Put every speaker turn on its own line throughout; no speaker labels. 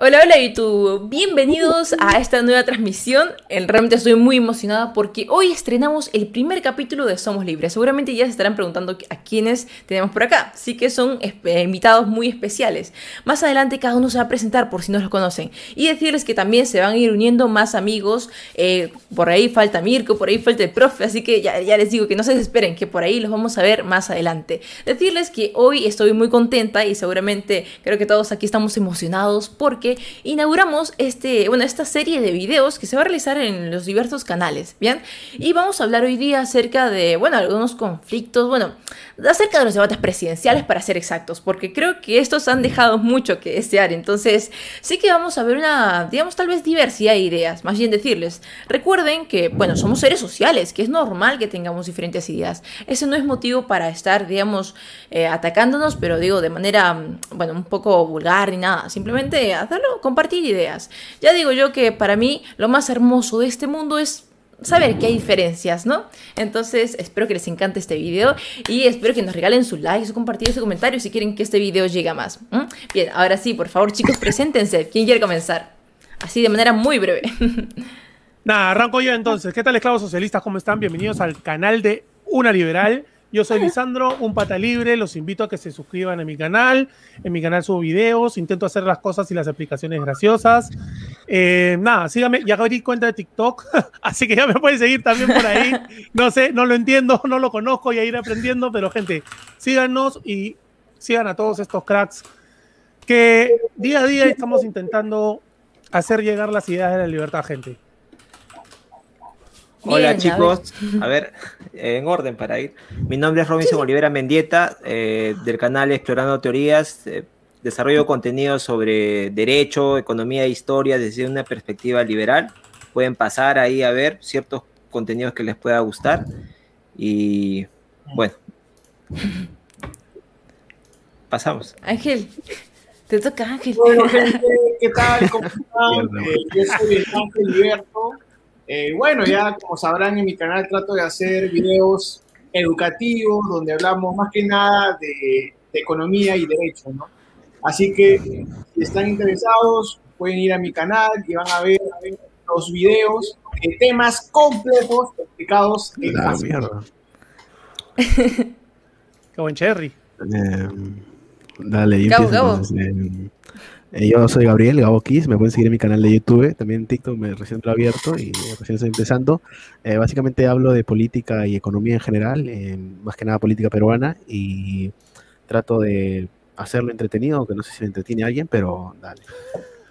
Hola, hola YouTube, bienvenidos a esta nueva transmisión. Realmente estoy muy emocionada porque hoy estrenamos el primer capítulo de Somos Libres. Seguramente ya se estarán preguntando a quiénes tenemos por acá, sí que son invitados muy especiales. Más adelante cada uno se va a presentar por si no los conocen y decirles que también se van a ir uniendo más amigos. Eh, por ahí falta Mirko, por ahí falta el profe, así que ya, ya les digo que no se desesperen, que por ahí los vamos a ver más adelante. Decirles que hoy estoy muy contenta y seguramente creo que todos aquí estamos emocionados porque inauguramos este, bueno, esta serie de videos que se va a realizar en los diversos canales, ¿bien? Y vamos a hablar hoy día acerca de, bueno, algunos conflictos, bueno, acerca de los debates presidenciales para ser exactos, porque creo que estos han dejado mucho que desear, entonces sí que vamos a ver una, digamos, tal vez diversidad de ideas, más bien decirles, recuerden que, bueno, somos seres sociales, que es normal que tengamos diferentes ideas, ese no es motivo para estar, digamos, eh, atacándonos, pero digo, de manera, bueno, un poco vulgar ni nada, simplemente hacer compartir ideas. Ya digo yo que para mí lo más hermoso de este mundo es saber que hay diferencias, ¿no? Entonces, espero que les encante este video y espero que nos regalen su like, su compartir, su comentario si quieren que este video llegue a más. Bien, ahora sí, por favor, chicos, preséntense. ¿Quién quiere comenzar? Así de manera muy breve.
Nada, arranco yo entonces. ¿Qué tal, esclavos socialistas? ¿Cómo están? Bienvenidos al canal de Una Liberal. Yo soy Lisandro, un pata libre. Los invito a que se suscriban a mi canal. En mi canal subo videos, intento hacer las cosas y las aplicaciones graciosas. Eh, nada, síganme. Ya abrí cuenta de TikTok, así que ya me pueden seguir también por ahí. No sé, no lo entiendo, no lo conozco y a ir aprendiendo, pero gente, síganos y sigan a todos estos cracks que día a día estamos intentando hacer llegar las ideas de la libertad, gente.
Hola chicos, a ver. en orden para ir. Mi nombre es Robinson Olivera Mendieta, eh, del canal Explorando Teorías. Eh, desarrollo contenido sobre derecho, economía e historia desde una perspectiva liberal. Pueden pasar ahí a ver ciertos contenidos que les pueda gustar. Y bueno, pasamos.
Ángel, te toca Ángel.
¿qué tal? ¿Cómo están? Eh, yo soy Ángel Liberto. Eh, bueno, ya como sabrán en mi canal trato de hacer videos educativos donde hablamos más que nada de, economía y derecho, ¿no? Así que si están interesados pueden ir a mi canal y van a ver, los videos de temas complejos explicados en
La mierda. Qué buen cherry.
Eh, dale, yo eh, yo soy Gabriel, Gabo Kiss, me pueden seguir en mi canal de YouTube, también TikTok me recién lo abierto y recién estoy empezando. Eh, básicamente hablo de política y economía en general, más que nada política peruana, y trato de hacerlo entretenido, aunque no sé si me entretiene a alguien, pero dale.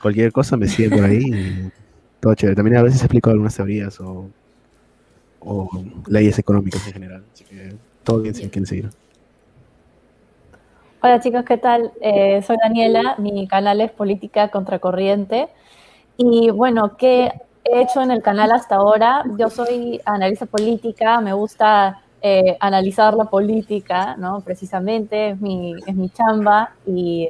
Cualquier cosa me sigue por ahí y todo chévere. También a veces explico algunas teorías o, leyes económicas en general, todo bien si quieren seguir.
Hola chicos, ¿qué tal? Eh, soy Daniela, mi canal es Política Contracorriente. Y bueno, ¿qué he hecho en el canal hasta ahora? Yo soy analista política, me gusta eh, analizar la política, ¿no? Precisamente, es mi, es mi chamba. Y,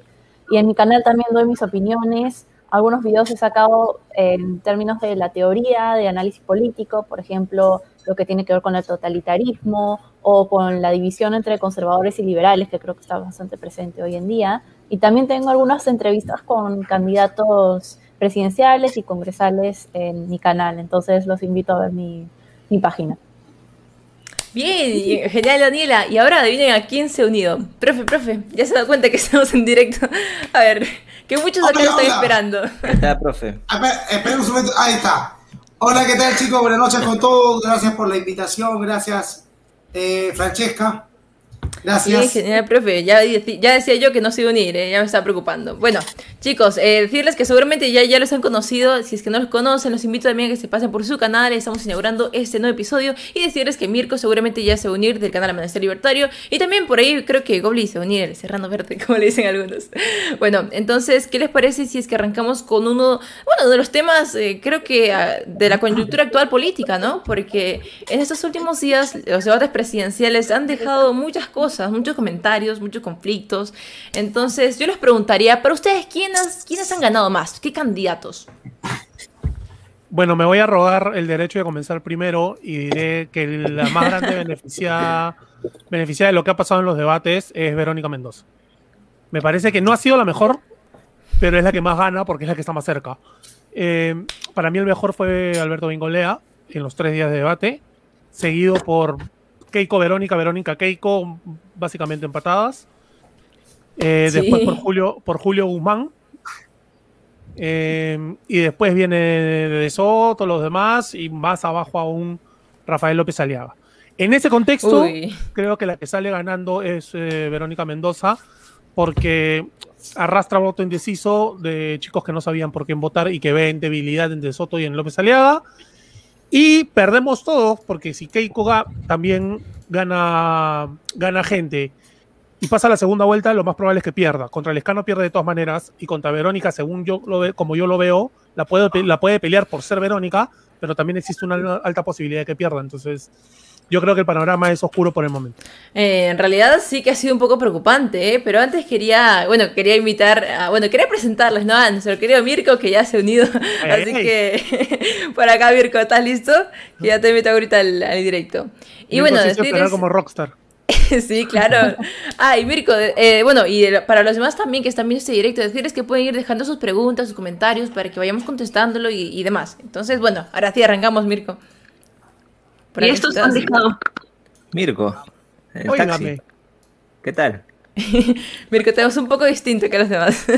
y, en mi canal también doy mis opiniones. Algunos videos he sacado en términos de la teoría, de análisis político, por ejemplo, lo que tiene que ver con el totalitarismo o con la división entre conservadores y liberales, que creo que está bastante presente hoy en día. Y también tengo algunas entrevistas con candidatos presidenciales y congresales en mi canal, entonces los invito a ver mi, mi página.
Bien, genial Daniela. Y ahora adivinen a quién se ha unido. Profe, profe, ya se da cuenta que estamos en directo. A ver, que muchos acá están esperando.
Ahí está, profe.
Esperen un momento. Ahí está. Hola, ¿qué tal chicos? Buenas noches con todos. Gracias por la invitación. Gracias, eh, Francesca. Gracias.
Sí, genial, profe. Ya, ya, decía yo que no se iba a unir, eh, ya me estaba preocupando. Bueno, chicos, eh, decirles que seguramente ya, ya los han conocido. Si es que no los conocen, los invito también a que se pasen por su canal. Estamos inaugurando este nuevo episodio. Y decirles que Mirko seguramente ya se va a unir del canal Amanecer Libertario. Y también por ahí creo que Gobli se va a unir, el Serrano Verde, como le dicen algunos. Bueno, entonces, ¿qué les parece si es que arrancamos con uno, bueno, de los temas, eh, creo que ah, de la coyuntura actual política, ¿no? Porque en estos últimos días los debates presidenciales han dejado muchas cosas muchos comentarios, muchos conflictos. Entonces, yo les preguntaría, para ustedes, ¿quiénes, ¿quiénes han ganado más? ¿Qué candidatos?
Bueno, me voy a rogar el derecho de comenzar primero y diré que la más grande beneficiada, beneficiada de lo que ha pasado en los debates es Verónica Mendoza. Me parece que no ha sido la mejor, pero es la que más gana porque es la que está más cerca. Eh, para mí el mejor fue Alberto Bingolea en los tres días de debate, seguido por Keiko Verónica, Verónica Keiko, básicamente empatadas. Eh, después por Julio, por Julio Guzmán. Eh, y después viene de Soto, los demás, y más abajo aún Rafael López Aliaga. En ese contexto, creo que la que sale ganando es eh, Verónica Mendoza, porque arrastra voto indeciso de chicos que no sabían por quién votar y que ven debilidad en De Soto y en López Aliaga. Y perdemos todos, porque si Keiko también gana, gana gente y pasa la segunda vuelta, lo más probable es que pierda. Contra el Escano pierde de todas maneras y contra Verónica, según yo lo como yo lo veo, la puede, la puede pelear por ser Verónica, pero también existe una alta posibilidad de que pierda. Entonces, yo creo que el panorama es oscuro por el momento.
Eh, en realidad sí que ha sido un poco preocupante, ¿eh? pero antes quería, bueno, quería invitar, a, bueno, quería presentarles, ¿no? A nuestro querido Mirko, que ya se ha unido. Así que, por acá, Mirko, ¿estás listo? Que ya te invito ahorita al, directo.
Y bueno, decirles... como rockstar.
sí, claro. Ah, y Mirko, eh, bueno, y para los demás también que están viendo este directo, decirles que pueden ir dejando sus preguntas, sus comentarios para que vayamos contestándolo y, demás. Entonces, bueno, ahora sí arrancamos, Mirko.
Y esto está dejado.
Mirko, el taxi. ¿Qué tal?
Mirko, tenemos un poco distinto que los demás.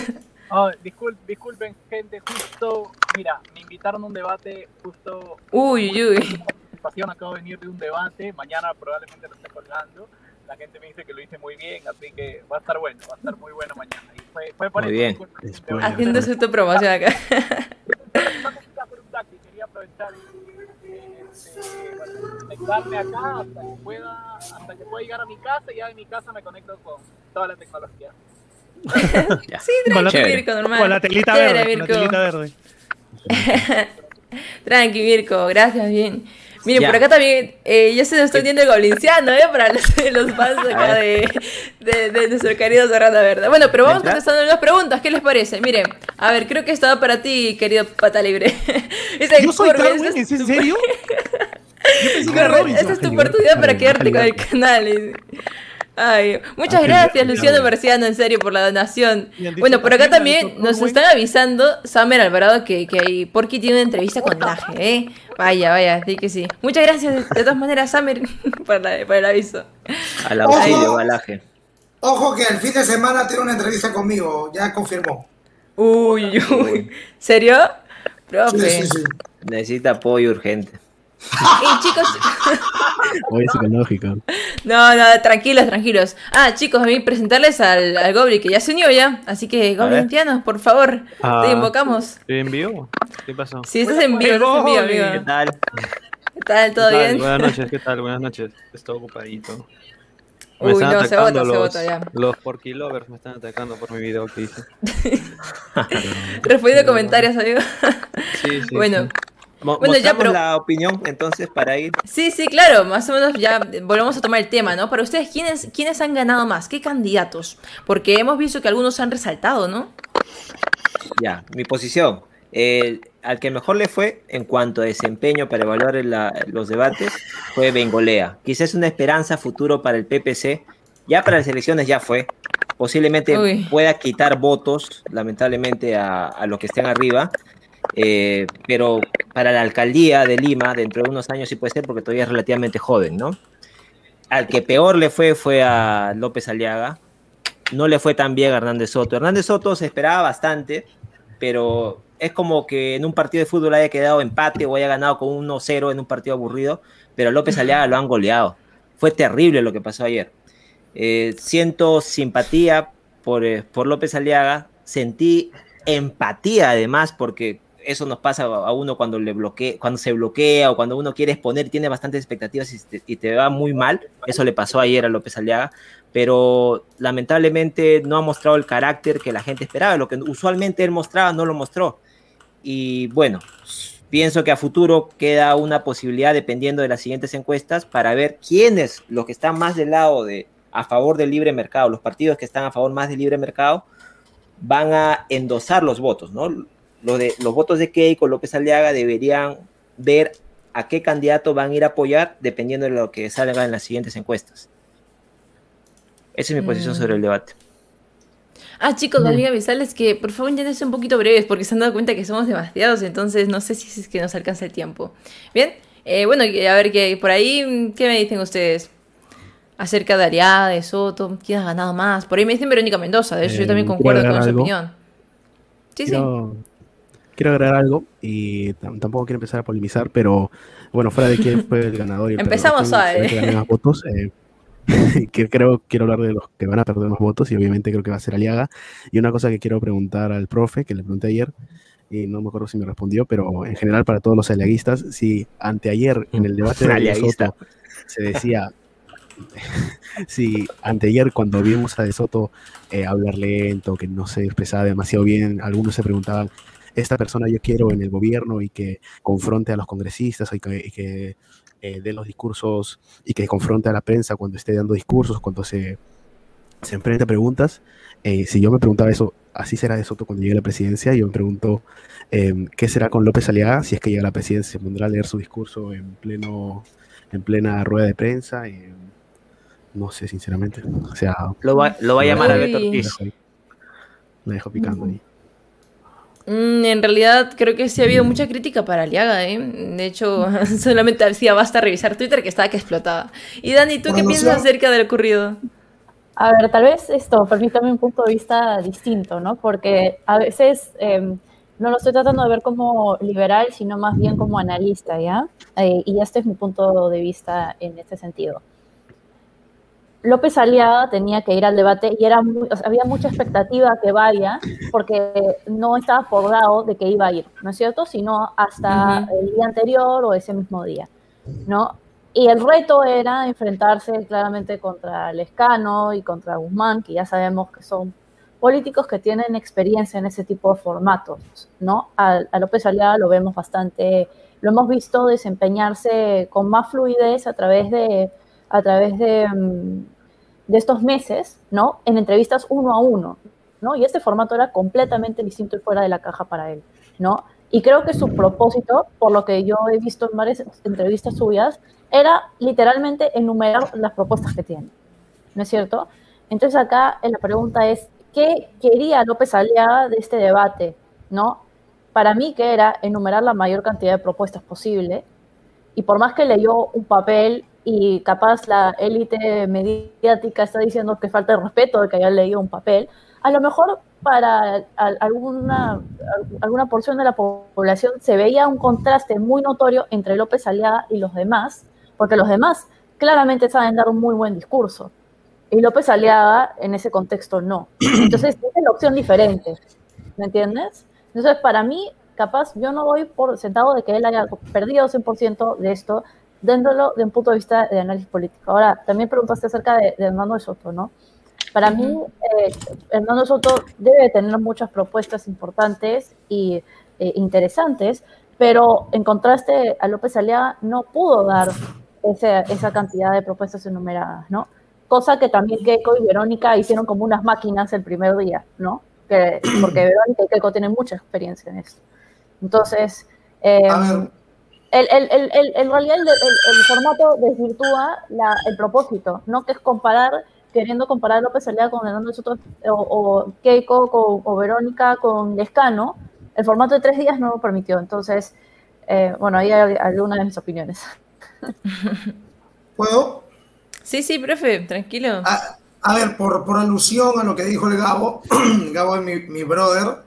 Oh, disculpen, gente, justo, mira, me invitaron a un debate, justo.
Uy, uy.
Acabo de venir de un debate, mañana probablemente lo esté colgando la gente me dice que lo hice muy bien, así que va a estar bueno, va a estar muy bueno mañana. Y fue, fue por
muy bien.
Haciendo su promoción acá.
conectarme acá hasta que pueda hasta que pueda llegar a mi casa y ya en mi casa me conecto con toda la tecnología.
sí, tranqui, Mirko, normal.
Con la telita verde. Con la telita verde.
tranqui, Mirko, gracias, bien. Miren, por acá también, eh, ya se nos está uniendo el goblinciano, ¿eh? Para los, los fans acá de, de, de, nuestro querido Zorrata Verde. Bueno, pero vamos contestando las preguntas, ¿qué les parece? Miren, a ver, creo que estaba para ti, querido Pata Libre.
¿Yo soy Darwin? ¿En serio?
Yo pensé esta es tu oportunidad para quedarte con el canal. Ay, muchas gracias, Luciano Marciano, en serio, por la donación. Bueno, por acá también nos están avisando, Samer Alvarado, que, que Porky tiene una entrevista con Laje, ¿eh? Vaya, vaya, así que sí. Muchas gracias, de todas maneras, Samer, por, el aviso.
Al auxilio, al Laje.
Ojo que el fin de semana tiene una entrevista conmigo, ya confirmó.
Uy, uy. ¿Serio?
Profe. Sí, sí, sí.
Necesita apoyo urgente.
Y chicos.
Oye, psicológico.
No, no, tranquilos, tranquilos. Ah, chicos, a mí presentarles al, al Goblin que ya se unió ya. Así que, Goblin por favor, ah, te invocamos.
¿Estoy en vivo? ¿Qué pasó?
Sí, estás en vivo, estás en vivo, amigo.
¿Qué tal?
¿Qué tal? ¿Todo bien?
Buenas noches, ¿qué tal? Buenas noches. Estoy ocupadito.
Me Uy, no, se vota, se vota ya.
Los Porky Lovers me están atacando por mi video que hice.
Respondiendo comentarios, amigo.
Sí, sí. Bueno. Bueno, ya, pero... la opinión entonces para ir.
Sí, sí, claro, más o menos ya volvemos a tomar el tema, ¿no? Para ustedes, ¿quiénes, ¿quiénes han ganado más? ¿Qué candidatos? Porque hemos visto que algunos han resaltado, ¿no?
Ya, mi posición. al que mejor le fue en cuanto a desempeño para evaluar los debates fue Bengolea. Quizás una esperanza futuro para el PPC. Ya para las elecciones ya fue. Posiblemente pueda quitar votos, lamentablemente, a, a los que estén arriba eh, pero para la alcaldía de Lima, dentro de unos años sí puede ser, porque todavía es relativamente joven, ¿no? Al que peor le fue fue a López Aliaga. No le fue tan bien a Hernández Soto. Hernández Soto se esperaba bastante, pero es como que en un partido de fútbol haya quedado empate o haya ganado con 1-0 en un partido aburrido, pero a López Aliaga lo han goleado. Fue terrible lo que pasó ayer. Eh, siento simpatía por, eh, por López Aliaga, sentí empatía además porque eso nos pasa a uno cuando, le bloquea, cuando se bloquea o cuando uno quiere exponer y tiene bastantes expectativas y te, va muy mal. Eso le pasó ayer a López Aliaga, pero lamentablemente no ha mostrado el carácter que la gente esperaba. Lo que usualmente él mostraba no lo mostró. Y bueno, pienso que a futuro queda una posibilidad, dependiendo de las siguientes encuestas, para ver quiénes, los que están más del lado de a favor del libre mercado, los partidos que están a favor más del libre mercado, van a endosar los votos, ¿no? De, los votos de Keiko López Aliaga deberían ver a qué candidato van a ir a apoyar dependiendo de lo que salga en las siguientes encuestas. Esa es mi posición sobre el mm. debate.
Ah, chicos, voy a avisarles que por favor intenten un poquito breves porque se han dado cuenta que somos demasiados, entonces no sé si es que nos alcanza el tiempo. Bien, eh, bueno, a ver, que por ahí, ¿qué me dicen ustedes? Acerca de Ariada, de Soto, ¿quién ha ganado más? Por ahí me dicen Verónica Mendoza, de hecho yo también
Eh,
concuerdo con su opinión. Sí, sí.
Quiero, agregar algo y tam- tampoco quiero empezar a polemizar, pero bueno, fuera de quién fue el ganador y el
Empezamos suave.
más votos, eh, que creo quiero hablar de los que van a perder más votos y obviamente creo que va a ser Aliaga. Y una cosa que quiero preguntar al profe, que le pregunté ayer, y no me acuerdo si me respondió, pero en general para todos los aliaguistas, si anteayer en el debate de. Soto se decía, si anteayer cuando vimos a De Soto eh, hablar lento, que no se expresaba demasiado bien, algunos se preguntaban, esta persona yo quiero en el gobierno y que confronte a los congresistas y que, y que, eh, dé los discursos y que confronte a la prensa cuando esté dando discursos, cuando se, se enfrenta a preguntas. Eh, si yo me preguntaba eso, así será de Soto cuando llegue a la presidencia, yo me pregunto eh, qué será con López Aliaga si es que llega a la presidencia, se pondrá a leer su discurso en pleno en plena rueda de prensa. no sé, sinceramente. O sea,
Lo va, lo va a llamar a. Beto Ortiz.
Lo dejo picando ahí.
Mm, en realidad creo que sí ha habido mucha crítica para Aliaga, ¿eh? De hecho, solamente hacía basta revisar Twitter que estaba que explotaba. Y Dani, ¿tú qué piensas acerca de lo ocurrido?
A ver, tal vez esto, permítame un punto de vista distinto, ¿no? Porque a veces eh, no lo estoy tratando de ver como liberal, sino más bien como analista, ¿ya? Eh, y este es mi punto de vista en este sentido. López Aliaga tenía que ir al debate y era muy- o sea, había mucha expectativa que vaya porque no estaba acordado de que iba a ir, ¿no es cierto? Sino hasta el día anterior o ese mismo día, ¿no? Y el reto era enfrentarse claramente contra Lescano y contra Guzmán, que ya sabemos que son políticos que tienen experiencia en ese tipo de formatos, ¿no? A, a López Aliaga lo vemos bastante, lo hemos visto desempeñarse con más fluidez a través de, a través de, mm, de estos meses, ¿no? En entrevistas uno a uno, ¿no? Y este formato era completamente distinto y fuera de la caja para él, ¿no? Y creo que su propósito, por lo que yo he visto en varias entrevistas suyas, era literalmente enumerar las propuestas que tiene, ¿no es cierto? Entonces acá eh, la pregunta es, ¿qué quería López Aliaga de este debate, ¿no? Para mí que era enumerar la mayor cantidad de propuestas posible, y por más que leyó un papel y capaz la élite mediática está diciendo que falta de respeto de que haya leído un papel, a lo mejor para al- alguna, al- alguna porción de la po- población se veía un contraste muy notorio entre López Aliaga y los demás, porque los demás claramente saben dar un muy buen discurso. Y López Aliaga en ese contexto no. Entonces es la opción diferente, ¿me entiendes? Entonces para mí, capaz, yo no doy por sentado de que él haya perdido 100% de esto, dándolo de un punto de vista de análisis político. Ahora, también preguntaste acerca de, de Hernando Soto, ¿no? Para mí, eh, Hernando Soto debe de tener muchas propuestas importantes y eh, interesantes, pero en contraste a López Aliaga no pudo dar ese- esa cantidad de propuestas enumeradas, ¿no? Cosa que también Keiko y Verónica hicieron como unas máquinas el primer día, ¿no? Que, porque Verónica y Keiko tienen mucha experiencia en esto. Entonces, eh,
A ver,
el, el, el, el- en realidad el, el- el formato desvirtúa la- el propósito, ¿no? Que es comparar, queriendo comparar López Aliaga con Hernando de Soto o, o Keiko con, o Verónica con Lescano, el formato de tres días no lo permitió. Entonces, eh, bueno, ahí hay algunas de mis opiniones.
¿puedo?
Sí, sí, profe, tranquilo.
A, a ver, por, por alusión a lo que dijo el Gabo, Gabo es mi, mi brother,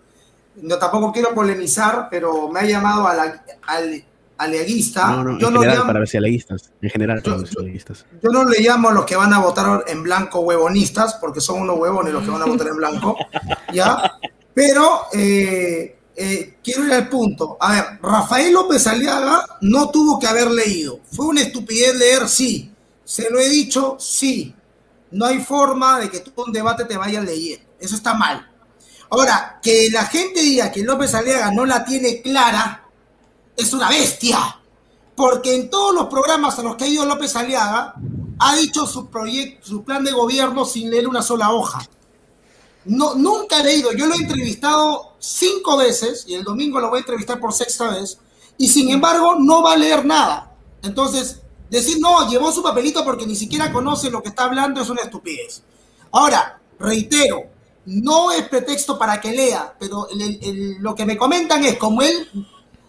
no tampoco quiero polemizar, pero me ha llamado a la- al aliaguista.
No, no,
yo,
en
no
general,
llamo,
para vercialeguistas. En general, para
Yo-
vercialeguistas.
yo no le llamo a los que van a votar en blanco huevonistas, porque son unos huevones los que van a votar en blanco, ¿ya? Pero eh, eh, quiero ir al punto. A ver, Rafael López Aliaga no tuvo que haber leído. Fue una estupidez leer, sí. Se lo he dicho, sí. No hay forma de que tú un debate te vayas leyendo. Eso está mal. Ahora, que la gente diga que López Aliaga no la tiene clara, es una bestia. Porque en todos los programas a los que ha ido López Aliaga, ha dicho su proyecto, su plan de gobierno sin leer una sola hoja. No, nunca he leído, yo lo he entrevistado cinco veces y el domingo lo voy a entrevistar por sexta vez y sin embargo no va a leer nada. Entonces, decir no, llevó su papelito porque ni siquiera conoce lo que está hablando es una estupidez. Ahora, reitero, no es pretexto para que lea, pero lo que me comentan es como él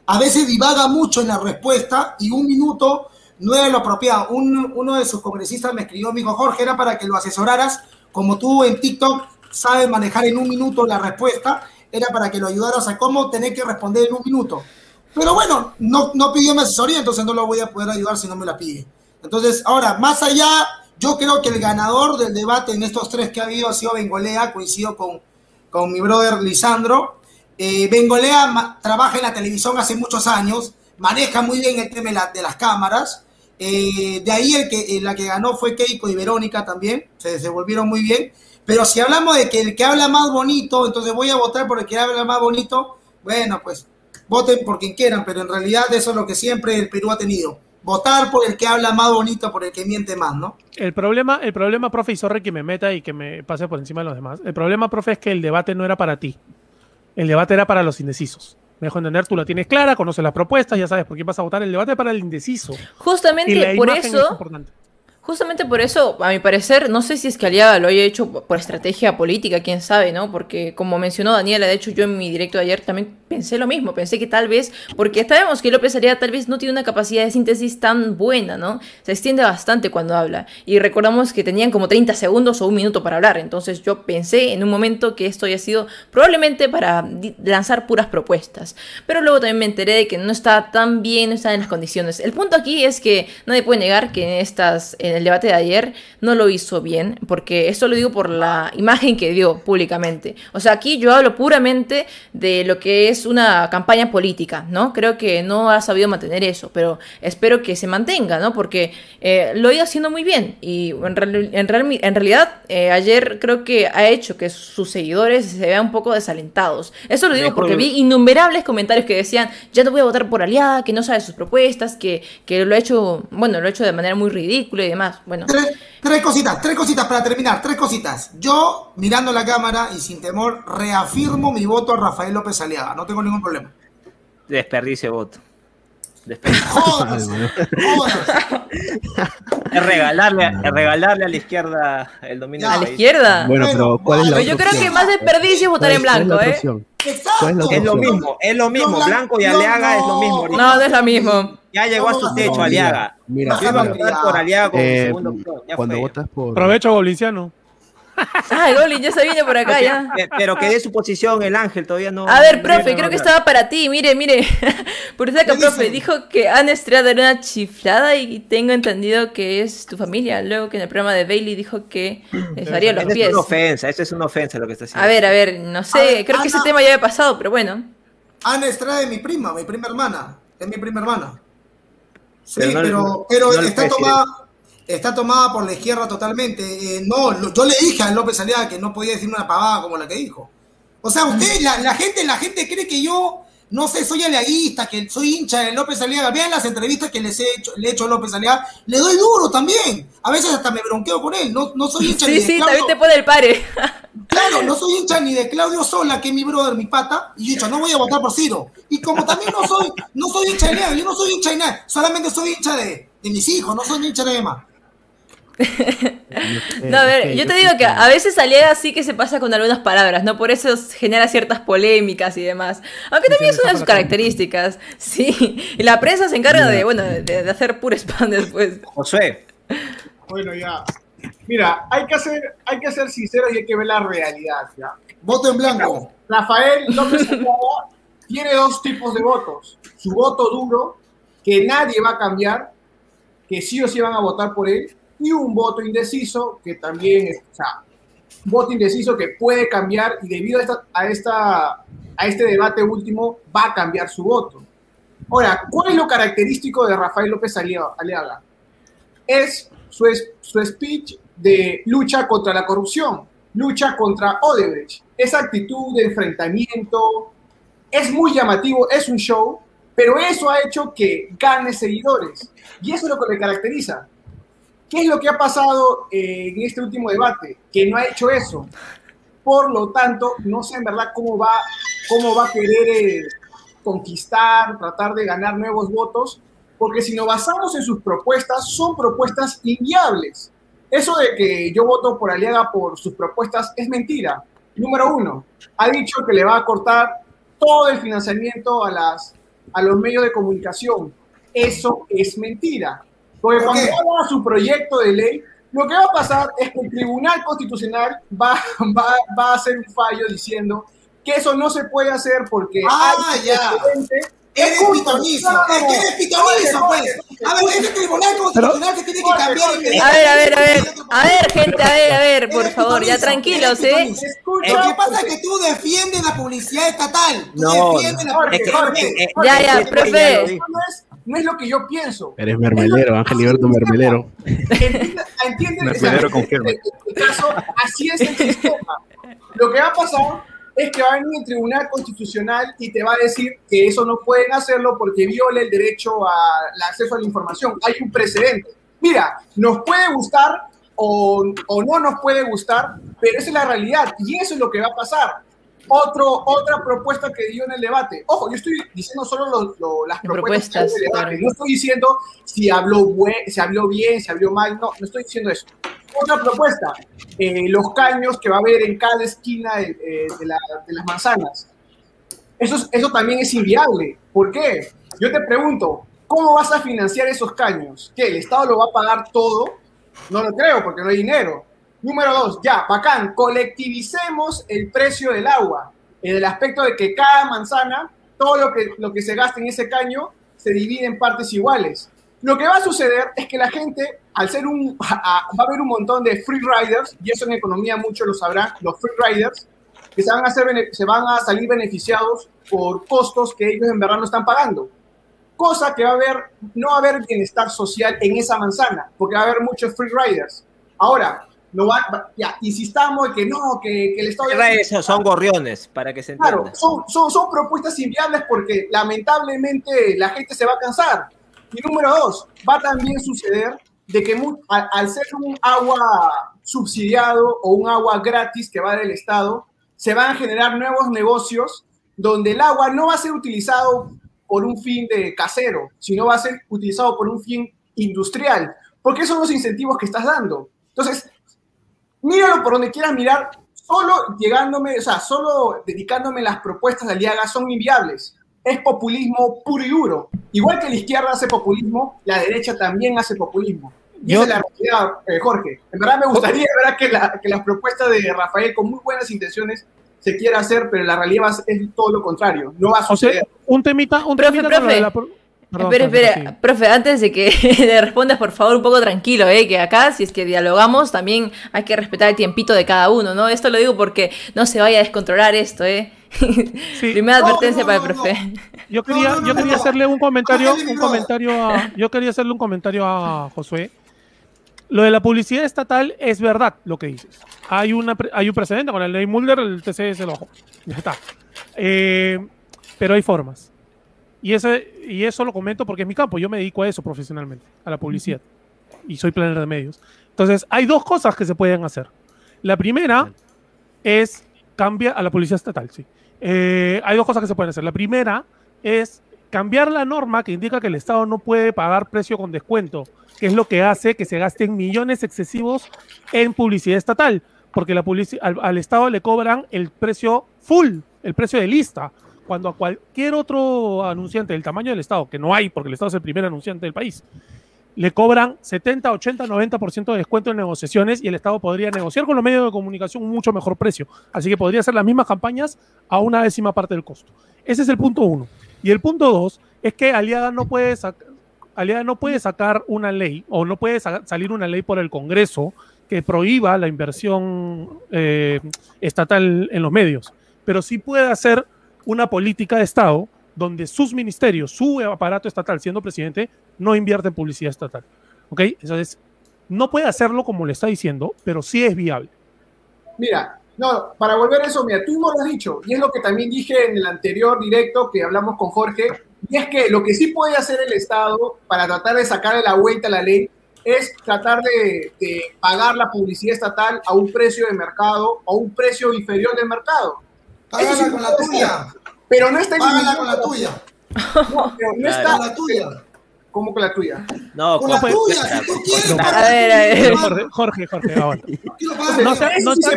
a veces divaga mucho en la respuesta y un minuto no era lo apropiado. uno de sus congresistas me escribió, me dijo, Jorge, era para que lo asesoraras, como tú en TikTok sabes manejar en un minuto la respuesta, era para que lo ayudaras a cómo tener que responder en un minuto. Pero bueno, no, no pidió mi asesoría, entonces no lo voy a poder ayudar si no me la pide. Entonces, ahora, más allá, yo creo que el ganador del debate en estos tres que ha habido ha sido Bengolea, coincido con, con mi brother Lisandro. Eh, Bengolea trabaja en la televisión hace muchos años, maneja muy bien el tema de, las cámaras. Eh, de ahí el que, la que ganó fue Keiko y Verónica también, se desenvolvieron muy bien. Pero si hablamos de que el que habla más bonito, entonces voy a votar por el que habla más bonito, bueno, pues voten por quien quieran, pero en realidad eso es lo que siempre el Perú ha tenido. Votar por el que habla más bonito, por el que miente más, ¿no?
El problema, el problema, profe, y sorry que me meta y que me pase por encima de los demás. El problema, profe, es que el debate no era para ti. El debate era para los indecisos. Me dejo entender, tú la tienes clara, conoces las propuestas, ya sabes por qué vas a votar. El debate para el indeciso.
Justamente por eso. Justamente por eso, a mi parecer, no sé si es que Aliaga lo haya hecho por estrategia política, quién sabe, ¿no? Porque como mencionó Daniela, de hecho yo en mi directo de ayer también pensé lo mismo, pensé que tal vez, porque sabemos que López Aliaga tal vez no tiene una capacidad de síntesis tan buena, ¿no? Se extiende bastante cuando habla. Y recordamos que tenían como 30 segundos o un minuto para hablar, entonces yo pensé en un momento que esto haya sido probablemente para lanzar puras propuestas. Pero luego también me enteré de que no está tan bien, no está en las condiciones. El punto aquí es que nadie puede negar que en estas el debate de ayer no lo hizo bien, porque esto lo digo por la imagen que dio públicamente. O sea, aquí yo hablo puramente de lo que es una campaña política, ¿no? Creo que no ha sabido mantener eso, pero espero que se mantenga, ¿no? Porque eh, lo iba haciendo muy bien y en, en, realidad eh, ayer creo que ha hecho que sus seguidores se vean un poco desalentados. Eso lo digo porque vi innumerables comentarios que decían, ya no voy a votar por Aliada, que no sabe sus propuestas, que, que lo ha hecho, bueno, lo ha hecho de manera muy ridícula y demás. Bueno.
Tres, cositas, tres cositas para terminar, tres cositas. Yo, mirando la cámara y sin temor, reafirmo mi voto a Rafael López Aliaga. No tengo ningún problema.
Desperdicio voto. Desperdicio. es, regalarle, es regalarle a la izquierda el dominio.
¿A la izquierda?
Bueno, pero ¿cuál es la
Yo creo que más desperdicio es votar en blanco, ¿eh?
Es lo mismo, es lo mismo. Blanco y Aliaga es lo mismo.
No, no es lo mismo.
Ya llegó a su techo, Aliaga. Mira, iba a votar por Aliaga como eh, segundo
Cuando votas por.
Provecho, Goblinciano.
Ah, Goblin ya se viene por acá, ya.
Pero que dé su posición el ángel, todavía no.
A ver, profe, creo que estaba para ti. Mire, mire. Por eso acá, profe, dijo que han Estrada era una chiflada y tengo entendido que es tu familia. Luego que en el programa de Bailey dijo que les haría los pies.
Es una ofensa, eso es una ofensa lo que está haciendo.
A ver, a ver, no sé, creo que ese tema ya había pasado, pero bueno.
Ana Estrada es mi prima, mi prima hermana. Es mi prima hermana. Sí, pero, pero, está tomada está tomada por la izquierda totalmente. Eh, no, yo le dije a López Aliaga que no podía decir una pavada como la que dijo. O sea, usted, la, gente, la gente cree que yo, no sé, soy aliaguista, que soy hincha de López Aliaga. Vean las entrevistas que les he hecho, le he hecho a López Aliaga. Le doy duro también. A veces hasta me bronqueo con él. No, no soy hincha
sí, Sí, también te pone el pare.
Claro, no soy hincha ni de Claudio Sola, que es mi brother, mi pata, y yo he dicho, no voy a votar por Ciro. Y como también no soy, no soy hincha de nada, yo no soy hincha de nada, solamente soy hincha de, de mis hijos, no soy hincha de Emma.
No, a ver, yo te digo que a veces Aliaga así que se pasa con algunas palabras, ¿no? Por eso genera ciertas polémicas y demás. Aunque también es una de sus características, sí. Y la prensa se encarga de, bueno, de, hacer puro spam después.
José.
Bueno, ya. Mira, hay que, hacer, hay que ser sinceros y hay que ver la realidad, ¿ya?
Voto en blanco.
Rafael López tiene dos tipos de votos. Su voto duro, que nadie va a cambiar, que sí o sí van a votar por él, y un voto indeciso que también es, o sea, un voto indeciso que puede cambiar y debido a, esta, a, esta, a este debate último va a cambiar su voto. Ahora, ¿cuál es lo característico de Rafael López Aliaga? Es su, su speech de lucha contra la corrupción, lucha contra Odebrecht. Esa actitud de enfrentamiento es muy llamativo, es un show, pero eso ha hecho que gane seguidores. Y eso es lo que le caracteriza. ¿Qué es lo que ha pasado eh, en este último debate? Que no ha hecho eso. Por lo tanto, no sé en verdad cómo va, cómo va a querer eh, conquistar, tratar de ganar nuevos votos, porque si nos basamos en sus propuestas, son propuestas inviables. Eso de que yo voto por Aliaga por sus propuestas es mentira. Número uno, ha dicho que le va a cortar todo el financiamiento a, las, a los medios de comunicación. Eso es mentira. Porque cuando haga su proyecto de ley, lo que va a pasar es que el Tribunal Constitucional va, va, va a hacer un fallo diciendo que eso no se puede hacer porque
ah,
hay
ya. Eres pitonizo, es que eres pitonizo, pues. A ver, es el Tribunal Constitucional que tiene que cambiar
A ver, a ver, a ver, a ver, gente, a ver, a ver, por favor, ya tranquilos, ¿eh?
Lo que pasa es que tú defiendes la publicidad estatal. Tú no, defiendes la publicidad.
Ya, ya, profe.
No es lo que yo pienso.
Eres mermelero, Ángel Liberto Mermelero.
¿Entiendes? Mermelero confirma. En este caso, así es el sistema. Lo que va a pasar es que va a venir el Tribunal Constitucional y te va a decir que eso no pueden hacerlo porque viola el derecho al acceso a la información. Hay un precedente. Mira, nos puede gustar o, o, no nos puede gustar, pero esa es la realidad y eso es lo que va a pasar. Otro, otra propuesta que dio en el debate. Ojo, yo estoy diciendo solo las propuestas, propuestas del debate. No estoy diciendo si habló, si habló bien, si habló mal. No, no estoy diciendo eso. Otra propuesta, eh, los caños que va a haber en cada esquina de, eh, de, la, de las manzanas. Eso, eso también es inviable. ¿Por qué? Yo te pregunto, ¿cómo vas a financiar esos caños? ¿Que el Estado lo va a pagar todo? No lo creo, porque no hay dinero. Número dos, ya, bacán, colectivicemos el precio del agua, en el aspecto de que cada manzana, todo lo que, lo que se gasta en ese caño, se divide en partes iguales. Lo que va a suceder es que la gente, al ser un, va a haber un montón de free riders, y eso en economía muchos lo sabrán, los free riders, que se van a, hacer, se van a salir beneficiados por costos que ellos en verdad no están pagando. Cosa que va a haber, no va a haber bienestar social en esa manzana, porque va a haber muchos free riders. Ahora, no va, ya, insistamos que no, que, que el Estado...
Eso son gorriones, para que se entienda.
Claro, son, son, son propuestas inviables porque lamentablemente la gente se va a cansar. Y número dos, va a también suceder de que al, al, ser un agua subsidiado o un agua gratis que va del Estado, se van a generar nuevos negocios donde el agua no va a ser utilizado por un fin de casero, sino va a ser utilizado por un fin industrial, porque esos son los incentivos que estás dando. Entonces, míralo por donde quieras mirar, solo llegándome, o sea, solo dedicándome las propuestas de Aliaga son inviables es populismo puro y duro. Igual que la izquierda hace populismo, la derecha también hace populismo. Y esa es la realidad, eh, Jorge. En verdad me gustaría. Que, la, que las propuestas de Rafael con muy buenas intenciones se quiera hacer, pero la realidad es todo lo contrario. No va a suceder.
un temita, un
profe, profe. Espera, espera, profe, antes de que le respondas, por favor, un poco tranquilo, ¿eh? que acá, si es que dialogamos, también hay que respetar el tiempito de cada uno, ¿no? Esto lo digo porque no se vaya a descontrolar esto, ¿eh? Primera advertencia para el profe.
Yo quería, yo quería hacerle un comentario, un comentario a, yo quería hacerle un comentario a Josué. Lo de la publicidad estatal es verdad lo que dices. Hay, una, hay un precedente con la ley Mulder, el TC se lo Ya está. Eh, pero hay formas. Y, ese, y eso lo comento porque es mi campo. Yo me dedico a eso profesionalmente, a la publicidad. Y soy planner de medios. Entonces, hay dos cosas que se pueden hacer. La primera es cambia a la policía estatal, sí. Eh, hay dos cosas que se pueden hacer. La primera es cambiar la norma que indica que el Estado no puede pagar precio con descuento, que es lo que hace que se gasten millones excesivos en publicidad estatal, porque la al, al, Estado le cobran el precio full, el precio de lista, cuando a cualquier otro anunciante del tamaño del Estado, que no hay porque el Estado es el primer anunciante del país, le cobran 70, 80, 90% de descuento en negociaciones y el Estado podría negociar con los medios de comunicación un mucho mejor precio. Así que podría hacer las mismas campañas a una décima parte del costo. Ese es el punto uno. Y el punto dos es que Aliada no puede, Aliada no puede sacar una ley o no puede salir una ley por el Congreso que prohíba la inversión eh, estatal en los medios, pero sí puede hacer una política de Estado donde sus ministerios, su aparato estatal, siendo presidente, no invierte en publicidad estatal. ¿Ok? Entonces, no puede hacerlo como le está diciendo, pero sí es viable.
Mira, no, para volver a eso, mira, tú no lo has dicho, y es lo que también dije en el anterior directo que hablamos con Jorge, y es que lo que sí puede hacer el Estado para tratar de sacar de la vuelta la ley es tratar de, pagar la publicidad estatal a un precio de mercado o un precio inferior del mercado.
Págala con la tuya.
Pero no está
Págala con la tuya.
No, pero no está,
la tuya.
¿Cómo que la tuya?
No,
Con la tuya, si tú quieres.
A ver, a ver.
Jorge, Jorge, Jorge, ahora.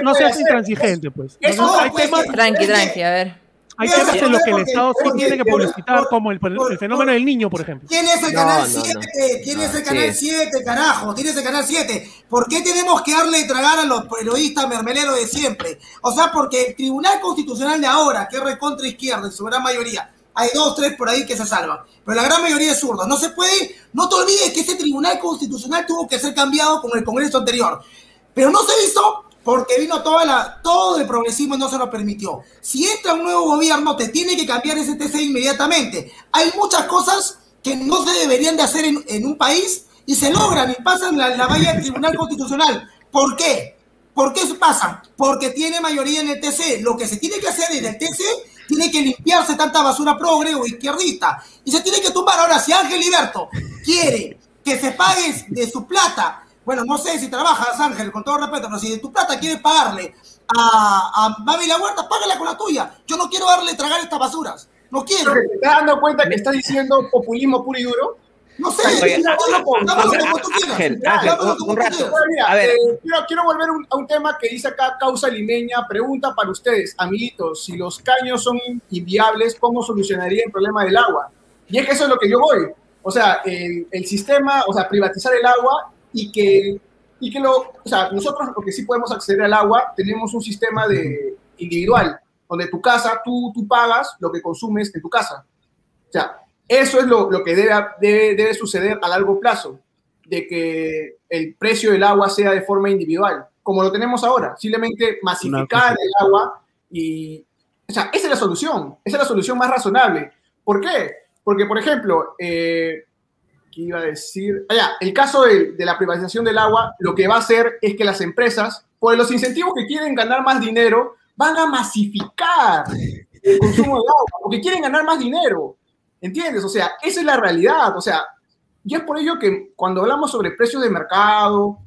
No, seas intransigente, pues.
Eso
No,
no,
hay
pues,
temas,
Tranqui, tranqui, a ver.
Hay temas en los que el Estado sí
porque-
tiene que publicitar,
por-
como el,
por-
el fenómeno del niño, por ejemplo.
¿Quién es el
No,
canal
no,
7?
no.
¿Quién es el canal
sí.
7, carajo? ¿Quién es el canal 7? ¿Por qué tenemos que darle de tragar a los periodistas mermeleros de siempre? O sea, porque el Tribunal Constitucional de ahora, que es recontra izquierda en su gran mayoría, hay dos, tres por ahí que se salvan, pero la gran mayoría es zurda. No se puede, no te olvides que ese Tribunal Constitucional tuvo que ser cambiado con el Congreso anterior. Pero no se hizo porque vino toda la, todo el progresismo y no se lo permitió. Si entra un nuevo gobierno, te tiene que cambiar ese TC inmediatamente. Hay muchas cosas que no se deberían de hacer en, en un país y se logran y pasan la, la valla del Tribunal Constitucional. ¿Por qué? ¿Por qué se pasan? Porque tiene mayoría en el TC. Lo que se tiene que hacer en el TC tiene que limpiarse tanta basura progre o izquierdista. Y se tiene que tumbar. Ahora, si Ángel Liberto quiere que se pague de su plata, bueno, no sé si trabajas, Ángel, con todo respeto, pero si de tu plata quieres pagarle a, a Mami La Huerta, págala con la tuya. Yo no quiero darle tragar estas basuras. No quiero.
¿Te estás dando cuenta que estás diciendo populismo puro y duro?
No sé.
Oye,
dámelo como- dámelo
Ángel,
como tú quieras.
Ángel,
como
un
tú
rato.
quieras.
Bueno, mira,
A ver.
eh, quiero, quiero volver un- a un tema que dice acá Causa Limeña. Pregunta para ustedes, amiguitos, si los caños son inviables, ¿cómo solucionaría el problema del agua? Y es que eso es lo que yo voy. O sea, el, el sistema, o sea, privatizar el agua y que, y que lo, o sea, nosotros porque sí podemos acceder al agua, tenemos un sistema de individual, donde tu casa, tú, tú pagas lo que consumes en tu casa. O sea, eso es lo, lo que debe, debe, debe suceder a largo plazo, de que el precio del agua sea de forma individual, como lo tenemos ahora, simplemente masificar el agua y, o sea, esa es la solución, esa es la solución más razonable. ¿Por qué? Porque, por ejemplo, eh, ¿qué iba a decir? Allá, el caso de, de la privatización del agua, lo que va a hacer es que las empresas, por los incentivos que quieren ganar más dinero, van a masificar el consumo de agua, porque quieren ganar más dinero. ¿Entiendes? O sea, esa es la realidad. O sea, y es por ello que cuando hablamos sobre precios de mercado,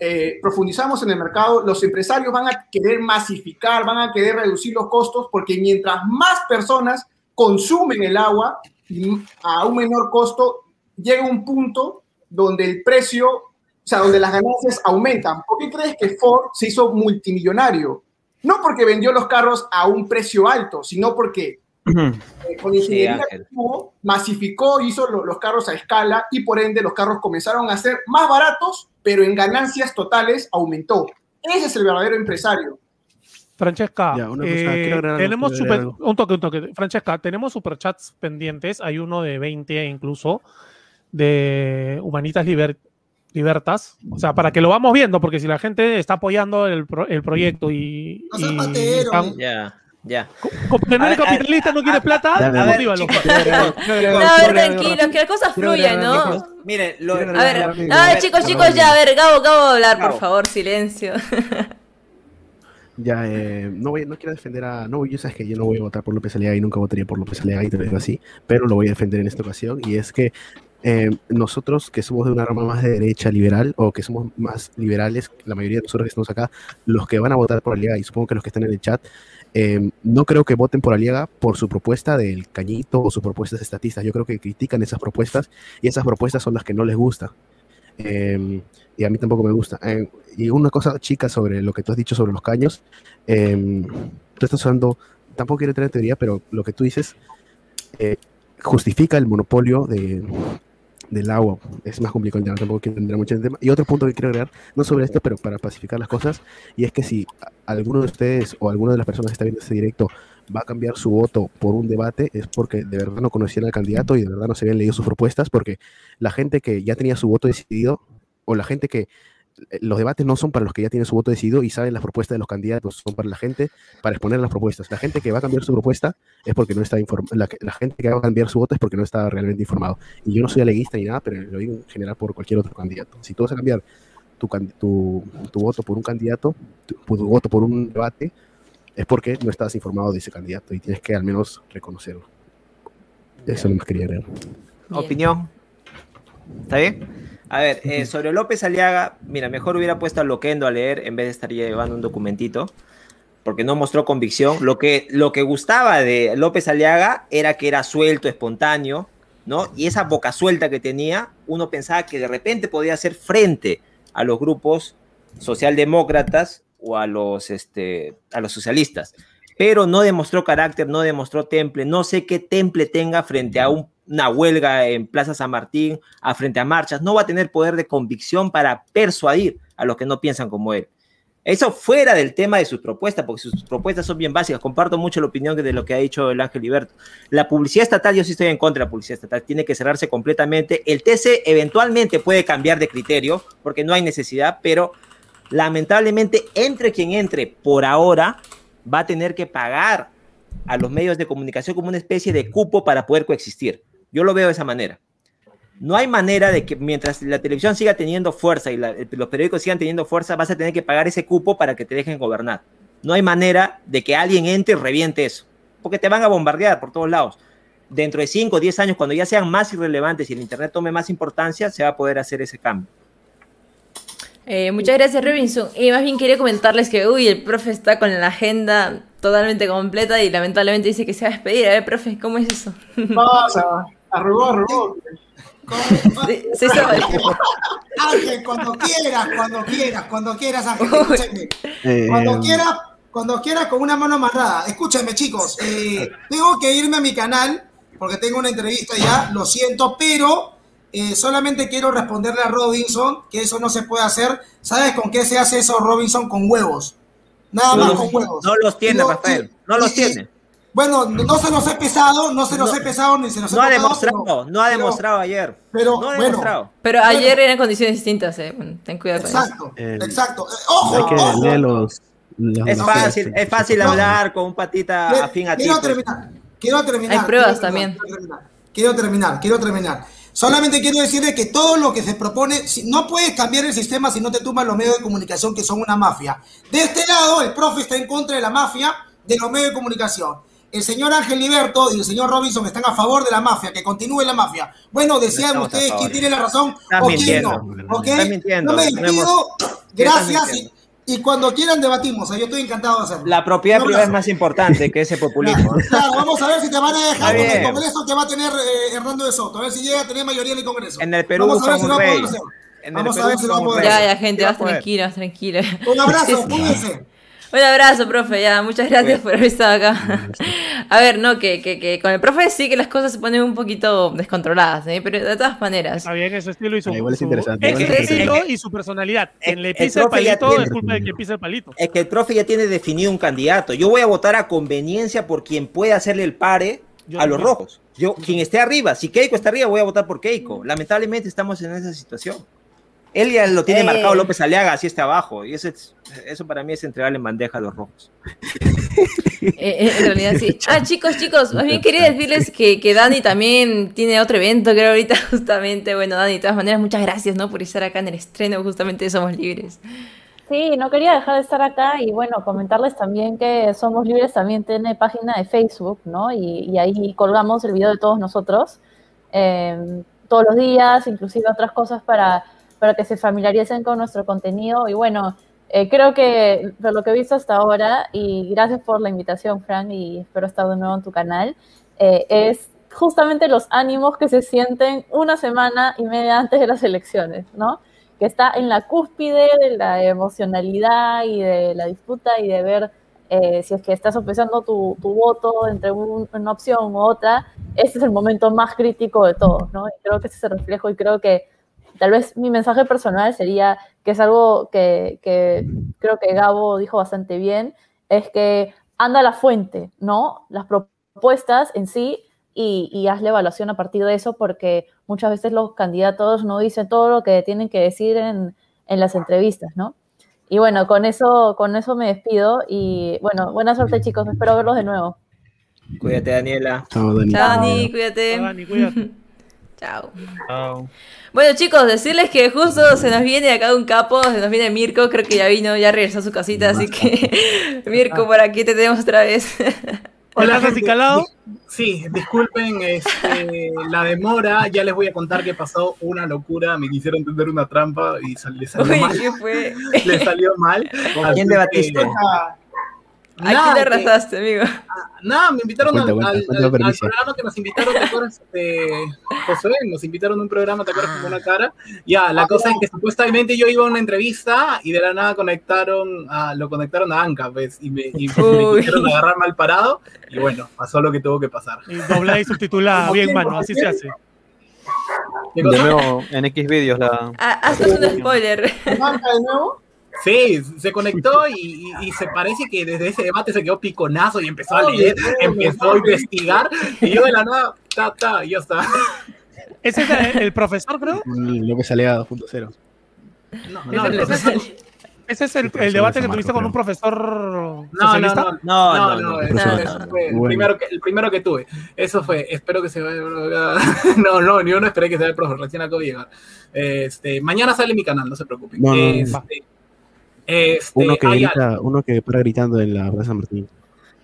eh, profundizamos en el mercado, los empresarios van a querer masificar, van a querer reducir los costos, porque mientras más personas consumen el agua a un menor costo, llega un punto donde el precio, o sea, donde las ganancias aumentan. ¿Por qué crees que Ford se hizo multimillonario? No porque vendió los carros a un precio alto, sino porque eh, con ingeniería que
Ángel.
tuvo, masificó, hizo lo- los carros a escala y por ende los carros comenzaron a ser más baratos, pero en ganancias totales aumentó. Ese es el verdadero empresario.
Francesca,
Ya, una cosa,
eh,
algo,
tenemos super, un toque, un toque. Francesca, tenemos superchats pendientes. Hay uno de 20 incluso de Humanitas Liber- Libertas. O sea, para que lo vamos viendo, porque si la gente está apoyando el, pro- el proyecto y,
No seas
y
patero,
están-
Ya, ya. A a-
capitalista, no quieres plata,
a ver,
No, a ver, tranquilos, que la cosa fluya, ¿no?
Miren, lo,
A ver,
algo.
chicos, chicos, ya, a ver, Gabo, Gabo, hablar, por favor, silencio.
Ya, eh, no, voy, no quiero defender a. No, yo sabes que yo no voy a votar por López Aliaga y nunca votaría por López Aliaga y te lo digo así, pero lo voy a defender en esta ocasión. Y es que eh, nosotros que somos de una rama más de derecha liberal o que somos más liberales, la mayoría de nosotros que estamos acá, los que van a votar por Aliaga y supongo que los que están en el chat, eh, no creo que voten por Aliaga por su propuesta del cañito o sus propuestas estatistas. Yo creo que critican esas propuestas y esas propuestas son las que no les gusta. Eh, y a mí tampoco me gusta. Eh, y una cosa chica sobre lo que tú has dicho sobre los caños. eh, tú estás usando, tampoco quiero tener teoría, pero lo que tú dices eh, justifica el monopolio de, del agua. Es más complicado, ya tampoco quiero entrar mucho el tema. Y otro punto que quiero agregar, no sobre esto, pero para pacificar las cosas, y es que si alguno de ustedes o alguna de las personas que está viendo este directo va a cambiar su voto por un debate, es porque de verdad no conocían al candidato y de verdad no se habían leído sus propuestas, porque la gente que ya tenía su voto decidido, o la gente que los debates no son para los que ya tienen su voto decidido y saben las propuestas de los candidatos, son para la gente para exponer las propuestas. La gente que va a cambiar su propuesta es porque no está informada. La, gente que va a cambiar su voto es porque no está realmente informado. Y yo no soy aleguista ni nada, pero lo digo en general por cualquier otro candidato. Si tú vas a cambiar tu, can- tu, tu voto por un candidato, tu, tu voto por un debate, es porque no estás informado de ese candidato y tienes que al menos reconocerlo. Eso no más quería.
Bien.
opinión. ¿Está bien? A ver, eh, sobre López Aliaga, mira, mejor hubiera puesto a Loquendo a leer en vez de estar llevando un documentito, porque no mostró convicción. Lo que, lo que gustaba de López Aliaga era que era suelto, espontáneo, ¿no? Y esa boca suelta que tenía, uno pensaba que de repente podía hacer frente a los grupos socialdemócratas o a los, este, a los socialistas. Pero no demostró carácter, no demostró temple, no sé qué temple tenga frente a una huelga en Plaza San Martín, a frente a marchas, no va a tener poder de convicción para persuadir a los que no piensan como él. Eso fuera del tema de sus propuestas, porque sus propuestas son bien básicas. Comparto mucho la opinión de lo que ha dicho el Ángel Liberto. La publicidad estatal, yo sí estoy en contra de la publicidad estatal, tiene que cerrarse completamente. El TC eventualmente puede cambiar de criterio, porque no hay necesidad, pero lamentablemente, entre quien entre por ahora, va a tener que pagar a los medios de comunicación como una especie de cupo para poder coexistir. Yo lo veo de esa manera. No hay manera de que mientras la televisión siga teniendo fuerza y los periódicos sigan teniendo fuerza, vas a tener que pagar ese cupo para que te dejen gobernar. No hay manera de que alguien entre y reviente eso, porque te van a bombardear por todos lados. Dentro de 5 o 10 años, cuando ya sean más irrelevantes y el Internet tome más importancia, se va a poder hacer ese cambio.
Eh, muchas gracias, Robinson. Y más bien quería comentarles que, uy, el profe está con la agenda totalmente completa y lamentablemente dice que se va a despedir. A ver, profe, ¿cómo es eso?
Pasa, arrugó, arrugó.
Sí, sí sabe. Ángel, cuando quieras, cuando quieras, cuando quieras, Ángel, escúchame.
Eh,
Cuando quieras, cuando quieras con una mano amarrada. Escúchame, chicos, eh, tengo que irme a mi canal porque tengo una entrevista ya, lo siento, pero eh, solamente quiero responderle a Robinson que eso no se puede hacer. ¿Sabes con qué se hace eso, Robinson? Con huevos. Nada
No
más
los-
con huevos.
no los tiene,
Y
Rafael, no los
y-
tiene.
Bueno, no se los he pesado, no se los he pesado ni se los he
No ha demostrado,
pero-
no ha
pero-
demostrado ayer.
pero,
no ha
bueno,
demostrado.
Pero ayer eran condiciones distintas, eh. Bueno, ten cuidado con eso.
Exacto, exacto. Eh, Ojo,
hay que
ojo.
leer los. los-
Es
los-
fácil, es fácil
No.
hablar con un patita
Quiero-
afín a ti.
Quiero
pues.
terminar. Quiero terminar.
Hay pruebas
quiero terminar,
también.
Quiero terminar. Quiero terminar, quiero terminar. Solamente quiero decirle que todo lo que se propone, no puedes cambiar el sistema si no te tumban los medios de comunicación que son una mafia. De este lado, el profe está en contra de la mafia de los medios de comunicación. El señor Ángel Liberto y el señor Robinson están a favor de la mafia, que continúe la mafia. Bueno, decían
estamos
ustedes quién tiene la razón
Estás
o quién no.
mintiendo.
¿ok?
Estás mintiendo.
No me despido. Gracias. Y, y cuando quieran debatimos. Yo estoy encantado de hacerlo.
La propiedad privada es más importante que ese populismo. ¿eh?
Claro, vamos a ver si te van a dejar con el. Congreso que va a tener eh, Hernando de Soto. A ver si llega a tener mayoría en el Congreso.
En el Perú
Vamos a ver si lo va a poder hacer.
En el
Vamos a ver si lo va a poder
rey.
Ya,
hacer.
ya, gente, vas tranquila, tranquila.
Un abrazo, cuídense.
Un abrazo, profe, ya, muchas gracias por haber estado acá. A ver, no, que, que, que con el profe sí que las cosas se ponen un poquito descontroladas, ¿eh? pero de todas maneras.
Está bien, es su estilo y su,
Ah, igual es interesante,
es
igual es
su estilo
interesante.
y su personalidad.
El-
Quien le
el
pisa el
profe ya
palito
tiene-
es culpa de quien pisa el palito.
Es que el profe ya tiene definido un candidato. Yo voy a votar a conveniencia por quien pueda hacerle el pare
Yo
a los rojos. Yo, quien esté arriba, si Keiko está arriba, voy a votar por Keiko. Lamentablemente estamos en esa situación. Él ya lo tiene
Eh.
marcado López Aliaga, así está abajo. Y eso, es- eso para mí es entregarle en bandeja a los rojos.
Eh, eh, en realidad sí. Ah, chicos, chicos, más bien quería decirles que, que Dani también tiene otro evento, creo, ahorita, justamente. Bueno, Dani, de todas maneras, muchas gracias, ¿no? Por estar acá en el estreno, justamente de Somos Libres.
Sí, no quería dejar de estar acá y bueno, comentarles también que Somos Libres también tiene página de Facebook, ¿no? Y, y ahí colgamos el video de todos nosotros eh, todos los días, inclusive otras cosas para, para que se familiaricen con nuestro contenido. Y bueno, eh, creo que por lo que he visto hasta ahora, y gracias por la invitación, Frank, y espero estar de nuevo en tu canal, eh, es justamente los ánimos que se sienten una semana y media antes de las elecciones, ¿no? que está en la cúspide de la emocionalidad y de la disputa y de ver eh, si es que estás sopesando tu, tu voto entre un- una opción u otra, ese es el momento más crítico de todos, ¿no? Y creo que ese es el reflejo y creo que tal vez mi mensaje personal sería que es algo que, que creo que Gabo dijo bastante bien, es que anda a la fuente, ¿no? Las propuestas en sí y, y hazle evaluación a partir de eso porque muchas veces los candidatos no dicen todo lo que tienen que decir en, en las entrevistas, ¿no? Y bueno, con eso, con eso me despido y bueno, buena suerte chicos, espero verlos de nuevo.
Cuídate, Daniela.
Chao, Dani.
Chao, Dani, cuídate.
Chao, Dani, cuídate.
Chao.
Chao.
Bueno, chicos, decirles que justo se nos viene acá un capo, se nos viene Mirko, creo que ya vino, ya regresó a su casita, así que Mirko, por aquí te tenemos otra vez.
Hola, calado?
Sí, disculpen este, la demora. Ya les voy a contar que pasó una locura. Me quisieron tender una trampa y sal- le salió
Uy,
mal.
¿qué fue?
Le salió mal.
¿Con quién
que-
debatiste?
¿A quién le arrasaste, amigo?
Nada, me invitaron
Cuenta,
al,
cuenta,
al-
cuenta
al programa que nos invitaron, ¿te acuerdas? Este, José, nos invitaron a un programa, ¿te acuerdas? Con una cara. Ya, la cosa es que supuestamente yo iba a una entrevista y de la nada conectaron a, lo conectaron a Anca, pues, y me, y me quisieron agarrar mal parado, y bueno, pasó lo que tuvo que pasar.
Y doblada y subtitulada, bien, mano, así se hace.
¿Qué
De nuevo, en X videos la.
Ah, haznos un spoiler.
¿Anca de nuevo? Sí, se conectó y, y- y se parece que desde ese debate se quedó piconazo y empezó a leer, empezó a investigar, y yo de la nada, ta, ta, y ya está.
Ese es el, el profesor, creo.
López 2.0
No,
Ese,
no,
ese
no,
es el, ese es el- debate
de
que tuviste con un profesor
No, no,
socialista.
no,
No,
no,
no,
el, primero que, el primero que tuve. Eso fue, espero que se vaya. No, no, yo no esperé que sea el profesor, recién acabo de llegar. Este, mañana sale mi canal, no se preocupen.
No, no, no.
Este, este,
Uno que grita, uno que para gritando en la Plaza San Martín.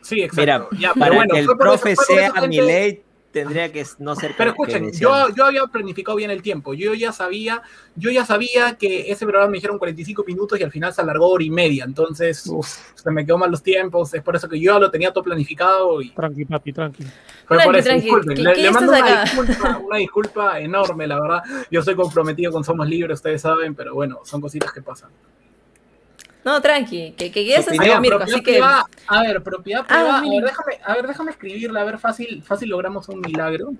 sí, exacto.
Mira,
ya, pero
para
bueno,
que el profe
eso,
sea
gente-
mi ley, tendría que no ser
Pero escuchen, yo, yo había planificado bien el tiempo. Yo ya sabía, yo ya sabía que ese programa me dijeron 45 minutos y al final se alargó hora y media. Entonces, se me quedó mal los tiempos. Es por eso que yo lo tenía todo planificado y
Tranqui, papi, tranqui.
fue
Tranqui,
por eso.
tranqui.
Disculpen.
¿Qué-
Le,
qué
le mando una disculpa, una disculpa enorme, la verdad. Yo soy comprometido con Somos Libres, ustedes saben, pero bueno, son cositas que pasan.
No, tranqui, que, que ya se
ya,
Mirko, así que...
privada. A ver, propiedad
Ah,
privada. a, ver, déjame, a ver, déjame escribirla, a ver, fácil, fácil logramos un milagro.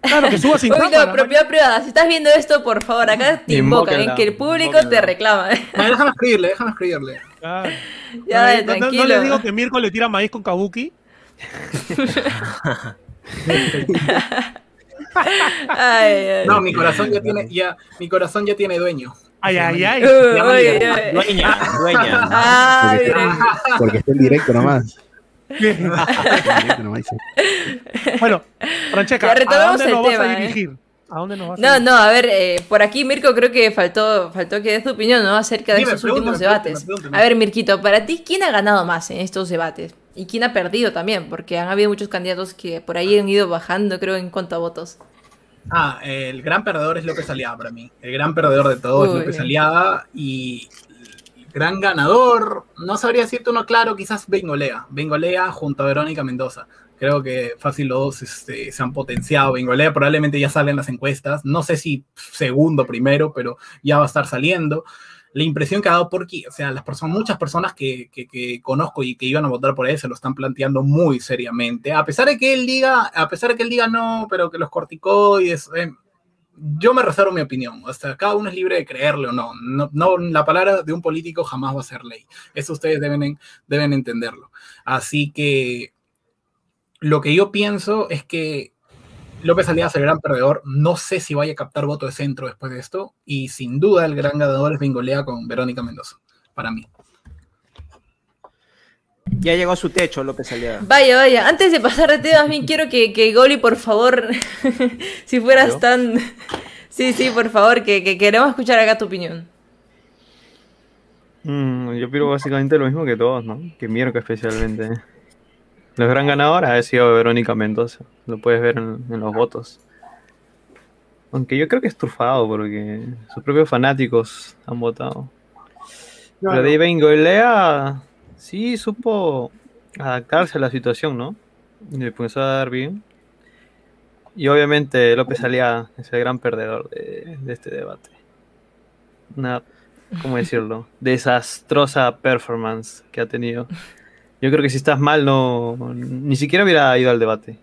Claro, que suba sin
Uy,
cámara.
no, propiedad privada. Si estás viendo esto, por favor, acá te invocan, ¿eh? que el público
invóquenla.
te reclama.
A ver, déjame escribirle, déjame escribirle.
Claro.
Ya,
No,
dale,
no, no,
tranquilo.
no le digo que Mirko le tira maíz con kabuki.
Ay, ay.
No, mi corazón ya tiene, ya, mi corazón ya tiene dueño.
Ay, ay, ay.
Ya.
uy.
Dueña, dueña.
Ah,
Porque, está, porque está en directo nomás.
Bueno, Francheca,
Ya
¿a dónde nos vas
tema,
a
¿eh?
dirigir? ¿A dónde nos vas a
No,
dirigir?
no, a ver, eh, por aquí Mirko creo que faltó, faltó que des tu opinión, ¿no? Acerca de
Dime,
estos últimos debates. A ver, Mirquito, para ti, ¿quién ha ganado más en estos debates? ¿Y quién ha perdido también? Porque han habido muchos candidatos que por ahí han ido bajando, creo, en cuanto a votos.
Ah, el gran perdedor es López Aliaga para mí. El gran perdedor de todo es
Uy.
López Aliaga y el gran ganador, no sabría decirte uno claro, quizás Bengolea. Bengolea junto a Verónica Mendoza. Creo que fácil los dos este, se han potenciado. Bengolea probablemente ya sale en las encuestas. No sé si segundo, primero, pero ya va a estar saliendo. La impresión que ha dado Porky, o sea, las personas, muchas personas que, que- que conozco y que iban a votar por él se lo están planteando muy seriamente. A pesar de que él diga, a pesar de que él diga no, pero que los corticoides, eh, yo me reservo mi opinión. O sea, cada uno es libre de creerle o no. No, no. La palabra de un político jamás va a ser ley. Eso ustedes deben, deben entenderlo. Así que lo que yo pienso es que López Aliaga es el gran perdedor. No sé si vaya a captar voto de centro después de esto. Y sin duda el gran ganador es Bengolea con Verónica Mendoza, para mí.
Ya llegó a su techo, López Aliaga.
Vaya, vaya, antes de pasar de temas, bien quiero que, que Goli, por favor, si fueras
¿Yo?
tan... Sí, sí, por favor, que, que queremos escuchar acá tu opinión.
Mm, yo opino básicamente lo mismo que todos, ¿no? Que Mirko especialmente. La gran ganadora ha sido Verónica Mendoza. Lo puedes ver en, en los votos. Aunque yo creo que es trufado porque sus propios fanáticos han votado. Pero de ahí Bengolea sí supo adaptarse a la situación, ¿no? Y le comenzó a dar bien. Y obviamente López Aliaga es el gran perdedor de, de este debate. Una, ¿cómo decirlo? Desastrosa performance que ha tenido. Yo creo que si estás mal, no ni siquiera hubiera ido al debate.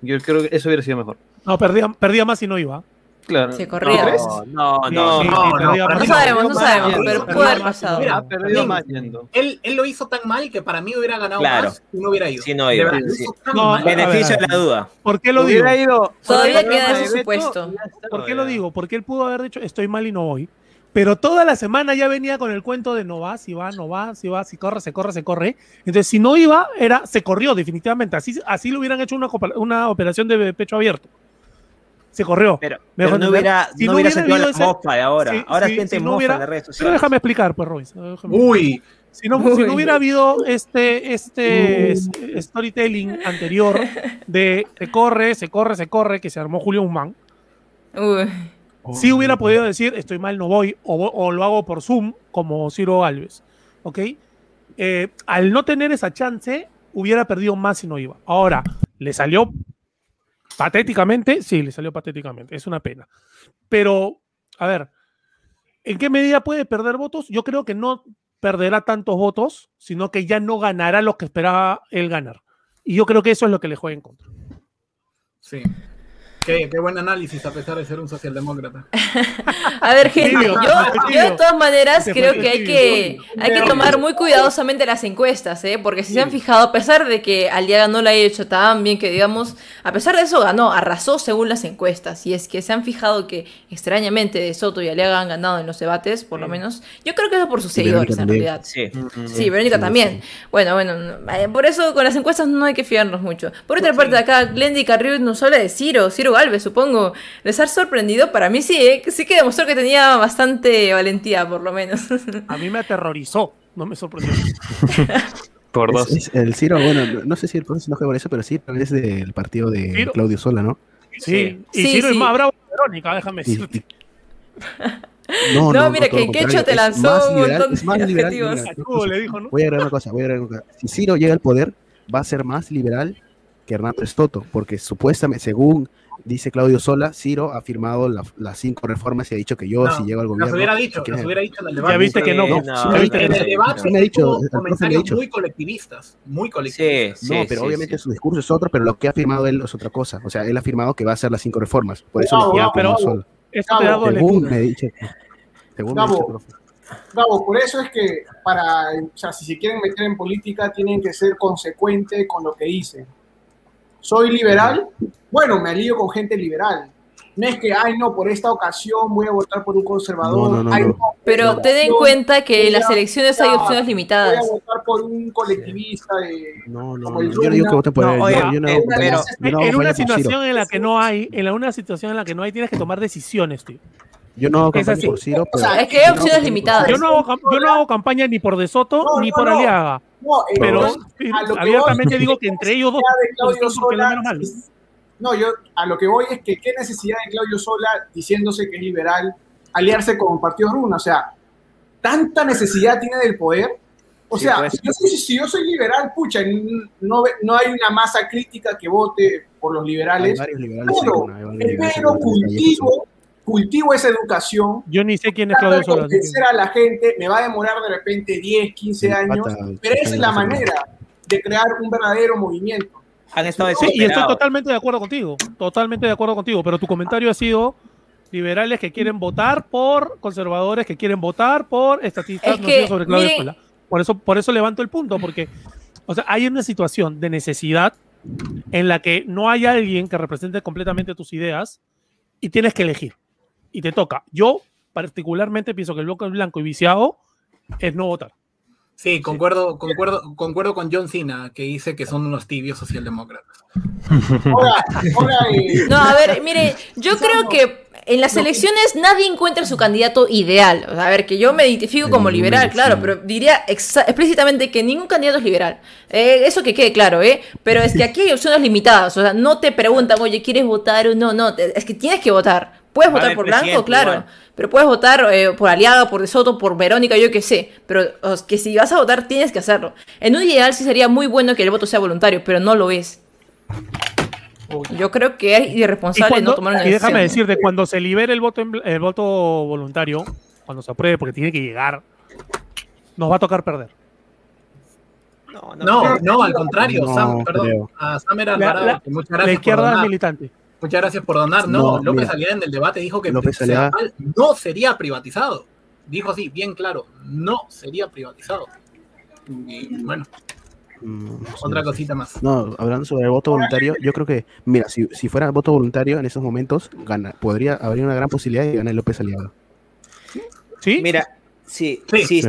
Yo creo que eso hubiera sido mejor.
No, perdía, perdía más y no iba.
Claro.
Se corría.
No, no,
No,
no.
Sí,
no,
sí, perdía
no,
más.
No
no,
sabemos, no sabemos, pero pudo haber pasado.
mira,
Ha perdido más yendo.
Él, él lo hizo tan mal que para mí hubiera ganado
Claro.
más y no hubiera ido.
Sí, no
De
iba,
verdad,
sí.
No,
Beneficio de la duda.
¿Por qué lo digo?
Hubiera ido.
Todavía queda ese supuesto.
¿Por qué lo digo? Porque él pudo haber dicho estoy mal y no voy. Pero toda la semana ya venía con el cuento de no va, si va, no va, si va, si corre, se corre, se corre. Entonces, si no iba, era, se corrió definitivamente. Así, así le hubieran hecho una, una operación de pecho abierto. Se corrió.
Pero,
¿Me
pero no hubiera,
Si
no
no
hubiera sentido la
ese-
mofa de ahora. Ahora
sí,
gente
si no
mofa
hubiera-
en las redes
Pero déjame explicar, pues, Royce. déjame-
Uy,
Si no, si
Uy.
no hubiera habido este, este storytelling anterior de se corre, se corre, se corre, que se armó Julio Humán,
Uy.
Sí hubiera podido decir estoy mal, no voy, o, lo hago por Zoom, como Ciro Alves. ¿Ok? eh, al no tener esa chance, hubiera perdido más si no iba. Ahora, le salió patéticamente, sí, le salió patéticamente, es una pena. Pero, a ver, ¿en qué medida puede perder votos? Yo creo que no perderá tantos votos, sino que ya no ganará lo que esperaba él ganar. Y yo creo que eso es lo que le juega en contra.
Sí. Qué, buen análisis, a pesar de ser un socialdemócrata.
a ver, gente, yo, de todas maneras creo que hay que, hay que tomar muy cuidadosamente las encuestas, ¿eh? porque si se han fijado, a pesar de que Aliaga no la haya hecho tan bien que digamos, a pesar de eso ganó, arrasó según las encuestas. Y es que se han fijado que extrañamente De Soto y Aliaga han ganado en los debates, por lo menos. Yo creo que eso por sus seguidores, en realidad. Sí, sí Verónica también. Bueno, bueno, eh, por eso con las encuestas no hay que fiarnos mucho. Por otra parte, acá Glendy Carrillo nos habla de Ciro, Ciro Alves, supongo. ¿Les ha sorprendido? Para mí sí, ¿eh? sí que demostró que tenía bastante valentía, por lo menos.
A mí me aterrorizó, no me sorprendió.
por dos. el Ciro, bueno, no sé si el proceso no fue por eso, pero sí es del partido de Claudio Sola, ¿no?
Sí, y Ciro es más bravo que Verónica, déjame decirte.
No, no, mira, que Quecho te lanzó un montón
de más liberal, Voy a agregar una cosa, voy a agregar una cosa. Si Ciro llega al poder, va a ser más liberal que Hernán Estoto, porque supuestamente, según dice Claudio Sola, Ciro ha firmado las cinco reformas y ha dicho que yo, si llego al gobierno. Nos
hubiera dicho, nos hubiera dicho en el debate.
Ya viste que no.
en el debate me ha dicho, comentarios muy colectivistas. Muy colectivistas.
no, pero obviamente su discurso es otro, pero lo que ha firmado él es otra cosa. O sea, él ha afirmado que va a hacer las cinco reformas. Por eso no,
no, pero Sola. Esto te da
según me ha dicho.
Según me ha dicho, Gabo, por eso es que para, o sea, si se quieren meter en política tienen que ser consecuentes con lo que dicen. ¿Soy liberal? Bueno, me alío con gente liberal. No es que, ay, no, por esta ocasión voy a votar por un conservador.
Pero ten en cuenta que en las elecciones hay opciones limitadas.
Voy a votar por un colectivista de.
No, no, yo no digo que voten por él.
en una situación en la que no hay, en una situación en la que no hay, tienes que tomar decisiones, tío.
Yo no hago campaña por Ciro,
pero... Es que hay opciones limitadas.
Yo no hago, yo no hago campaña ni por De Soto ni por Aliaga. Eh, pero abiertamente digo que entre ellos dos,
no, yo a lo que voy es que qué necesidad de Claudio Sola, diciéndose que es liberal, aliarse con Partido Runa. O sea, tanta necesidad tiene del poder. O sea, si, yo soy, liberal, pucha, no, no hay una masa crítica que vote por los liberales. pero, cultivo, cultivo esa educación.
Yo ni sé quién es Claudio Sola.
Convencer a la gente me va a demorar de repente 10, 15 años, pero esa es la manera de crear un verdadero movimiento
sí, y estoy totalmente de acuerdo contigo, totalmente de acuerdo contigo, pero tu comentario ha sido liberales que quieren votar por conservadores que quieren votar por estatistas sobre Claudio Escuela. Por eso, por eso levanto el punto, porque o sea, hay una situación de necesidad en la que no hay alguien que represente completamente tus ideas y tienes que elegir. Y te toca. Yo particularmente pienso que el bloque blanco y viciado es no votar.
Sí, concuerdo, concuerdo, concuerdo con John Cena, que dice que son unos tibios socialdemócratas.
no, a ver, mire, yo creo que en las elecciones nadie encuentra su candidato ideal. a ver, que yo me identifico como liberal, claro, pero diría explícitamente que ningún candidato es liberal. Eh, eso que quede claro, ¿eh? Pero es que aquí hay opciones limitadas. O sea, no te preguntan, oye, ¿quieres votar o no? No, es que tienes que votar. Puedes votar por blanco, claro. Pero puedes votar eh, por Aliaga, por De Soto, por Verónica, yo qué sé. Pero que si vas a votar, tienes que hacerlo. En un ideal sí sería muy bueno que el voto sea voluntario, pero no lo es. Yo creo que es irresponsable no tomar una
decisión. Y déjame decirte, cuando se libere el voto, el voto voluntario, cuando se apruebe, porque tiene que llegar, nos va a tocar perder.
No, no, no, al contrario, Sam, perdón, a Sam era la, muchas gracias
la izquierda es militante.
Muchas gracias por donar. No, López Aliaga en el debate dijo que no sería privatizado. Dijo así, bien claro, no sería privatizado. Y bueno, mm, otra cosita más.
No, hablando sobre el voto voluntario, yo creo que, mira, si, si fuera voto voluntario en esos momentos, gana, podría haber una gran posibilidad de ganar López Aliaga.
¿Sí? Mira, Sí, sí,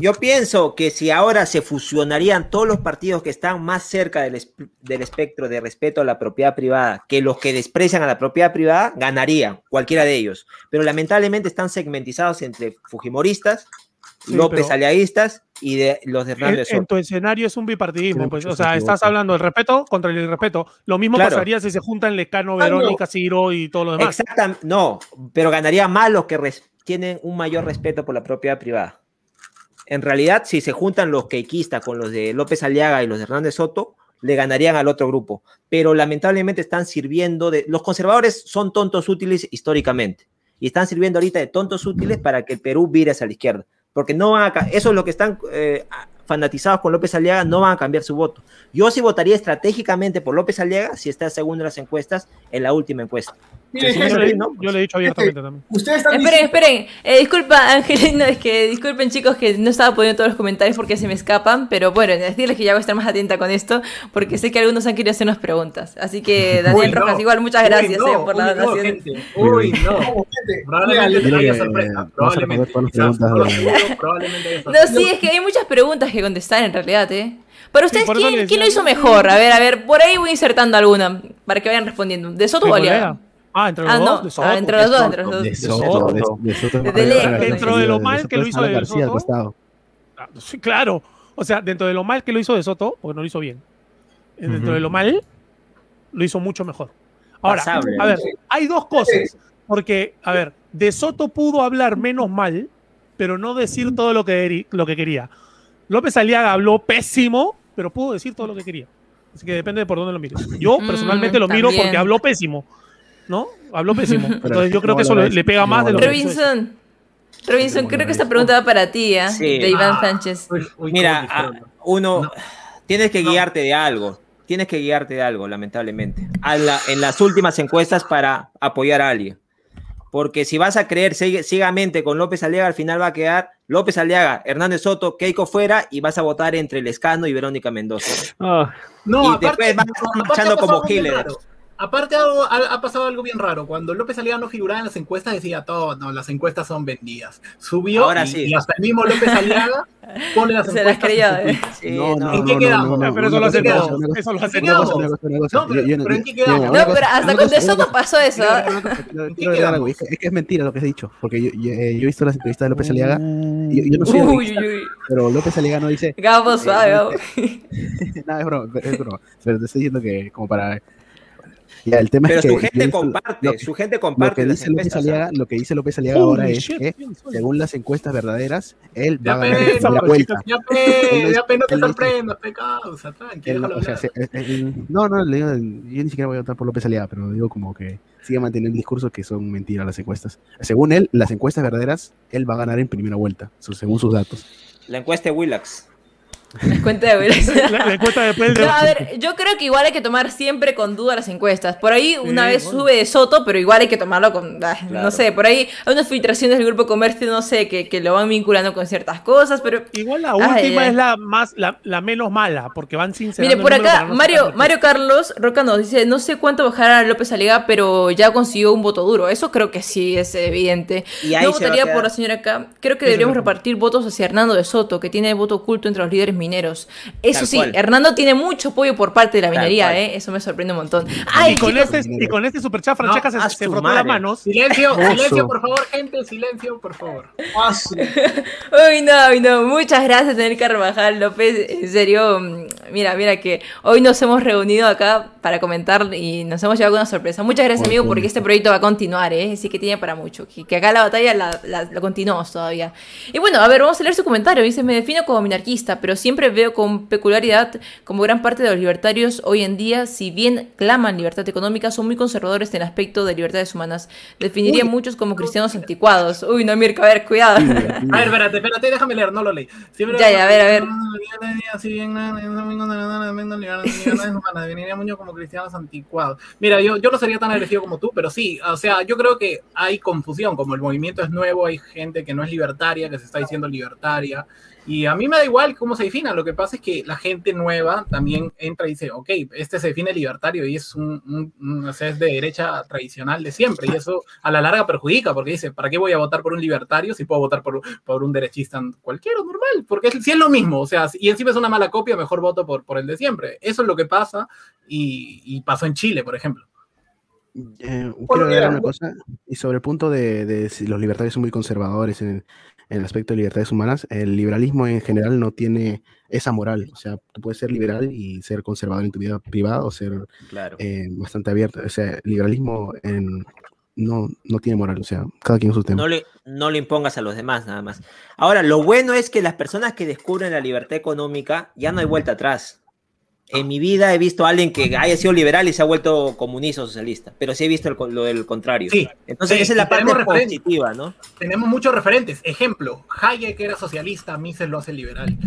yo pienso que si ahora se fusionarían todos los partidos que están más cerca del, del, espectro de respeto a la propiedad privada que los que desprecian a la propiedad privada, ganarían cualquiera de ellos. Pero lamentablemente están segmentizados entre fujimoristas, López aliaístas y de los de Hernández.
En, tu escenario es un bipartidismo, pues, o sea, estás hablando del respeto contra el irrespeto. Lo mismo pasaría si se juntan Lecano, Verónica, Ciro y todo lo demás.
Exactamente, no, pero ganaría más los que tienen un mayor respeto por la propiedad privada. en realidad, si se juntan los quequistas con los de López Aliaga y los de Hernández Soto, le ganarían al otro grupo. Pero lamentablemente están sirviendo de... Los conservadores son tontos útiles históricamente y están sirviendo ahorita de tontos útiles para que el Perú vire hacia la izquierda. Porque no van a... Eso es lo que están eh, fanatizados con López Aliaga, no van a cambiar su voto. Yo sí votaría estratégicamente por López Aliaga si está segundo en las encuestas en la última encuesta
yo, le, he dicho abiertamente también.
esperen, esperen. Eh, disculpa, Angelina, es que disculpen chicos que no estaba poniendo todos los comentarios porque se me escapan, pero bueno, decirles que ya voy a estar más atenta con esto porque sé que algunos han querido hacernos preguntas. Así que Daniel Rojas, igual muchas gracias eh, por la donación.
uy, no. Probablemente haya sorpresa. Probablemente.
No, sí, es que hay muchas preguntas que contestar en realidad, ¿eh? Para ustedes, ¿quién, ¿quién, lo hizo mejor? A ver, a ver, por ahí voy insertando alguna para que vayan respondiendo. ¿De Soto o Aliaga?
Ah, entre los ah, dos.
No. Ah, entre los dos, entre los dos.
De Soto. De, Soto, dentro de lo mal que lo hizo de Soto. Sí, claro. O sea, dentro de lo mal que lo hizo de Soto, porque no lo hizo bien. Dentro de lo mal, lo hizo mucho mejor. Ahora, a ver, hay dos cosas. Porque, a ver, de Soto pudo hablar menos mal, pero no decir todo lo que, lo que quería. López Aliaga habló pésimo, pero pudo decir todo lo que quería. Así que depende de por dónde lo mires. Yo mm, personalmente lo miro porque habló pésimo. ¿No? Habló pésimo. Entonces yo creo que eso le, pega más de lo
Robinson. Robinson, creo que esta pregunta va para ti, ¿eh? De Iván ah, Sánchez.
Mira, uno, tienes que guiarte de algo. Tienes que guiarte de algo, lamentablemente. en las últimas encuestas para apoyar a alguien. Porque si vas a creer ciegamente con López Aliaga, al final va a quedar López Aliaga, Hernández Soto, Keiko fuera y vas a votar entre Lescano y Verónica Mendoza.
Ah. no,
y después vas marchando como killer.
Aparte ha, pasado algo bien raro. Cuando López Aliaga no figuraba en las encuestas decía todo, no, las encuestas son vendidas. Subió
Ahora
y,
sí.
y, hasta el mismo López Aliaga pone las
Se las creía,
¿eh? Sí, no, no, ¿En qué quedamos?
pero eso lo hace todo. Eso lo hace todo.
No, pero ¿en qué quedamos?
No, pero hasta con De Soto pasó eso.
Es que es mentira lo que has dicho. Porque yo, he visto las entrevistas de López Aliaga. Y yo no soy pero López Aliaga no dice.
Gabo suave, Gabo.
Nada, es broma. Pero te estoy diciendo que como para el tema
Pero
es que
su gente comparte, su gente comparte.
Lo que, dice López Aliaga, lo que dice López Aliaga ahora es que, según las encuestas verdaderas, él va a ganar
la vuelta. Ya pe, ya pe, no te sorprendas, pecado, tranquilo. O sea,
no, no, le digo, yo ni siquiera voy a votar por López Aliaga, pero digo como que sigue manteniendo el discurso que son mentiras las encuestas. Según él, las encuestas verdaderas, él va a ganar en primera vuelta, según sus datos.
La encuesta de Willax.
La cuenta de
la, encuesta de
no, A ver, yo creo que igual hay que tomar siempre con duda las encuestas. Por ahí una vez sube de Soto, pero igual hay que tomarlo con. Ah, no sé, por ahí hay unas filtraciones del grupo comercio, no sé, que, que lo van vinculando con ciertas cosas, pero.
Igual la última es la más, la, la, menos mala, porque van sin
Mire, por acá, Mario, Mario Carlos Roca nos dice: No sé cuánto bajará López Aliga, pero ya consiguió un voto duro. Eso creo que sí es evidente. No votaría por la señora acá. Creo que deberíamos repartir votos hacia Hernando de Soto, que tiene voto oculto entre los líderes mineros. Eso sí, Hernando tiene mucho apoyo por parte de la minería, ¿eh? Eso me sorprende un montón.
y, con este, y con este superchat, Francesca se, se frotó las manos.
Silencio, silencio, por favor, gente, silencio, por favor.
uy, no, uy, no. Muchas gracias, Daniel Carvajal López. En serio, mm, mira, mira que hoy nos hemos reunido acá para comentar y nos hemos llevado con una sorpresa. Muchas gracias, amigo, porque este proyecto va a continuar, ¿eh? Así que tiene para mucho. Que, acá la batalla la, la, continuamos todavía. Y bueno, a ver, vamos a leer su comentario. Dice: Me defino como minarquista, pero siempre veo con peculiaridad como gran parte de los libertarios hoy en día, si bien claman libertad económica, son muy conservadores en el aspecto de libertades humanas. Definiría muchos como cristianos anticuados. Uy, no, Mirko, a ver, cuidado. a
ver, espérate, espérate, déjame leer, no lo leí.
ya, ya, a ver, a ver.
Definiría mucho como cristianos anticuados. Mira, yo, yo no sería tan agresivo como tú, pero sí, o sea, yo creo que hay confusión, como el movimiento es nuevo, hay gente que no es libertaria, que se está diciendo libertaria. Y a mí me da igual cómo se defina, lo que pasa es que la gente nueva también entra y dice, ok, este se define libertario y es un, un, es de derecha tradicional de siempre, y eso a la larga perjudica, porque dice, ¿para qué voy a votar por un libertario si puedo votar por, por un derechista cualquiera, normal? Porque si es lo mismo, o sea, y encima es una mala copia, mejor voto por, por el de siempre. Eso es lo que pasa y, pasó en Chile, por ejemplo.
Eh, quiero agregar una cosa, y sobre el punto de, de, si los libertarios son muy conservadores en, en el aspecto de libertades humanas, el liberalismo en general no tiene esa moral. O sea, tú puedes ser liberal y ser conservador en tu vida privada o ser eh, bastante abierto. O sea, liberalismo en, no, no tiene moral, o sea, cada quien su tema.
No le, no le impongas a los demás, nada más. Ahora, lo bueno es que las personas que descubren la libertad económica ya no hay vuelta atrás. En mi vida he visto a alguien que haya sido liberal y se ha vuelto comunista o socialista, pero sí he visto lo del contrario.
Sí,
Entonces, esa es la parte positiva, ¿no?
Tenemos muchos referentes. Ejemplo, Hayek era socialista, Mises lo hace liberal.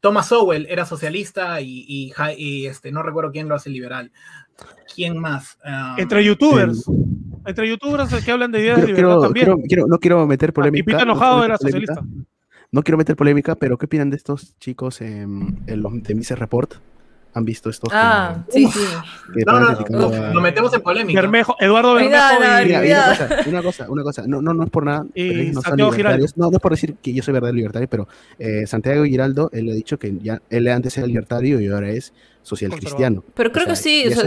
Thomas Sowell era socialista y, y, este, no recuerdo quién lo hace liberal. ¿Quién más?
Entre youtubers. Entre youtubers que hablan de ideas de libertad también.
no quiero meter polémica.
Pipita Enojado era socialista.
No quiero meter polémica, pero ¿qué opinan de estos chicos en, los de Mises Report? ¿Han visto estos?
Ah, sí, sí.
No, no, no, nos metemos en polémica.
Bermejo, Eduardo Bermejo.
y... una, cosa, una cosa, no, no, no es por nada. no, Santiago Giraldo. no, no es por decir que yo soy verdadero libertario, pero eh, Santiago Giraldo, él le ha dicho que ya él antes era libertario y ahora es social cristiano.
Pero creo que sí.
Y eso,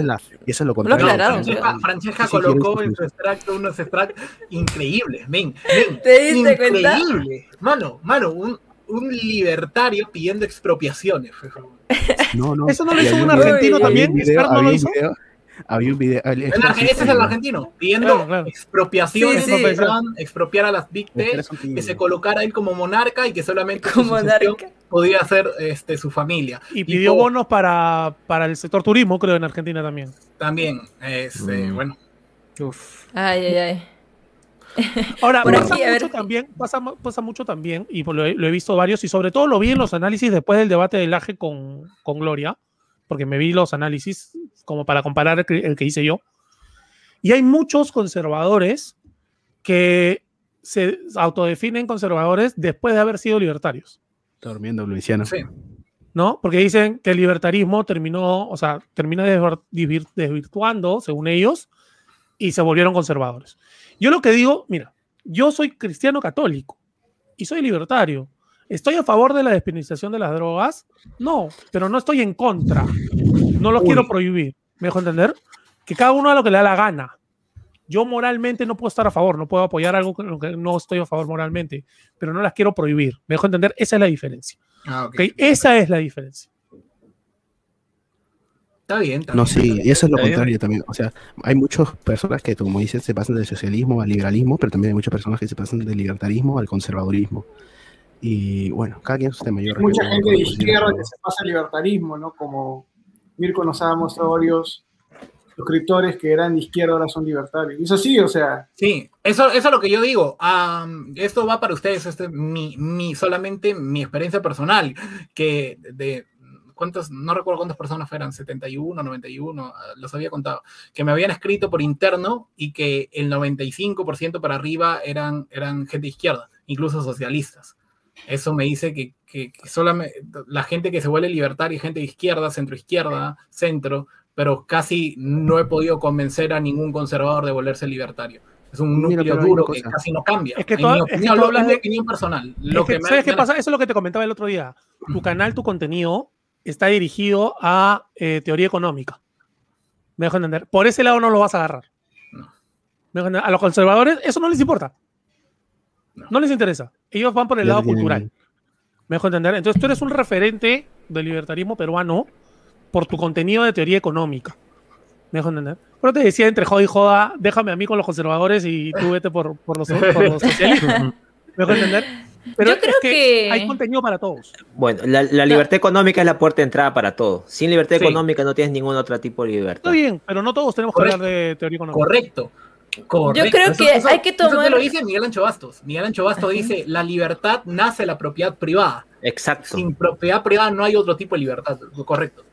es lo contrario.
Lo Francesca, colocó en su extracto unos extractos increíbles, men,
¿Te diste
increíble. Mano, mano, un, un libertario pidiendo expropiaciones.
No, no. Eso no lo hizo un argentino también. no lo hizo.
Había un video.
ese es el argentino, pidiendo expropiación, expropiar a las víctimas, que se colocara él como monarca y que solamente
como
podía ser este, su familia.
Y pidió bonos para, para el sector turismo, creo, en Argentina también.
También, este, mm. bueno.
Ay, ay, ay.
Ahora, pasa, mucho también, pasa, pasa, mucho también, y lo he, lo he, visto varios, y sobre todo lo vi en los análisis después del debate del AGE con, con Gloria, porque me vi los análisis como para comparar el que, hice yo. Y hay muchos conservadores que se autodefinen conservadores después de haber sido libertarios.
durmiendo, Luisiana.
Sí.
¿No? Porque dicen que el libertarismo terminó, o sea, termina desvirtuando, según ellos, y se volvieron conservadores. Yo lo que digo, mira, yo soy cristiano católico y soy libertario. ¿Estoy a favor de la despenalización de las drogas? No, pero no estoy en contra. No lo quiero prohibir. ¿Me dejo entender? Que cada uno haga lo que le da la gana. Yo moralmente no puedo estar a favor, no puedo apoyar algo con lo que no estoy a favor moralmente, pero no las quiero prohibir. ¿Me dejo entender? Esa es la diferencia. Ah, okay. Esa es la diferencia.
Está bien. Está
no, sí, y eso es lo contrario también. O sea, hay muchas personas que, como dices, se pasan del socialismo al liberalismo, pero también hay muchas personas que se pasan del libertarismo al conservadurismo. Y bueno, cada quien su tema.
Hay mucha gente de izquierda que se pasa al libertarismo, ¿no? Como Mirko nos ha mostrado varios suscriptores que eran de izquierda ahora son libertarios. Eso sí, o sea.
Sí, eso, eso es lo que yo digo. esto va para ustedes, este, mi, mi, solamente mi experiencia personal, que de cuántas, no recuerdo cuántas personas fueran, 71, 91, los había contado, que me habían escrito por interno y que el 95% para arriba eran, eran gente izquierda, incluso socialistas. Eso me dice que, que, solamente la gente que se vuelve libertaria, gente de izquierda, centro izquierda, centro, pero casi no he podido convencer a ningún conservador de volverse libertario. Es un núcleo duro que casi no cambia.
Es que tú, hablas
de opinión personal.
Lo que, ¿Sabes qué pasa? Eso es lo que te comentaba el otro día. Tu canal, tu contenido está dirigido a eh, teoría económica. Me dejo entender. Por ese lado no lo vas a agarrar. A los conservadores eso no les importa. No, les interesa. Ellos van por el lado cultural. Me dejo entender. Entonces tú eres un referente del libertarismo peruano por tu contenido de teoría económica. Me dejo entender. Pero te decía entre joda y joda, déjame a mí con los conservadores y tú vete por, por, los, socialistas. Me dejo entender. Pero Yo creo que, hay contenido para todos.
Bueno, la, libertad económica es la puerta de entrada para todo. Sin libertad económica no tienes ningún otro tipo de libertad.
Está bien, pero no todos tenemos que hablar de teoría económica.
Correcto.
Yo creo que hay que tomar.
Eso lo dice Miguel Ancho Bastos. Miguel Ancho Bastos dice: la libertad nace de la propiedad privada.
Exacto.
Sin propiedad privada no hay otro tipo de libertad. Correcto.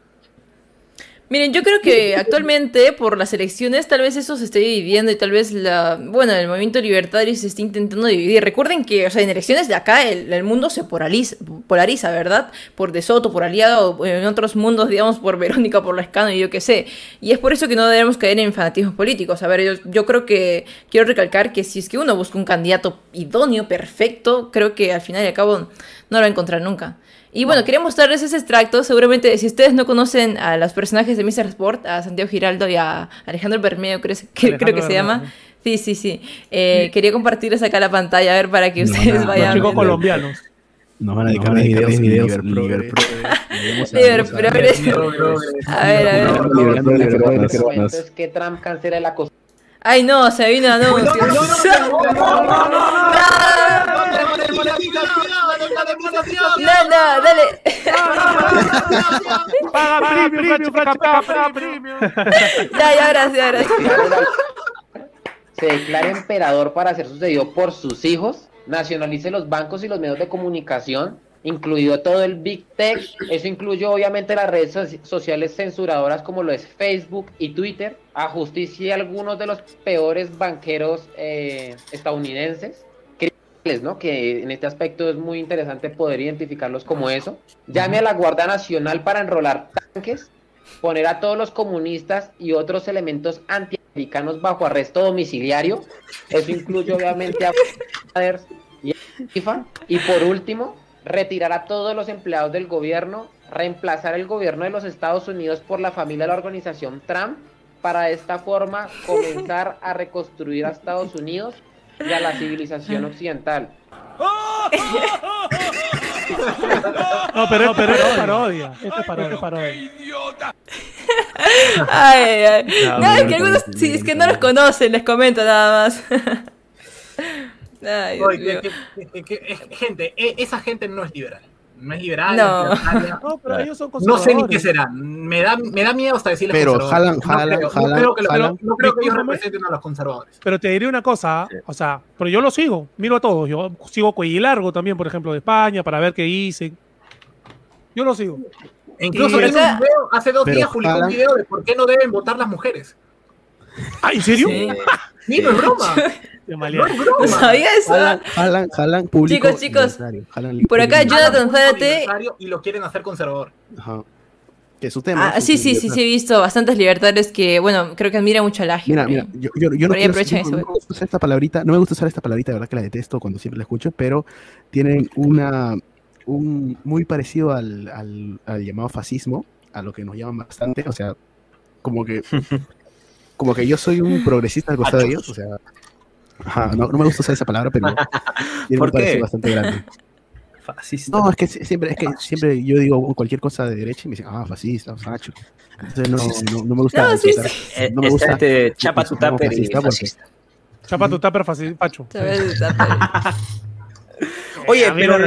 Miren, yo creo que actualmente por las elecciones tal vez eso se esté dividiendo y tal vez la, bueno, el movimiento libertario se esté intentando dividir. Recuerden que, o sea, en elecciones de acá el, mundo se polariza, ¿verdad? Por De Soto, por Aliado, en otros mundos, digamos, por Verónica, por Lescano y yo qué sé. Y es por eso que no debemos caer en fanatismos políticos. A ver, yo, yo creo que quiero recalcar que si es que uno busca un candidato idóneo, perfecto, creo que al final y al cabo no lo va a encontrar nunca. Y bueno, quería mostrarles ese extracto. Seguramente, si ustedes no conocen a los personajes de Mr. Sport, a Santiago Giraldo y a Alejandro Bermeo, creo, que, creo que se llama. Sí, sí, sí. Eh, quería compartirles acá la pantalla, a ver, para que ustedes vayan. Los
chicos colombianos.
Nos van a dedicar a videos, videos,
A ver, a ver.
Entonces, que Trump cancela la cosa.
Ay, no, se vino anuncio. No, no, no, no, no, no, no, no, dale. Paga premium, paga premium. Ya, ya, gracias, gracias.
Se declara emperador para ser sucedido por sus hijos, nacionalice los bancos y los medios de comunicación, incluido todo el Big Tech. Eso incluye obviamente las redes sociales censuradoras como lo es Facebook y Twitter, a justicia algunos de los peores banqueros eh, estadounidenses. ¿no? que en este aspecto es muy interesante poder identificarlos como eso. Llame a la Guardia Nacional para enrolar tanques, poner a todos los comunistas y otros elementos antiamericanos bajo arresto domiciliario. Eso incluye obviamente a y a Y por último, retirar a todos los empleados del gobierno, reemplazar el gobierno de los Estados Unidos por la familia de la organización Trump para de esta forma comenzar a reconstruir a Estados Unidos y a la civilización occidental.
No, pero, pero es parodia. Esto es parodia. parodia.
Ay, ay. No, es que algunos, sí, es que no los conocen, les comento nada más.
Ay, gente, e, esa gente no es liberal no es liberal. No, no pero ellos son No sé ni qué será. Me da, me da miedo hasta decirles
Pero jalan, jalan, no jalan.
No creo, que, jalan. No, creo que ellos representen a los conservadores.
Pero te diré una cosa, o sea, pero yo lo sigo, miro a todos. Yo sigo Cuello Largo también, por ejemplo, de España, para ver qué dicen. Yo lo sigo.
incluso un video, hace dos días publicó un video de por qué no deben votar las mujeres.
¿Ah, en serio?
Sí, no es broma.
No, sabía eso.
Jalan, jalan, público.
Chicos, chicos. por acá Jonathan Zárate.
Y lo quieren hacer conservador.
Ajá. Que es su tema.
Ah, sí, sí, sí, sí, he visto bastantes libertarios que, bueno, creo que admira mucho a la
Mira, mira, yo, yo, yo no, quiero, no, me gusta usar esta palabrita, no me gusta usar esta palabrita, de verdad que la detesto cuando siempre la escucho, pero tienen una, un, muy parecido al, al, al llamado fascismo, a lo que nos llaman bastante, o sea, como que como que yo soy un progresista al costado de ellos, o sea, no, no, me gusta usar esa palabra, pero tiene un qué? bastante grande. Fascista. No, es que siempre, es que siempre yo digo cualquier cosa de derecha y me dicen, ah, fascista, facho. Entonces no, no, no me gusta. No, sí,
sí. no me gusta. Este, chapa tu tupper y fascista.
Chapa tu tupper, facho.
Oye, pero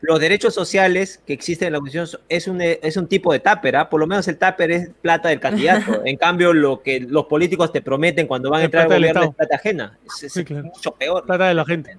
los derechos sociales que existen en la Constitución es un, es un tipo de tupper, ¿ah? Por lo menos el tupper es plata del candidato. en cambio, lo que los políticos te prometen cuando van a entrar al gobierno es plata ajena. Es, mucho peor.
Plata de la gente.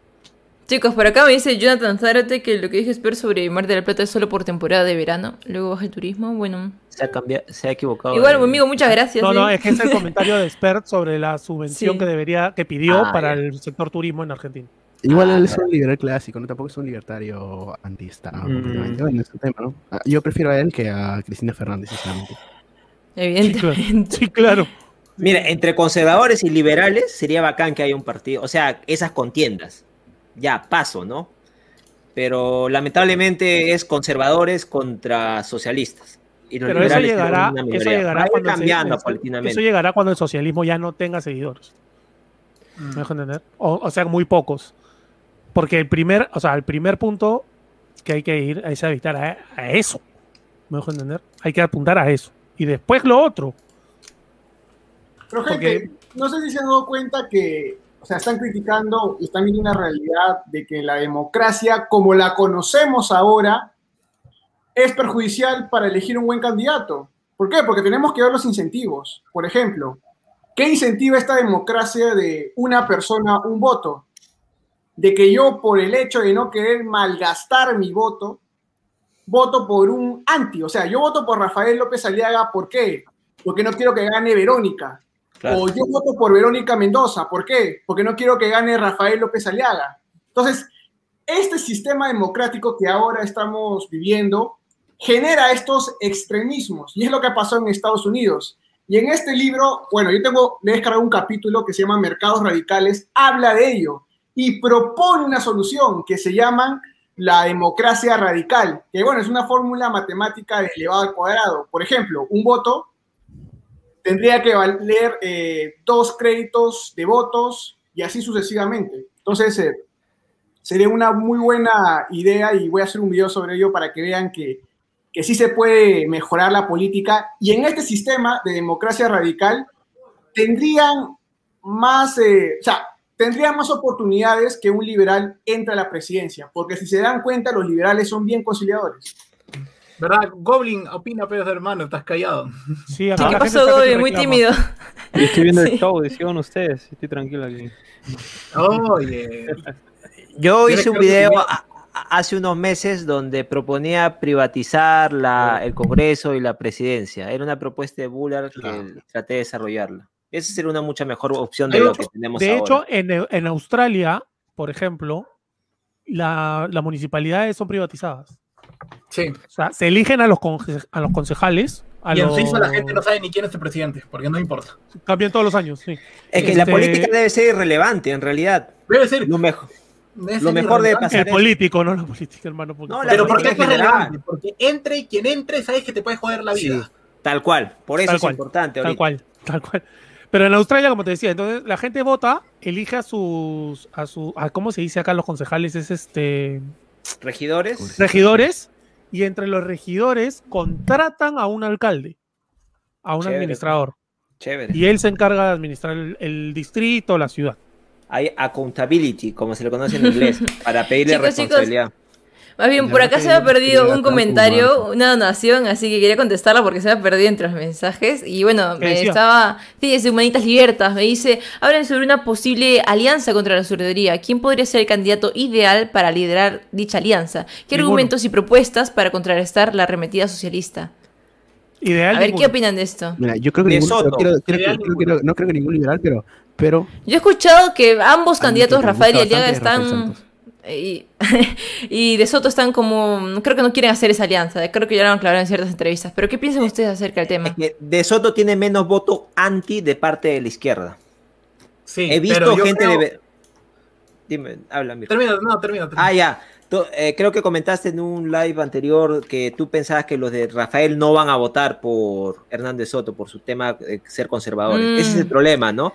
Chicos, por acá me dice Jonathan Zárate que lo que dije Esper sobre Mar de la Plata es solo por temporada de verano. Luego baja el turismo. Bueno.
Se ha, cambiado, se ha equivocado.
Igual, amigo, muchas gracias.
No, no, ¿eh? es que es el comentario de Expert sobre la subvención que debería, que pidió ah, para el sector turismo en Argentina.
Igual él es un liberal clásico, ¿no? Tampoco es un libertario antista. Mm. tema, ¿no? Ah, yo prefiero a él que a Cristina Fernández, sinceramente.
Evidentemente.
Sí, claro.
Mira, entre conservadores y liberales sería bacán que haya un partido, o sea, esas contiendas. Ya, paso, ¿no? Pero lamentablemente es conservadores contra socialistas.
Y Pero eso llegará, eso llegará, cuando eso llegará cuando el socialismo ya no tenga seguidores. ¿Me dejo entender? o sea, muy pocos. Porque el primer, o sea, el primer punto que hay que ir es evitar a, eso. ¿Me dejo entender? Hay que apuntar a eso. Y después lo otro.
Pero gente, no sé si se han dado cuenta que, o sea, están criticando y están viendo una realidad de que la democracia, como la conocemos ahora, es perjudicial para elegir un buen candidato. ¿Por qué? Porque tenemos que ver los incentivos. Por ejemplo, ¿qué incentiva esta democracia de una persona, un voto? De que yo por el hecho de no querer malgastar mi voto, voto por un anti. O sea, yo voto por Rafael López Aliaga, ¿por qué? Porque no quiero que gane Verónica. O yo voto por Verónica Mendoza, ¿por qué? Porque no quiero que gane Rafael López Aliaga. Entonces, este sistema democrático que ahora estamos viviendo genera estos extremismos y es lo que pasó en Estados Unidos. Y en este libro, bueno, yo tengo, le he descargado un capítulo que se llama Mercados Radicales, habla de ello y propone una solución que se llama la democracia radical, que bueno, es una fórmula matemática de elevado al cuadrado. Por ejemplo, un voto tendría que valer eh, dos créditos de votos y así sucesivamente. Entonces, eh, sería una muy buena idea y voy a hacer un video sobre ello para que vean que, que sí se puede mejorar la política. Y en este sistema de democracia radical tendrían más, eh, o sea, tendría más oportunidades que un liberal entre a la presidencia, porque si se dan cuenta, los liberales son bien conciliadores.
¿Verdad? Goblin opina, pero hermano, estás callado.
Sí, ¿Qué pasó, Goblin? Muy tímido.
estoy viendo el show, decían ustedes, estoy tranquilo aquí.
Oye. Yo hice un video hace unos meses donde proponía privatizar la, el Congreso y la presidencia. Era una propuesta de Bullard que traté de desarrollarla. Esa sería una mucha mejor opción de, lo que tenemos
de
ahora.
De hecho, en, en, Australia, por ejemplo, las la municipalidades son privatizadas.
Sí.
O sea, se eligen a los, a los concejales. A
y en
los...
Suiza la gente no sabe ni quién es el presidente, porque no importa.
Cambian todos los años, sí.
Es que la
Este-
política debe ser irrelevante, en realidad.
Debe ser.
Lo mejor.
Debe
Lo mejor
irrelevante.
pasar
El político, no la política, hermano. porque-
No, la
Pero ¿por qué es relevante? Porque entre quien entre, sabes que te puede joder la vida.
Sí, tal cual. Por eso
Tal
es
cual,
importante.
Tal
ahorita.
cual, tal cual. Pero en Australia, como te decía, entonces la gente vota, elige a sus, a su, a, ¿cómo se dice acá los concejales? Es este,
Regidores.
regidores, y entre los regidores contratan a un alcalde, a un
Chévere.
administrador,
Chévere.
y él se encarga de administrar el, el distrito, la ciudad.
Hay accountability, como se le conoce en inglés, para pedirle
Chicos, chicos,
responsabilidad.
Más bien, por acá se me ha perdido un comentario, una donación, así que quería contestarla porque se me ha perdido entre los mensajes. Y bueno,
¿Qué
me
decía?
estaba. Fíjese, Humanitas Libertas, me dice: hablen sobre una posible alianza contra la surdería. ¿Quién podría ser el candidato ideal para liderar dicha alianza? ¿Qué
Ninguno.
argumentos y propuestas para contrarrestar la arremetida socialista?
Ideal.
A ver, ¿qué opinan de esto?
Mira, yo creo que
De
quiero- no creo que ningún liberal, pero, pero
Yo he escuchado que ambos candidatos, Rafael y Aliaga,
es
están. Y, y de Soto están como. Creo que no quieren hacer esa alianza. Creo que ya lo han aclarado en ciertas entrevistas. Pero ¿qué piensan ustedes acerca del tema?
Es que De Soto tiene menos voto anti de parte de la izquierda.
Sí,
He visto
pero yo
gente
creo-
de. Dime, habla, Mirko.
Termina, no, termina. termina.
Ah, ya. Eh, creo que comentaste en un live anterior que tú pensabas que los de Rafael no van a votar por Hernández Soto por su tema de ser conservadores.
Mm.
Ese es el problema, ¿no?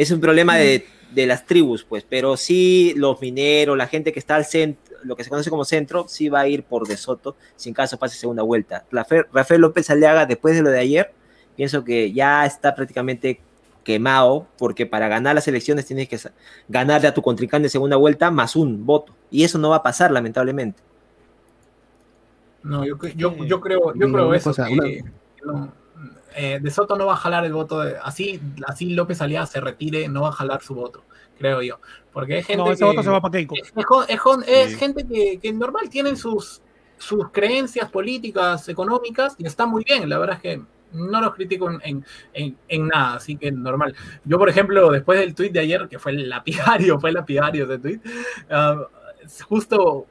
Es un problema de, de las tribus, pues, pero sí los mineros, la gente que está al centro, lo que se conoce como centro, sí va a ir por De Soto, sin caso pase segunda vuelta. Rafael, Rafael López Aliaga, después de lo de ayer, pienso que ya está prácticamente quemado, porque para ganar las elecciones tienes que ganarle a tu contrincante en segunda vuelta más un voto. Y eso no va a pasar, lamentablemente.
No, yo, yo, yo creo, yo creo eso.
cosa,
que-
una-
que no, eh, de Soto no va a jalar el voto. De, así, así López Aliaga se retire, no va a jalar su voto, creo yo. Porque hay gente
No, ese
que,
voto se va para Keiko.
es, es jo- es jo- es
Sí.
gente que, que normal tienen sus, sus creencias políticas, económicas, y está muy bien. La verdad es que no los critico en, en, en- en nada, así que normal. Yo, por ejemplo, después del tweet de ayer, que fue el lapidario, fue el lapidario ese tweet, ah, justo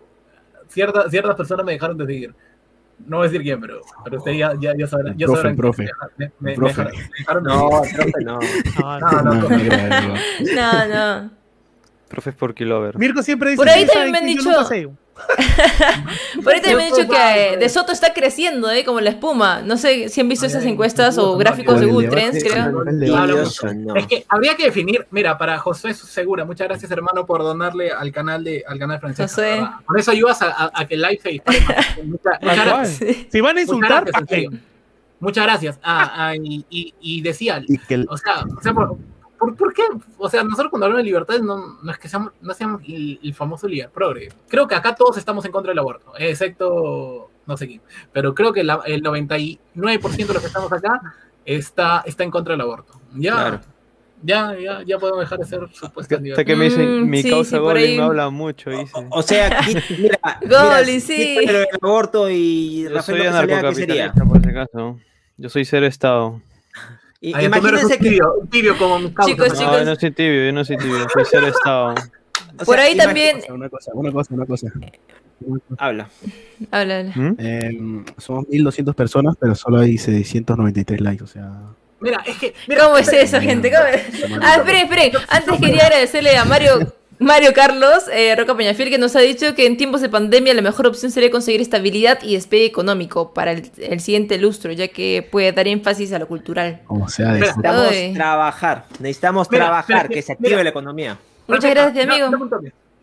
cierta- ciertas personas me dejaron de seguir. No voy a decir quién, pero, pero ustedes ya, ya, ya sabrán. Ya
Profe,
sabrán
profe.
Me- me- me
Profe.
dejaron- me dejaron de
No, profe, no.
No, no,
no,
profe.
no, no, no.
No, no.
Profes por Kilover.
Mirko siempre dice
Por ahí
"Ustedes
también me han
saben que yo
dicho-
nunca sé".
Por ahí también me han dicho que De Soto está creciendo, ¿eh? Como la espuma. No sé si han visto
Ay,
esas encuestas o gráficos de Google Trends, creo.
Es que habría que definir, mira, para José Segura, muchas gracias hermano por donarle al canal de al canal francés.
José.
Con eso ayudas a, a- a que el live se dispare. Muchas, gracias.
Si van a insultar,
Muchas gracias. Ah, ah, y, y- y decía,
Y que el-
o sea, o sea por, por, por qué? O sea, nosotros cuando hablamos de libertad no, no es que seamos, no seamos el, el famoso líder progre. Creo que acá todos estamos en contra del aborto, excepto no sé quién. Pero creo que la- el 99% de los que estamos acá está, está en contra del aborto. Ya,
Claro.
ya, ya, ya podemos dejar de ser supuestos
Hasta que me dicen,
Mm,
mi
sí,
causa
sí,
Goblin no habla mucho, dice.
O sea, qui- mira,
Goblin, sí.
lo del aborto y
Yo
Rafael
soy
¿qué sería?
anarcocapitalista, por si acaso. Yo soy ser Estado.
I-
Ay,
Imagínense que
tibio, tibio como mis causas,
Chicos,
¿no?
No,
chicos.
yo no soy tibio, yo no soy tibio, soy ser Estado.
o
Por
sea,
ahí también.
Una cosa, una cosa, una cosa.
Habla.
Habla, habla.
¿Mm?
Eh, somos 1200 personas, pero solo hay 693 likes, o sea.
Mira, es que. Mira,
¿Cómo es eso, gente? ¿Cómo es? Ah, esperen, esperen. Antes quería agradecerle a Mario, Mario Carlos eh, Roca Peñafiel que nos ha dicho que en tiempos de pandemia la mejor opción sería conseguir estabilidad y despegue económico para el, el siguiente lustro, ya que puede dar énfasis a lo cultural.
Como sea de.
Necesitamos
Ay.
trabajar, necesitamos
Mira,
trabajar,
mira,
que se active
mira.
la economía.
Muchas gracias, amigo.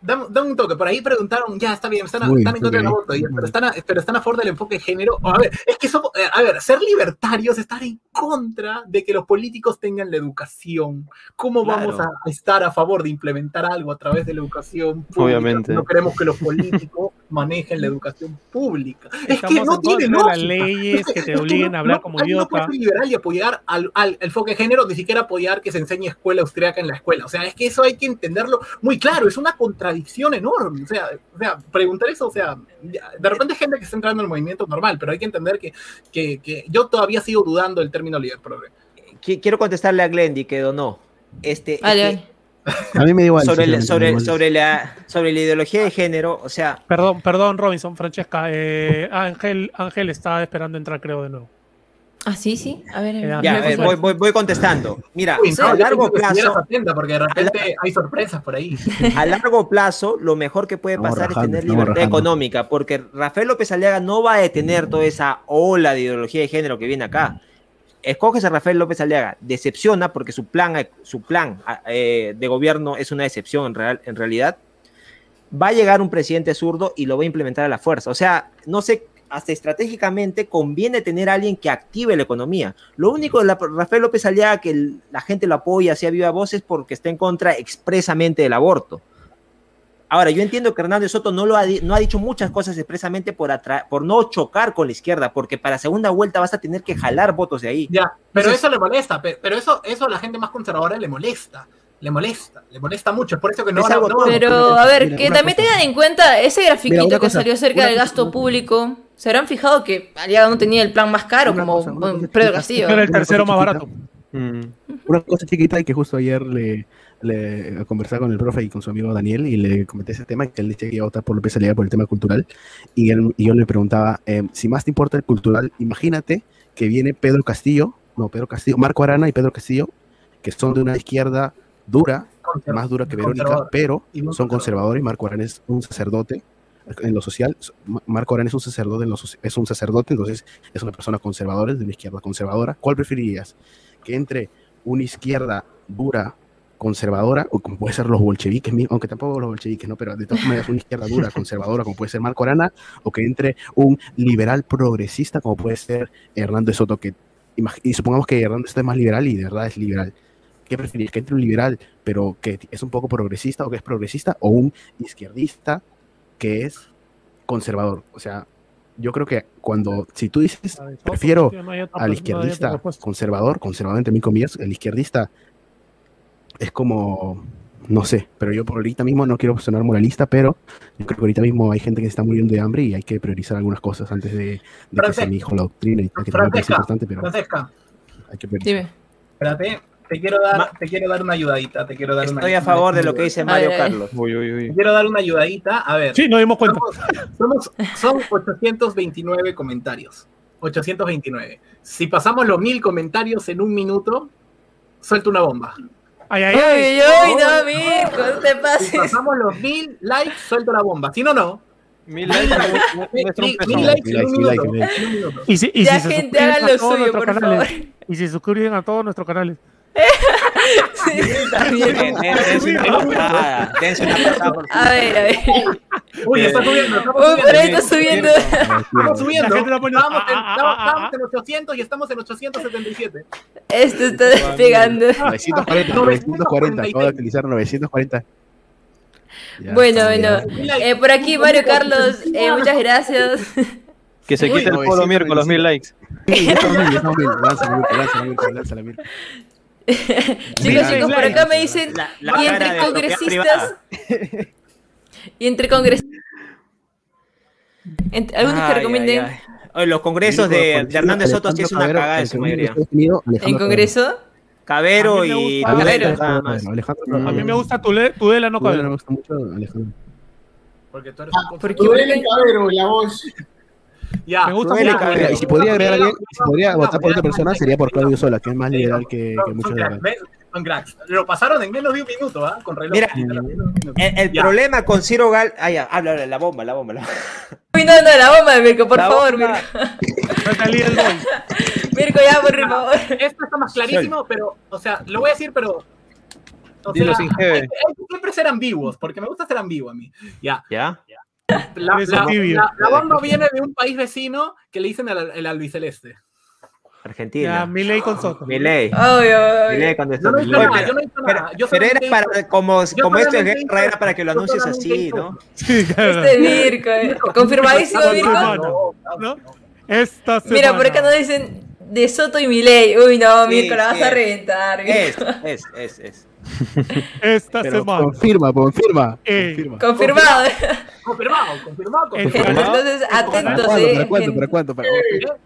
Dame, un toque. Por ahí preguntaron, ya está bien, están, en contra del aborto, pero, están a, pero están a favor del enfoque de género. A ver, es que somos, eh, a ver, ser libertarios, estar en contra de que los políticos tengan la educación. ¿Cómo vamos a estar a favor de implementar algo a través de la educación pública?
Obviamente.
No queremos que los políticos manejen la educación pública. es que no tiene
las leyes que te obliguen a hablar como idiota. No
puede ser liberal y apoyar al, al, enfoque de género, ni siquiera apoyar que se enseñe escuela austríaca en la escuela. O sea, es que eso hay que entenderlo muy claro, es una contradicción enorme. O sea, o sea preguntar eso, o sea, de repente hay gente que está entrando en el movimiento normal, pero hay que entender que, que, que yo todavía sigo dudando del término líder progre.
Quiero contestarle a Glendy que donó. Este,
a mí me da igual.
Sobre, sobre, sobre, la, sobre la ideología de género, o sea.
Perdón, perdón, Robinson, Francesca. Eh, Ángel, Ángel está esperando entrar, creo, de nuevo.
Ah, sí, sí. A ver,
eh, ya, voy, voy, voy, contestando. Mira, a largo plazo.
porque de repente hay sorpresas por ahí.
A largo plazo, lo mejor que puede pasar es tener libertad económica, porque Rafael López Aliaga no va a detener toda esa ola de ideología de género que viene acá. Escoges a Rafael López Aliaga, decepciona porque su plan, su plan eh, de gobierno es una decepción en, real, en realidad. Va a llegar un presidente zurdo y lo va a implementar a la fuerza. O sea, no sé hasta estratégicamente conviene tener a alguien que active la economía. Lo único de Rafael López Aliaga que la gente lo apoya hacia viva voz es porque está en contra expresamente del aborto. Ahora, yo entiendo que Hernández Soto no, lo ha, no ha dicho muchas cosas expresamente por, por no chocar con la izquierda, porque para segunda vuelta vas a tener que jalar votos de ahí.
Ya, pero eso le molesta, pero eso, eso a la gente más conservadora le molesta le molesta, le molesta mucho, es por eso que no...
pero, a ver, que también tengan en cuenta ese grafiquito que salió acerca del gasto público, se habrán fijado que Aliaga no tenía el plan más caro como Pedro Castillo.
Era el tercero más barato.
Mm. Una cosa chiquita y que justo ayer le, le conversaba con el profe y con su amigo Daniel y le comenté ese tema que él dice que iba a votar por López Aliaga por el tema cultural y, él, y yo le preguntaba, eh, si más te importa el cultural, imagínate que viene Pedro Castillo, no, Pedro Castillo, Marco Arana y Pedro Castillo, que son de una izquierda dura, más dura que Verónica, pero son conservadores. Marco Arana es un sacerdote en lo social. Marco Arana es un sacerdote, es un sacerdote, entonces es una persona conservadora, de una izquierda conservadora. ¿Cuál preferirías? Que entre una izquierda dura, conservadora, o como puede ser los bolcheviques, aunque tampoco los bolcheviques, ¿no? Pero de todas maneras una izquierda dura, conservadora, como puede ser Marco Arana, o que entre un liberal progresista, como puede ser Hernando Soto, que y supongamos que Hernando Soto es más liberal y de verdad es liberal. ¿Qué preferís? ¿Que entre un liberal, pero que es un poco progresista o que es progresista? ¿O un izquierdista que es conservador? O sea, yo creo que cuando, si tú dices, prefiero al izquierdista conservador, conservador entre mil comillas, el izquierdista es como, no sé, pero yo por ahorita mismo no quiero sonar moralista, pero yo creo que ahorita mismo hay gente que está muriendo de hambre y hay que priorizar algunas cosas antes de, que se me hijo la doctrina y que
también es importante, pero hay que priorizar. Espérate, te quiero dar, te quiero dar una ayudadita. Te quiero dar
Estoy a favor de lo que dice Mario Carlos.
Te quiero dar una ayudadita. A ver.
Sí, nos dimos cuenta.
Somos, son 829 comentarios. 829. Si pasamos los mil comentarios en un minuto, suelto una bomba.
Ay, ay, ay. Ay, no, Mirko, te pases. Si
pasamos los mil likes, suelto la bomba. Si no, no.
Mil likes, mil likes en un minuto. Y si, y
ya, gente, hagan lo suyo, por favor.
Y si suscriben a todos nuestros canales
sí, A ver, a ver.
Uy, está subiendo. Uy,
por ahí está subiendo.
Estamos subiendo. Estábamos en 800 y estamos en 877.
Esto está despegando.
940, 940. Acabo de utilizar 940.
bueno, bueno. Eh, por aquí, Mario Carlos, eh, muchas gracias.
Que se quite el polo miércoles, mil likes.
chicos, chicos, por acá me dicen, y entre congresistas, y entre congresistas, algunos que recomienden.
Los congresos de, Hernández Soto sí es una cagada en su mayoría.
¿En congreso?
Cabero y
Cabero. A mí me gusta Tudela, no Cabero. Me gusta mucho
Alejandro. Porque tú eres un Tudela y Cabero, la voz.
Ya, me gusta mucho. Y si podría agregar alguien, si podría votar por otra persona, sería por Claudio Sola, que es más liberal que, que muchos de
Son cracks. Lo pasaron en menos de un minuto, ¿ah? Con reloj.
Mira, el, problema con Ciro Gal. Ah, ya, habla, la bomba, la bomba. La...
Uy, no, no, la bomba, Mirko, por favor, Mirko. Mirko, ya, por favor.
Esto está más clarísimo, pero, o sea, lo voy a decir, pero Dilo sin hay, hay, siempre ser ambiguos, porque me gusta ser ambiguo a mí. Ya.
¿Ya?
La, la, la, la, bomba viene de un país vecino que le dicen el, el albiceleste.
Argentina.
Ya, Milei con Soto.
Milei.
Milei
con Soto. No pero, nada, yo no pero, pero, pero era para, como, como esto es guerra, era para que lo anuncies así, ¿no?
Sí, claro.
Este Mirko, eh. confirmadísimo, Mirko.
¿No? Esta semana.
Mira, por acá nos dicen de Soto y Milei. Uy, no, Mirko, sí, la vas sí. a reventar.
Es, es, es, es.
Esta
Pero
semana.
Confirma, confirma.
Eh,
confirma.
Confirmado.
Confirmado, confirmado, confirmado.
Entonces, atentos,
¿Para
eh.
cuánto? ¿Para cuánto? ¿Para cuánto?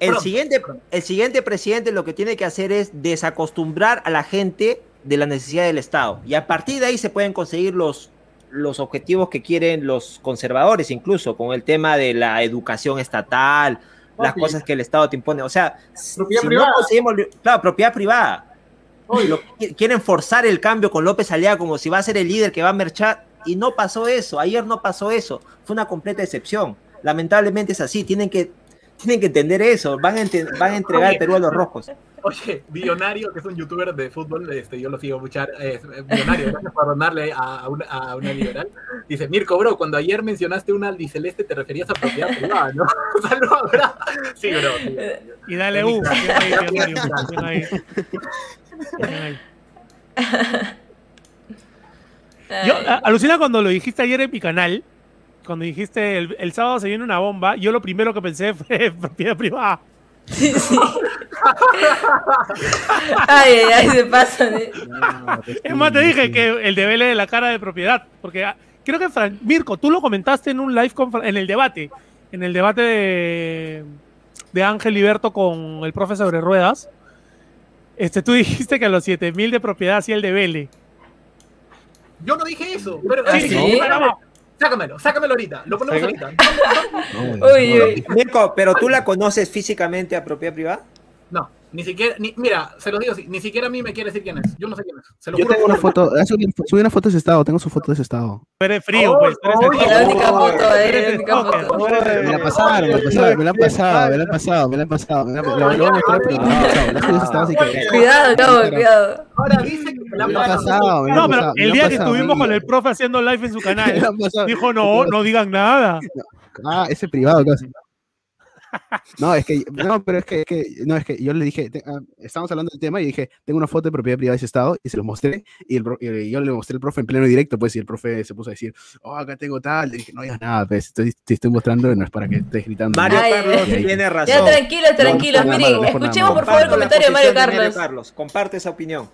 El siguiente, el siguiente presidente lo que tiene que hacer es desacostumbrar a la gente de la necesidad del Estado. Y a partir de ahí se pueden conseguir los, los objetivos que quieren los conservadores, incluso con el tema de la educación estatal, las cosas que el Estado te impone. O sea,
Propiedad
si
privada.
no conseguimos, claro, propiedad privada. Lo- quieren forzar el cambio con López Aliaga como si va a ser el líder que va a marchar y no pasó eso. Ayer no pasó eso. Fue una completa excepción. Lamentablemente es así. Tienen que, tienen que entender eso. Van a, ente- van a entregar
Oye.
el Perú a los rojos.
Oye, Billonario, que es un youtuber de fútbol, este, yo lo sigo mucho. Eh, Billonario, gracias por donarle a, a una, a una liberal. Dice, Mirko, bro, cuando ayer mencionaste una albiceleste te referías a propiedad privada, ¿no? Saludos, bro. Sí, bro. sí.
Y dale U. Bien ahí, bien ahí, bien ahí. Bien ahí. Yo, a- alucina cuando lo dijiste ayer en mi canal, cuando dijiste el, el sábado se viene una bomba, yo lo primero que pensé fue propiedad privada.
Sí, sí. Ay, ay, ay, se pasan. eh.
Es más, te dije que el de Vélez de la cara de propiedad, porque ah, creo que Fran- Mirko, tú lo comentaste en un live en el debate, en el debate de, de Ángel Liberto con el profe sobre ruedas. Este, tú dijiste que a los 7000 de propiedad hacía el de Vélez.
Yo no dije eso, pero
¿Ah, sí?
espérame. sácamelo, sácamelo ahorita, lo ponemos ahorita.
Uy, uy.
Mirko, pero tú la conoces físicamente a propiedad privada?
No, ni siquiera, ni, mira, se lo digo así, ni siquiera a mí me quiere decir quién es. Yo no sé quién es. Se lo
Yo
juro
tengo una foto, ah, subí, subí una foto de ese estado, tengo su foto de ese estado.
Pero es frío,
Oh,
pues. eres
oh,
toque.
La única foto, eh,
eres
la única foto.
eres
Me la pasaron, me la pasaron, me la han pasado, me la han pasado, me la han pasado. Me la, voy a mostrar, pero que.
Cuidado, Cabo, cuidado.
Ahora dice que me la han pasado.
No, pero el día que estuvimos con el profe haciendo live en su canal, dijo no, no digan nada.
Ah, ese privado casi. No, es que, no, pero es que, es que- no, es que yo le dije, te- ah, estábamos hablando del tema y dije, tengo una foto de propiedad privada de ese estado y se lo mostré y, el, pro- y yo le mostré al profe en pleno directo, pues, y el profe se puso a decir, oh, acá tengo tal, le dije, no digas nada, pues, estoy, te estoy mostrando, no es para que estés gritando.
Mario
Ay,
Carlos
ay.
tiene razón.
Ya.
No, no,
Miren, escuchemos por favor el comentario de Mario
posición de
Carlos.
Comparte esa opinión.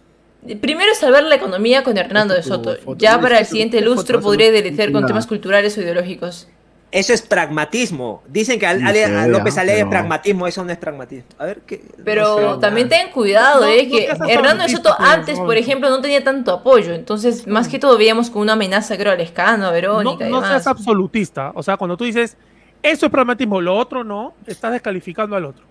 Primero salvar la economía con Hernando de Soto. Ya para el siguiente lustro
una-
delicer con temas culturales o ideológicos.
Eso es pragmatismo. Dicen que a, a
sí,
López
ah,
Ale es
pero-
pragmatismo, eso no es pragmatismo. A ver qué.
Pero
no sé,
también
nada.
ten cuidado,
No,
eh,
no
que Hernando de Soto antes,
no.
por ejemplo, no tenía tanto apoyo. Entonces, más que todo veíamos como una amenaza, creo, a Lescano, a
No,
Verónica y
no
demás.
seas absolutista. O sea, cuando tú dices eso es pragmatismo, lo otro no, estás descalificando al otro.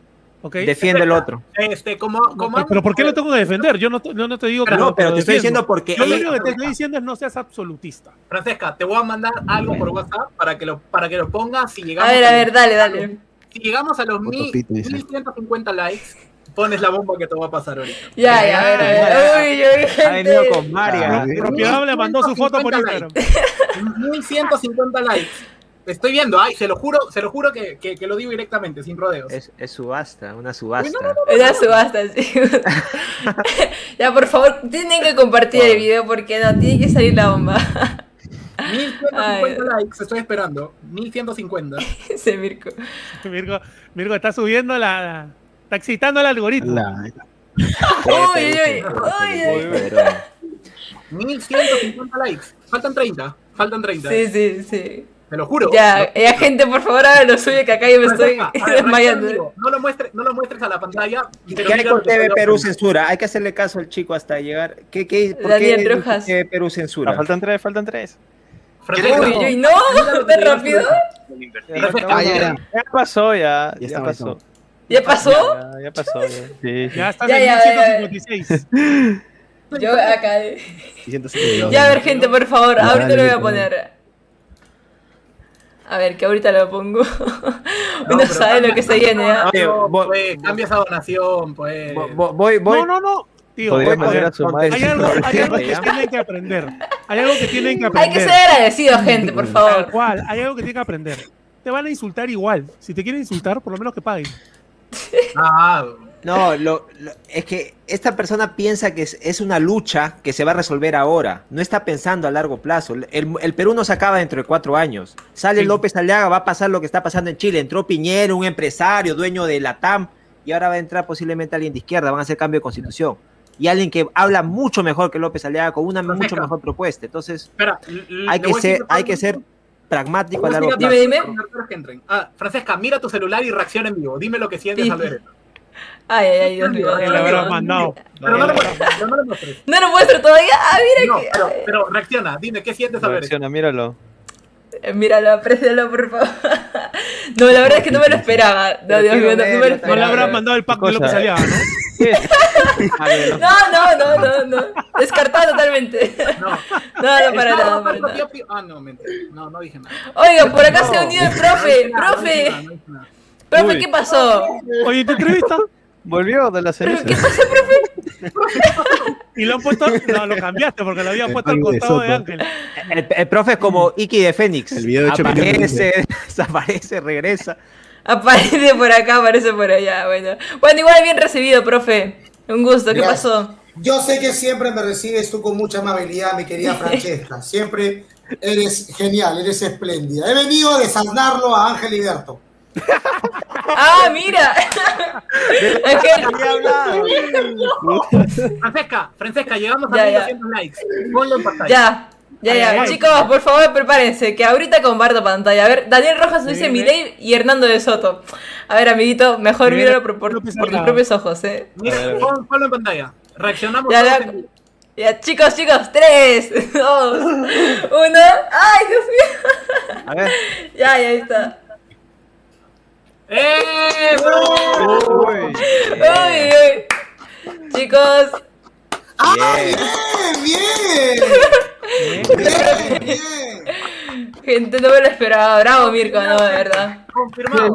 Defiende el otro.
Este, como, como
pero, pero ¿por qué lo tengo que defender? Yo no, te- yo no te digo que
No,
lo-
pero
lo
te estoy diciendo porque
Yo lo
ella-
único que te estoy diciendo es no seas absolutista.
Francesca, te voy a mandar algo por WhatsApp para que lo, para que lo pongas si llegamos
A ver, a ver, dale, dale.
Si llegamos a los mil-
Fotopito, dice.
1150 likes, pones la bomba que te va a pasar ahorita.
Ya, ya, a ver, a ver. Uy, uy,
Ha venido
gente.
con María.
Ah,
Propiedad le mandó su foto por
1150
Instagram.
1150 likes. Estoy viendo, ay, se lo juro, se lo juro que, que, que lo digo directamente, sin rodeos.
Es, es subasta, una subasta.
Es una subasta, sí. ya, por favor, tienen que compartir el video porque no, tiene que salir la bomba.
1150 likes, estoy esperando. 1150.
Ese Mirko.
Mirko, Mirko está subiendo la, la- Está excitando al algoritmo.
La-
Uy, uy, uy, uy.
1150 likes. Faltan 30. Faltan 30.
Sí, sí, sí.
Te lo juro.
Ya, ya, gente, por favor, haga lo suyo que acá yo me estoy desmayando.
No lo, muestres, no lo muestres a la pantalla. pero
¿Qué
mira
con TV Perú censura? Hay que hacerle caso al chico hasta llegar. ¿Qué, qué, por
Daniel
qué
Rojas.
TV Perú censura?
Ah, faltan tres, faltan tres.
Uy, uy, no, tan rápido.
Ya, ya.
Ya pasó, ya.
Ya
pasó.
¿Ya pasó?
Ya, ya pasó. Ya. Sí.
Ya estás
Ya,
en
ya, ya.
1156.
Yo acá.
152.
Ya, a ver, gente, por favor,
Ya,
ahorita lo voy a poner. A ver, que ahorita lo pongo.
No,
Uno
pero
sabe lo que se viene, ¿ah?
Voy-
pues, cambia esa donación, pues.
Vo- vo- Voy, voy,
No, no, no. Tío, hay, algo, hay algo que tienen que aprender. Hay algo que tienen que aprender.
Hay que ser agradecido, gente, por favor.
Tal cual, hay algo que tienen que aprender. Te van a insultar igual. Si te quieren insultar, por lo menos que paguen.
Ah, no, lo, es que esta persona piensa que es, una lucha que se va a resolver ahora. No está pensando a largo plazo. El, Perú no se acaba dentro de cuatro años. Sale López Aliaga, va a pasar lo que está pasando en Chile. Entró Piñero, un empresario, dueño de la TAM, y ahora va a entrar posiblemente alguien de izquierda. Van a hacer cambio de constitución. Y alguien que habla mucho mejor que López Aliaga, con una mucho mejor propuesta. Entonces, hay, que ser, hay que ser pragmático a largo plazo. Dime,
dime. Ah, Francesca, mira tu celular y reacciona en vivo. Dime lo que sientes al ver esto.
Ay, ay, ay, Dios mío.
Que habrás mandado.
Pero no lo muestres. No lo muestres.
No lo muestro todavía. Ah, mira
no, que. Pero, pero reacciona, dime, ¿qué sientes a ver?
Reacciona, míralo.
Eh, míralo, aprécialo, por favor. No, la verdad es que no me lo esperaba. No, Dios mío, no, me lo esperaba.
No le habrás mandado el pack de lo que salía, ¿no?
no, no, no, no, no. Descartado totalmente. No, no, no para nada. Para nada.
Ah, no, mentira. No, no dije nada.
Oiga, por acá se ha unido el profe. Profe. Profe, ¿qué pasó?
Oye, ¿te entrevista?
Volvió de la ceniza.
¿Qué pasa, profe?
y lo han puesto, no, lo cambiaste porque lo habían puesto al costado de, Ángel.
El, profe es como Iki de Fénix. El video de aparece, desaparece, regresa.
Aparece por acá, aparece por allá. Bueno, bueno igual bien recibido, profe. Un gusto, ¿qué pasó?
Yo sé que siempre me recibes tú con mucha amabilidad, mi querida Francesca. Siempre eres genial, eres espléndida. He venido a desasnarlo a Ángel Hiberto.
Ah, mira.
Francesca, Francesca, llegamos a 1200 likes. Ponlo en pantalla.
Ya. Ya, ya, chicos, por favor, prepárense, que ahorita comparto pantalla. A ver, Daniel Rojas nos dice Milei y Hernando de Soto. A ver, amiguito, mejor míralo por, tus propios ojos, eh.
Mira, ponlo en pantalla. Reaccionamos.
Ya, ya, ya, chicos, chicos, 3, 2, 1. ¡Ay, Dios mío! A ver. Ya, ya está.
¡Eh!
¡Uy! ¡Uy, uy! Chicos.
¡Ay, bien! ¡Bien! ¡Bien!
bien. Gente, no me lo esperaba. Bravo, Mirko, no, de verdad.
Confirmado.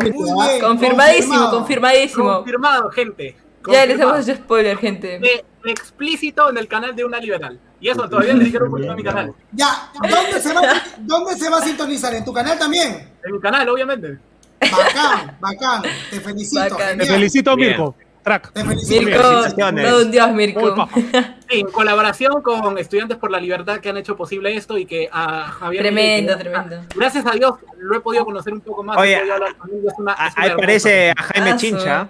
Confirmadísimo, confirmadísimo.
Confirmado, gente.
Ya les hemos hecho spoiler, gente.
explícito en el canal de una liberal. Y eso todavía le dijeron por mi canal.
Ya, ¿dónde se, va, ¿dónde se va a sintonizar? ¿En tu canal también?
En mi canal, obviamente.
Bacán, bacán. Te felicito.
Te felicito, Mirko. Track.
Te felicito. Mirko, todo un dios, Mirko.
en colaboración con Estudiantes por la Libertad que han hecho posible esto y que a Javier.
Tremendo, tremendo.
Gracias a Dios lo he podido conocer un poco más.
Oye, ahí parece a Jaime Chincha.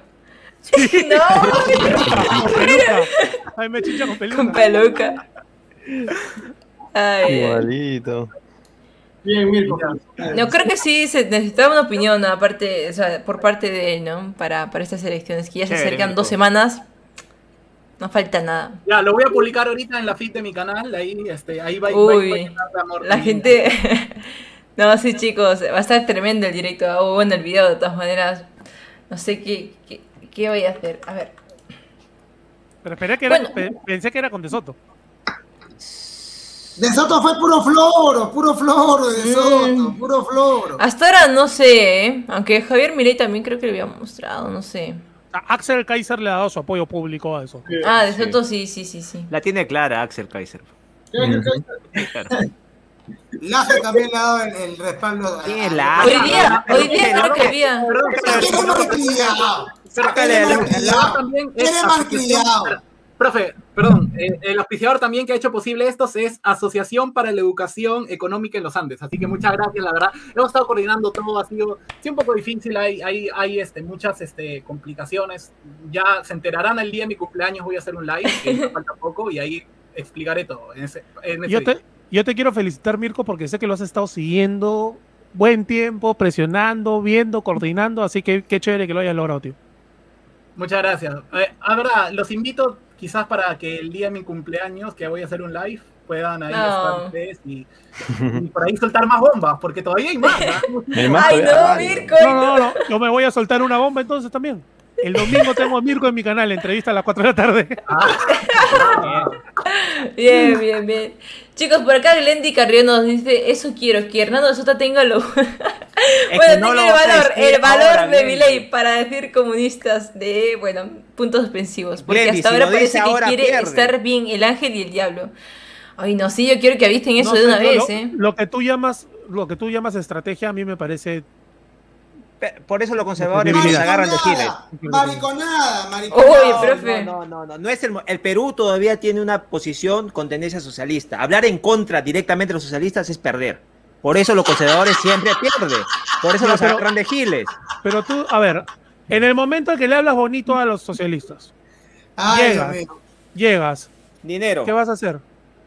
no,
con peluca. Jaime Chincha con peluca.
Con peluca. Ay,
Igualito.
Bien, Mirko.
No, creo que sí se necesitaba una opinión aparte, o sea, por parte de él, ¿no? Para, para estas elecciones, que ya se acercan dos semanas. No falta nada.
Ya, lo voy a publicar ahorita en la feed de mi canal, ahí, este, ahí va,
Uy, La gente... no, sí, chicos, va a estar tremendo el directo, o bueno, el video de todas maneras. No sé qué, qué, voy a hacer. A ver.
Pero esperé que era, pensé que era con De Soto.
De Soto fue puro floro, puro floro de mm. Soto, puro floro.
Hasta ahora no sé, ¿eh? aunque Javier Mirey también creo que le había mostrado, no sé.
Axel Kaiser le ha dado su apoyo público a eso.
Ah, de Soto sí, sí, sí, sí.
La tiene clara Axel Kaiser.
Laje también le ha dado el, respaldo.
¿Qué la? Hoy día, hoy día creo que había.
Tiene malcriado. Tiene malcriado.
Profe, perdón, eh, el auspiciador también que ha hecho posible esto es Asociación para la Educación Económica en los Andes. Así que muchas gracias, la verdad. Hemos estado coordinando todo, ha sido un poco difícil, hay, hay, hay este, muchas este, complicaciones. Ya se enterarán el día de mi cumpleaños, voy a hacer un live, que falta poco, y ahí explicaré todo. En ese,
yo, te, yo te quiero felicitar, Mirko, porque sé que lo has estado siguiendo buen tiempo, presionando, viendo, coordinando, así que qué chévere que lo hayas logrado, tío.
Muchas gracias. Eh, ahora, los invito quizás para que el día de mi cumpleaños, que voy a hacer un live, puedan ahí estar ustedes y, por ahí soltar más bombas, porque todavía hay más.
Ay, no, Mirko.
No, no, no, yo me voy a soltar una bomba entonces también. El domingo tengo a Mirko en mi canal, entrevista a las 4 de la tarde.
bien, bien, bien. Chicos, por acá Glendy Carrión nos dice, eso quiero, que Hernando Soto tenga lo... bueno, no el valor, el valor de mi ley para decir comunistas de, bueno, puntos ofensivos. Porque hasta ahora parece que quiere estar bien el ángel y el diablo. Ay, no, sí, yo quiero que avisten eso de una vez, ¿eh?
Lo que tú llamas, lo que tú llamas estrategia a mí me parece
por eso los conservadores se agarran de Giles.
Mariconada, mariconada.
Uy, profe.
No, no, no, no, es el, el, Perú todavía tiene una posición con tendencia socialista. Hablar en contra directamente de los socialistas es perder. Por eso los conservadores siempre pierden. Por eso los agarran de Giles.
Pero tú, a ver, en el momento en que le hablas bonito a los socialistas, llegas, llegas.
Dinero.
¿Qué vas a hacer?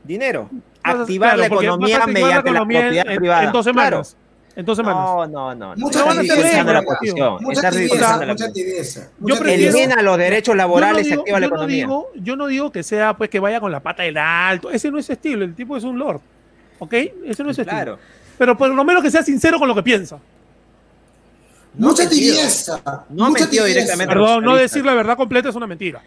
Dinero. Activar la economía mediante la, propiedad privada.
En dos semanas. Entonces,
no, no, no.
Mucha
no la posición. Mucha Elimina los derechos laborales y activa la economía.
yo no digo que sea pues que vaya con la pata del alto. Ese no es estilo. El tipo es un lord. ¿Ok? Ese no es estilo. Pero por lo menos que sea sincero con lo que piensa.
Mucha tibieza.
No ha mentido directamente.
Perdón, no decir la verdad completa es una mentira.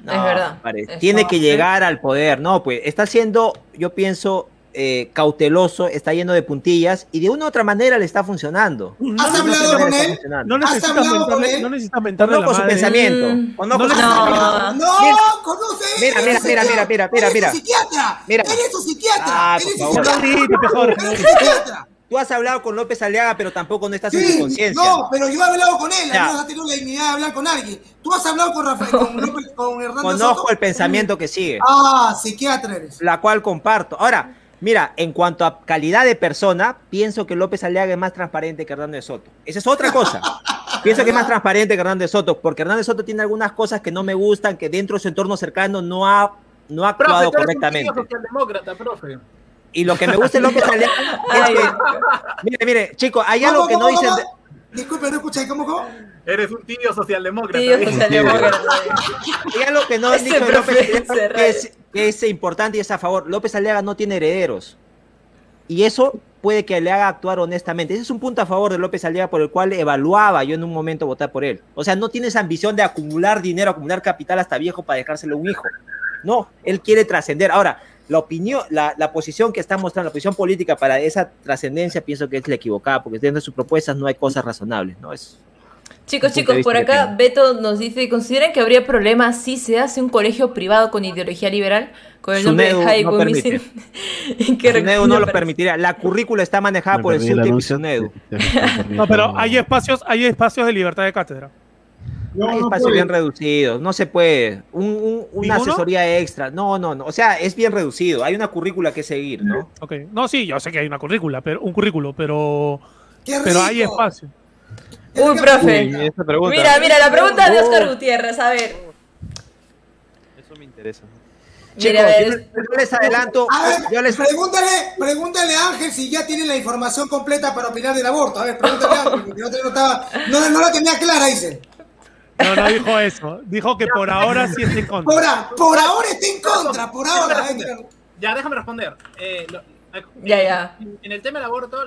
es verdad.
Tiene que llegar al poder. No, pues está siendo, yo pienso, eh, cauteloso, está lleno de puntillas y de una u otra manera le está funcionando.
¿Has hablado con él?
No necesitas mentarle, no necesitas mentarle
Conozco su pensamiento. Conozco
no,
su
no, no, conoce.
Mira, mira, mira, mira, mira, mira, mira.
Eres psiquiatra. Mira. Eres su psiquiatra.
Ah,
eres
por favor. Eres psiquiatra. Tú has hablado con López Aliaga, pero tampoco no estás en su conciencia.
No, pero yo he hablado con él. No has tenido la dignidad de hablar con alguien. Tú has hablado con Rafael, con, López, con Hernando
Conozco
Soto?
el pensamiento que sigue.
Ah, psiquiatra eres.
La cual comparto. Ahora, Mira, en cuanto a calidad de persona, pienso que López Aliaga es más transparente que Hernández Soto. Esa es otra cosa. pienso que es más transparente que Hernández Soto, porque Hernández Soto tiene algunas cosas que no me gustan, que dentro de su entorno cercano no ha, no ha actuado correctamente.
profe.
Y lo que me gusta de López Aliaga es que, mire, mire, chicos, hay algo que no dicen...
Disculpe, no escuché, ¿cómo, cómo?
Eres un tío socialdemócrata.
Tío socialdemócrata.
Hay algo que no han dicho López Aliaga, que es, que es importante y es a favor. López Aliaga no tiene herederos. Y eso puede que le haga actuar honestamente. Ese es un punto a favor de López Aliaga por el cual evaluaba yo en un momento votar por él. O sea, no tiene esa ambición de acumular dinero, acumular capital hasta viejo para dejárselo a un hijo. No, él quiere trascender. Ahora, la opinión, la, la, posición que está mostrando, la posición política para esa trascendencia, pienso que es la equivocada, porque dentro de sus propuestas no hay cosas razonables, ¿no? Es
Chicos, chicos, por acá Beto nos dice, ¿consideran que habría problemas si se hace un colegio privado con ideología liberal? Con el nombre de High
no Sunedu no lo permitiría. La currícula está manejada por el SUTEP y Sunedu.
No, pero hay espacios, hay espacios de libertad de cátedra.
No, hay espacios bien reducidos, no se puede. Un, un, una asesoría extra, no, no, no. O sea, es bien reducido. Hay una currícula que seguir, ¿no?
Ok, no, sí, yo sé que hay una currícula, pero un currículo, pero, pero hay espacio.
Uy, profe. mira, mira, la pregunta de Oscar Gutiérrez, a ver.
Eso me interesa.
Chicos, yo, les adelanto.
A ver, yo les... Pregúntale, pregúntale a Ángel si ya tiene la información completa para opinar del aborto. A ver, pregúntale a Ángel, porque no, estaba, no, no la tenía clara, dice.
No, no dijo eso. Dijo que por ahora sí está en contra.
Por, por ahora está en contra, por ahora.
Ya, déjame responder. Eh,
ya, ya.
En el tema del aborto,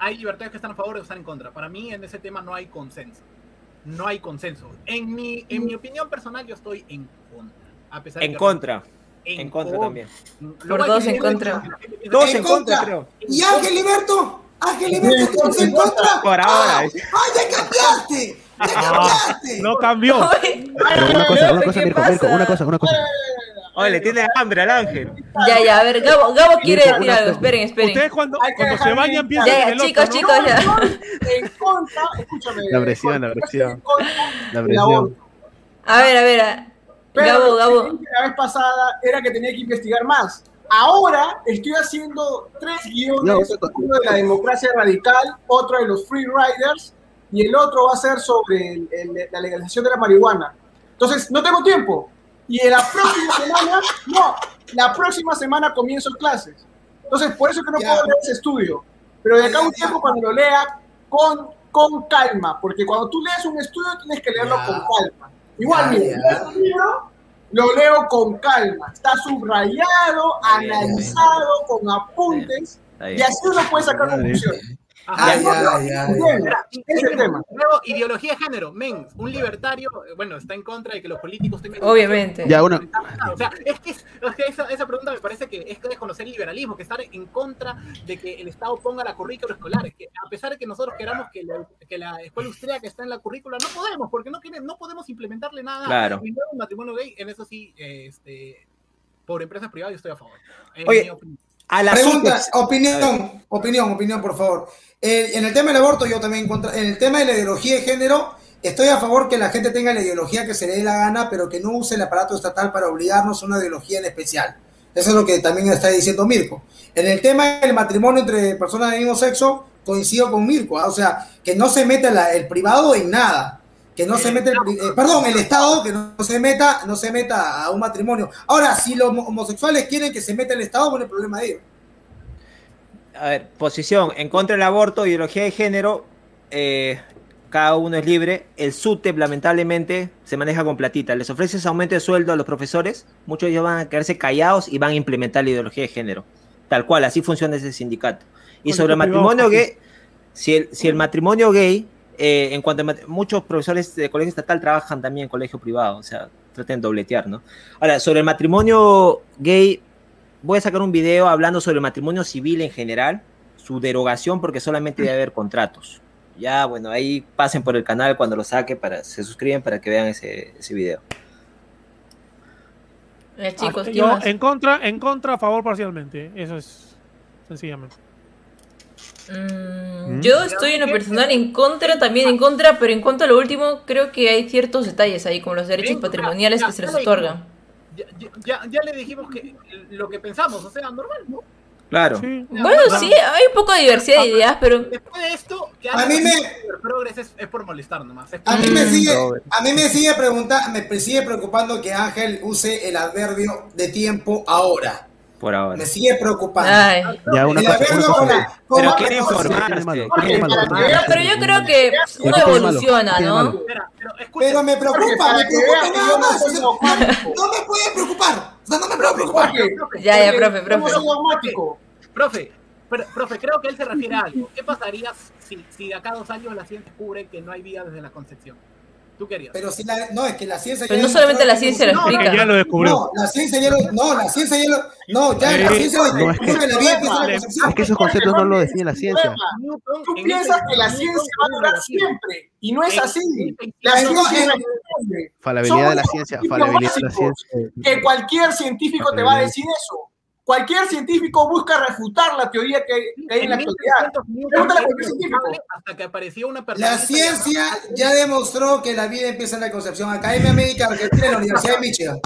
hay libertades que están a favor o están en contra. Para mí en ese tema no hay consenso. No hay consenso. En mi, en mi opinión personal yo estoy en contra. A pesar
en contra. En, contra, también.
Por dos en contra.
Dos en, contra, creo.
¿Y Ángel Liberto? Ángel Liberto, ¿estás en contra?
Por ahora.
¡Ay, ya cambiaste! ¡Ya cambiaste!
no cambió.
una cosa, una cosa, Mirko, Mirko, una cosa, una cosa.
Oye, le tiene hambre al ángel.
Ya, ya, a ver, Gabo, Gabo quiere decir algo. Esperen, esperen.
Ustedes cuando, cuando se vayan piensan
ya, ya, chicos, otro, chicos, ya.
En contra, escúchame.
La presión, la presión. La presión.
A ver, a ver. Pero Gabo, Gabo.
La vez pasada era que tenía que investigar más. Ahora estoy haciendo tres guiones, uno de la democracia radical, otro de los free riders y el otro va a ser sobre el, el, la legalización de la marihuana. Entonces, no tengo tiempo. Y en la próxima semana, no, la próxima semana comienzo clases. Entonces, por eso que no puedo leer ese estudio. Pero de acá a un tiempo, cuando lo lea, con, con calma, porque cuando tú lees un estudio, tienes que leerlo con calma. Igual, mira, este libro lo leo con calma. Está subrayado, analizado, con apuntes, y así uno puede sacar conclusiones.
Ay, ay, ay, tema. Luego, ideología de género, men, un libertario, eh, bueno, está en contra de que los políticos tengan...
Obviamente.
Ya, uno...
O sea, es que, esa, esa, pregunta me parece que es que desconocer el liberalismo, que estar en contra de que el Estado ponga la currícula escolar. Es que a pesar de que nosotros queramos que la, que la escuela austríaca está en la currícula, no podemos, porque no, no podemos implementarle nada.
Claro.
Y un matrimonio gay, en eso sí, este, por empresas privadas yo estoy a favor.
Oye, a la Pregunta, opinión, opinión, opinión, por favor. Eh, en el tema del aborto, yo también contra, en el tema de la ideología de género, estoy a favor que la gente tenga la ideología que se le dé la gana, pero que no use el aparato estatal para obligarnos a una ideología en especial. Eso es lo que también está diciendo Mirko. En el tema del matrimonio entre personas del mismo sexo, coincido con Mirko. ¿ah? O sea, que no se meta el privado en nada. Que no se meta, el, eh, perdón, el Estado, que no, se meta, no se meta a un matrimonio. Ahora, si los homosexuales quieren que se meta el Estado, bueno, el problema de ellos
a ver, posición en contra del aborto, ideología de género, eh, cada uno es libre. El SUTEP, lamentablemente, se maneja con platita. Les ofreces aumento de sueldo a los profesores, muchos de ellos van a quedarse callados y van a implementar la ideología de género. Tal cual, así funciona ese sindicato. Y sobre el matrimonio gay, si el, si el matrimonio gay, eh, en cuanto a muchos profesores de colegio estatal trabajan también en colegio privado, o sea, traten de dobletear, ¿no? Ahora, sobre el matrimonio gay, voy a sacar un video hablando sobre el matrimonio civil en general, su derogación porque solamente debe haber contratos. Ya, bueno, ahí pasen por el canal cuando lo saque, para, se suscriben para que vean ese, ese video.
Eh, chicos,
ah, yo en contra, en contra, a favor parcialmente. Eso es sencillamente.
Mm, ¿Mm? Yo estoy en lo personal en contra, también en contra, pero en contra de lo último, creo que hay ciertos detalles ahí, como los derechos patrimoniales que se les otorgan
ya, ya, le dijimos que lo que pensamos, o sea, normal, ¿no?
Claro.
Bueno, sí, hay un poco de diversidad de ideas, pero.
Después de esto, que
a mí me.
Es, es, por molestar nomás.
a, mí me sigue, a mí me sigue preguntando, me sigue preocupando que Ángel use el adverbio de tiempo ahora.
Por ahora.
Me sigue preocupando.
Ya una cosa,
pero quiere informarse.
Pero yo creo que uno evoluciona, ¿no?
Pero me preocupa, me preocupa nada más. No me puede preocupar. No me puede preocupar.
Ya, ya, profe, profe.
Profe, profe, creo que él se refiere a algo. ¿Qué pasaría si, si de acá a dos años la ciencia descubre que no hay vida desde la concepción? Tú querías.
Pero si la, no, es que la ciencia.
Pero no solamente la ciencia lo explica.
ya lo descubrió.
No, la ciencia ya lo. No, la ciencia ya lo. No, ya la ciencia lo
no, es que, la vida la Es que esos conceptos no lo define la ciencia.
Tú piensas que la ciencia va a durar siempre. Y no es así. La ciencia
Falabilidad de la ciencia. Falabilidad de la ciencia.
Que cualquier científico te va a decir eso. Cualquier científico busca refutar la teoría que, hay en la actualidad. Pregúntale a cualquier científico.
Hasta que apareció una persona.
La ciencia ya demostró que la vida empieza en la concepción. Academia Médica Argentina en la Universidad de Michigan.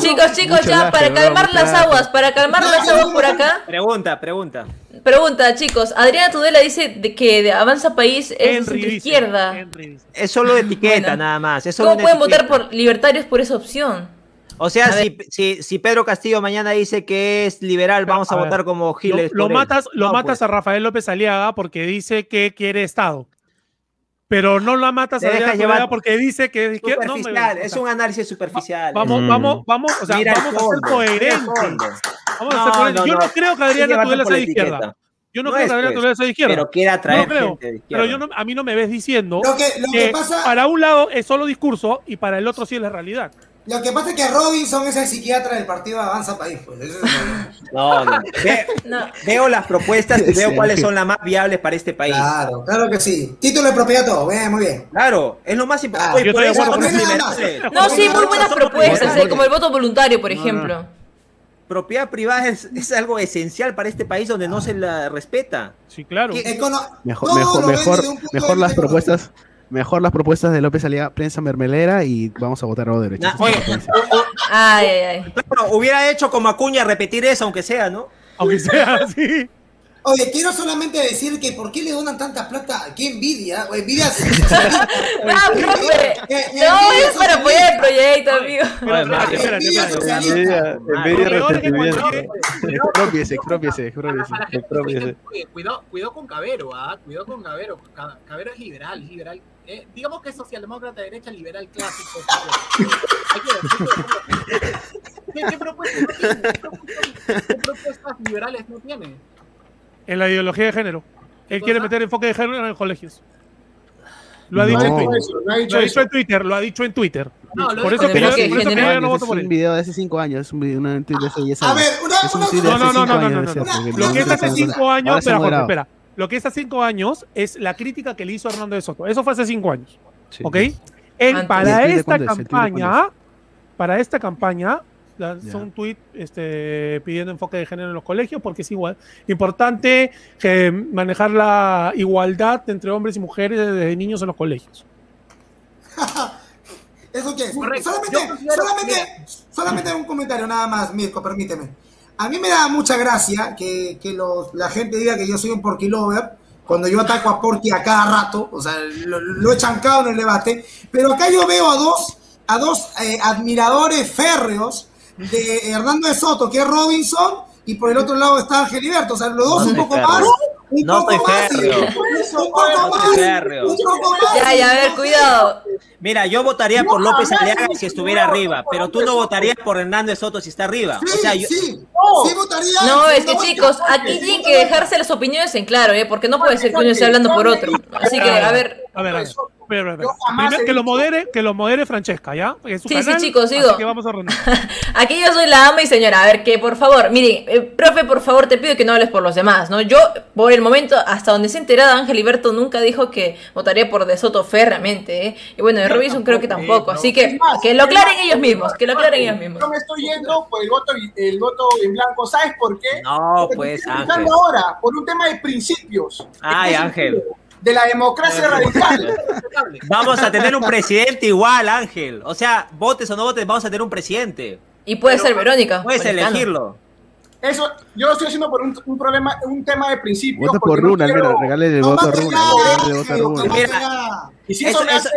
Chicos, chicos, ya, para calmar las aguas, para calmar las aguas por acá.
Pregunta, pregunta.
Pregunta, chicos. Adriana Tudela dice de que de Avanza País es de izquierda.
Es solo etiqueta, nada más.
¿Cómo pueden votar por libertarios por esa opción?
O sea, si, si, si, Pedro Castillo mañana dice que es liberal, vamos a, votar como Giles.
Lo, matas, lo matas pues. a Rafael López Aliaga porque dice que quiere Estado. Pero no lo matas a Aliaga porque dice que
es no, es un análisis superficial.
Vamos, vamos, vamos, o sea, vamos a ser coherentes. Vamos a ser coherentes. Yo no, creo que Adriana Tudela sea de izquierda. Yo no, creo que Adriana Tudela sea de izquierda.
Pero quiere atraer
no creo, Pero yo a mí no me ves diciendo que, para un lado es solo discurso y para el otro sí es la realidad.
Lo que pasa es que Robinson es el psiquiatra del partido Avanza País. Pues.
no, no. veo las propuestas y veo cuáles son las más viables para este país.
Claro, claro que sí. Título de propiedad todo, bien, muy bien.
Claro, es lo más importante.
no, sí, muy buenas propuestas, eh, como el voto voluntario, por ejemplo.
Propiedad privada es, es, algo esencial para este país donde no se la respeta.
Sí, claro.
Mejor, mejor, mejor, mejor las propuestas Mejor las propuestas de López Aliaga, prensa mermelera y vamos a votar a derecho.
ay, ay, ay.
hubiera hecho como Acuña repetir eso, aunque sea, ¿no?
Aunque sea, sí.
Oye, quiero solamente decir que ¿por qué le donan tanta plata? ¡Qué envidia! O envidia.
ah, profe. No, es para apoyar el proyecto, amigo.
Envidia, envidia. Expropiese, expropiese, expropiese.
Cuidado, cuidado con Cabero, ¿ah? Cuidado con Cabero. Cabero es liberal, liberal. Eh, digamos que es socialdemócrata derecha liberal clásico. ¿Qué, qué, propuestas, ¿Qué propuestas liberales no tiene?
en la ideología de género. Él quiere meter enfoque de género en los colegios. Lo ha, dicho, en Twitter. lo ha dicho, en Twitter. Lo ha dicho en Twitter. No, por eso que yo, por eso que yo no voto por él.
Es un video de hace 5 años. Es un video de
hace A ver, una,
no, no, no, no, no, no. Lo que es hace 5 años, espera, Jorge, espera. Lo que es hace 5 años es la crítica que le hizo Hernando de Soto. Eso fue hace 5 años. ¿Ok? Para esta campaña, para esta campaña, lanzó un tuit este, pidiendo enfoque de género en los colegios porque es igual importante que manejar la igualdad entre hombres y mujeres desde niños en los colegios.
¿Eso qué es? Solamente, solamente, solamente, un comentario nada más, Mirko, permíteme. A mí me da mucha gracia que, que los, la gente diga que yo soy un porky lover cuando yo ataco a Porky a cada rato, o sea, lo, he chancado en el debate, pero acá yo veo a dos, a dos eh, admiradores férreos de Hernando de Soto, que es Robinson, y por el otro lado está Ángel Giliberto. O sea, los dos un poco más. Un
no
poco
más,
un poco
más,
Ya, ya, a ver, cuidado.
Mira, yo votaría por López Aliaga si estuviera arriba, pero tú no votarías por Hernández Soto si está arriba.
Sí,
o sea, yo...
sí, sí votaría.
No, es que chicos, aquí tienen que dejarse las opiniones en claro, ¿eh? porque no puede ser que uno esté hablando por otro. Así que, a ver.
A ver, a ver. Primero, que lo modere, que lo modere Francesca, ¿ya?
sí, sí, chicos, sigo.
que vamos a
Aquí yo soy la ama y señora. A ver, que por favor, miren, eh, profe, por favor, te pido que no hables por los demás, ¿no? Yo, por el momento, hasta donde se enterada, Ángel Iberto nunca dijo que votaría por De Soto férreamente, ¿eh? Y bueno, de Robinson creo que tampoco. Así que, que lo aclaren ellos mismos, que lo aclaren ellos mismos.
Yo me estoy yendo por el voto, el voto en blanco, ¿sabes por qué?
No, pues,
Ángel. ahora, por un tema de principios.
Ay, Ángel
de la democracia radical.
Vamos a tener un presidente igual, Ángel. O sea, votes o no votes, vamos a tener un presidente.
Y puede ser Verónica.
Puedes elegirlo.
Eso, yo lo estoy haciendo por un, un problema, un tema de principio.
Voto por Runa, no mira, regale el voto a Runa.
Y si eso, me hace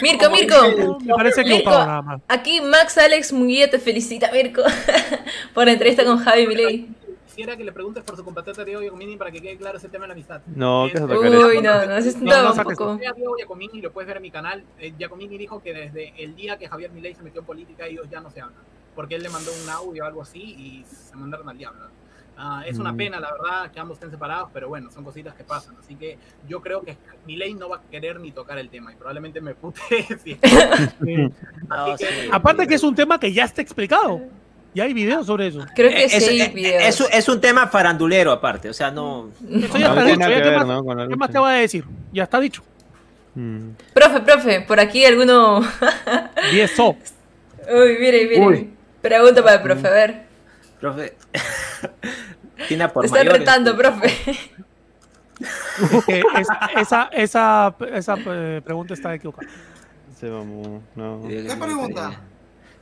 Mirko, Mirko.
Me parece
Mirko, nada más. Aquí Max Alex Muguía te felicita, Mirko, por la entrevista con Javi Milei
quisiera que le preguntes por su compatriota Diego Giacomini para que quede claro ese tema de la amistad.
No, que
es Uy, no, no, es un no,
un poco. Diego Giacomini lo puedes ver en mi canal. Eh, Giacomini dijo que desde el día que Javier Milei se metió en política, ellos ya no se hablan. Porque él le mandó un audio o algo así y se mandaron al diablo. Uh, es una mm. pena, la verdad, que ambos estén separados, pero bueno, son cositas que pasan. Así que yo creo que Milei no va a querer ni tocar el tema y probablemente me pute. sí.
no, que, sí. Aparte que es un tema que ya está explicado. Y hay videos sobre eso.
Creo que
es,
sí,
es, videos. Es, un tema farandulero aparte, o sea, no...
Eso ya está dicho, ¿qué, más, ¿qué más te voy a decir? Ya está dicho.
Mm. Profe, profe, por aquí alguno...
10 so.
Uy, mire, mire. Uy. Pregunta para el profe, a ver.
Profe. Tiene por
Te están retando, profe.
esa, esa, esa, esa, eh, pregunta está equivocada.
Se vamos, no.
¿Qué pregunta?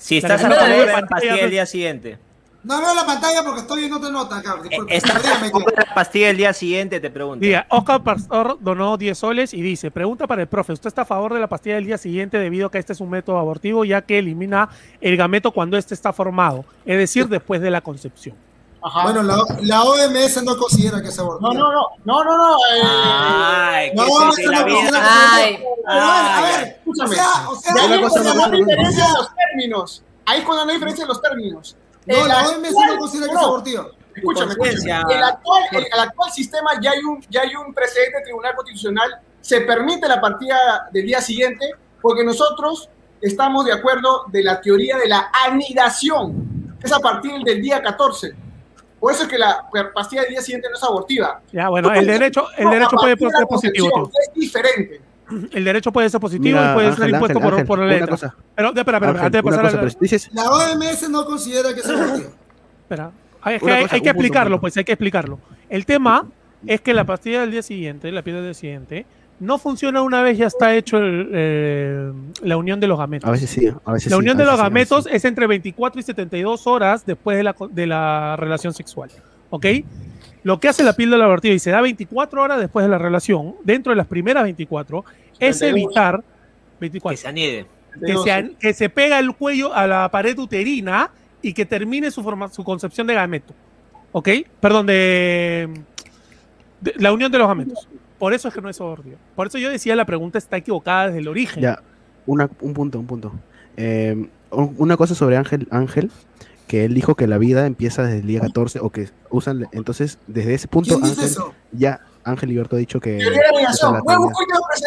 Si estás a favor de la pastilla el día siguiente.
No veo la pantalla porque estoy en otra nota, cabrón.
¿Estás a favor de la pastilla el día siguiente? Te pregunto.
Diga, Oscar Pastor donó 10 soles y dice, pregunta para el profe, ¿usted está a favor de la pastilla del día siguiente debido a que este es un método abortivo ya que elimina el gameto cuando este está formado? Es decir, después de la concepción.
Ajá. Bueno, la, la, OMS no considera que es abortivo.
No, no, no, no, no, no. Eh,
ay,
la OMS no considera
ay,
que A ver, escúchame. O sea, o sea,
ahí es cuando no hay diferencia en los términos. Ahí es cuando no hay diferencia en los términos.
No, la OMS no considera que es abortivo.
Escúchame, escúchame. El actual, el, el actual sistema ya hay, un, ya hay un precedente tribunal constitucional. Se permite la partida del día siguiente porque nosotros estamos de acuerdo de la teoría de la anidación. Es a partir del día 14. Por eso es que la pastilla del día siguiente no es abortiva.
Ya, bueno, el derecho, el derecho puede ser positivo.
Es diferente.
El derecho puede ser positivo y puede ser impuesto por, por la letra. Cosa. Pero, espera, espera, antes de pasar
cosa, la... Dices... la OMS no considera que es abortiva.
Espera, hay, que, hay, hay que explicarlo, pues hay que explicarlo. El tema es que la pastilla del día siguiente, la piel del día siguiente, no funciona una vez ya está hecho el, eh, la unión de los gametos.
A veces sí, a veces
La unión
sí,
de los gametos es entre 24 y 72 horas después de la, de la relación sexual. ¿Ok? Lo que hace la píldora abortiva y se da 24 horas después de la relación, dentro de las primeras 24, es evitar 24,
que se aniede.
Que se, que se pega el cuello a la pared uterina y que termine su, forma, su concepción de gameto. ¿Ok? Perdón, de, de la unión de los gametos. Por eso es que no es abortivo. Por eso yo decía la pregunta está equivocada desde el origen.
Ya, una, un punto, un punto. Eh, una cosa sobre Ángel, Ángel, que él dijo que la vida empieza desde el día 14 o que usan, entonces desde ese punto
Ángel
ya Ángel Liberto ha dicho que...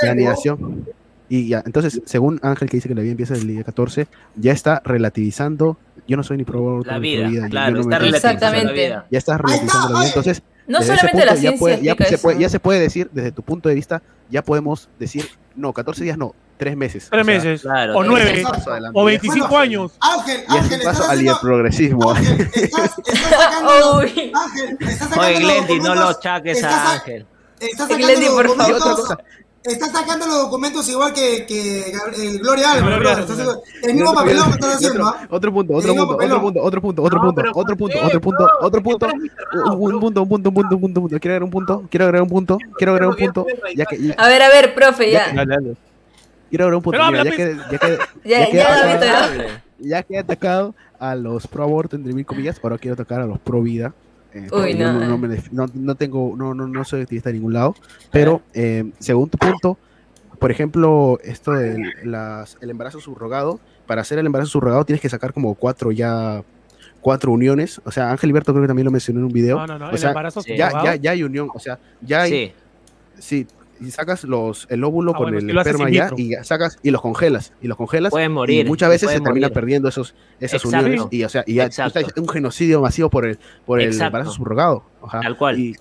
La anidación. Y ya, entonces, según Ángel que dice que la vida empieza el día 14, ya está relativizando. Yo no soy ni pro
La vida, claro,
no
está relativizando la
Exactamente.
vida.
Ya estás relativizando la vida. Entonces,
No
desde
solamente la
punto ya
ciencia
puede- ya se puede- ya se puede decir, desde tu punto de vista, ya podemos decir, no, 14 días no, 3 meses.
Tres
O sea,
meses.
Claro,
o
sí,
nueve.
es un paso adelante.
O 25 años.
Ángel,
Y es
Ángel,
un paso al
haciendo...
progresismo.
Ángel, estás, estás sacando...
Uy.
Ángel, estás sacando
Oye, Glendy, no lo chaques
estás
a Ángel.
Estás sacando.
Y otra cosa,
Estás sacando los documentos igual que, que eh, Gloria Álvarez. El mismo papelón que estás
Y
haciendo,
otro,
¿ah?
otro punto, otro punto, otro punto, otro punto, otro punto, otro
¿por
punto, otro punto, otro punto, un un punto, un punto, un punto, un punto, un punto. Quiero agregar un punto, quiero agregar un punto, quiero agregar un punto, ya que, ya,
A ver, a ver, profe,
ya quiero agregar un punto,
habla,
ya que, ya que,
Ya,
ya que
ya,
he
David,
atacado-
ya.
ya que he atacado a los pro aborto entre mil comillas, ahora quiero atacar a los pro vida. Eh,
Uy, no.
no, no me no- no tengo, no, no, no soy activista de ningún lado, pero eh, según tu punto, por ejemplo, esto del las- el embarazo subrogado, para hacer el embarazo subrogado tienes que sacar como cuatro ya cuatro uniones, o sea, Ángel Liberto creo que también lo mencionó en un video.
No, no, no.
o
El
sea,
embarazo
ya, ya, ya hay unión, o sea, ya hay,
Sí.
sí, y sacas los el óvulo
Ah,
con
bueno,
el esperma ya y sacas y los congelas y los congelas
Pueden morir.
y muchas veces se terminan
morir.
perdiendo esos esas
Exacto.
uniones y o sea y ya estás- un genocidio masivo por el por el
Exacto.
embarazo subrogado Ajá.
Tal cual.
y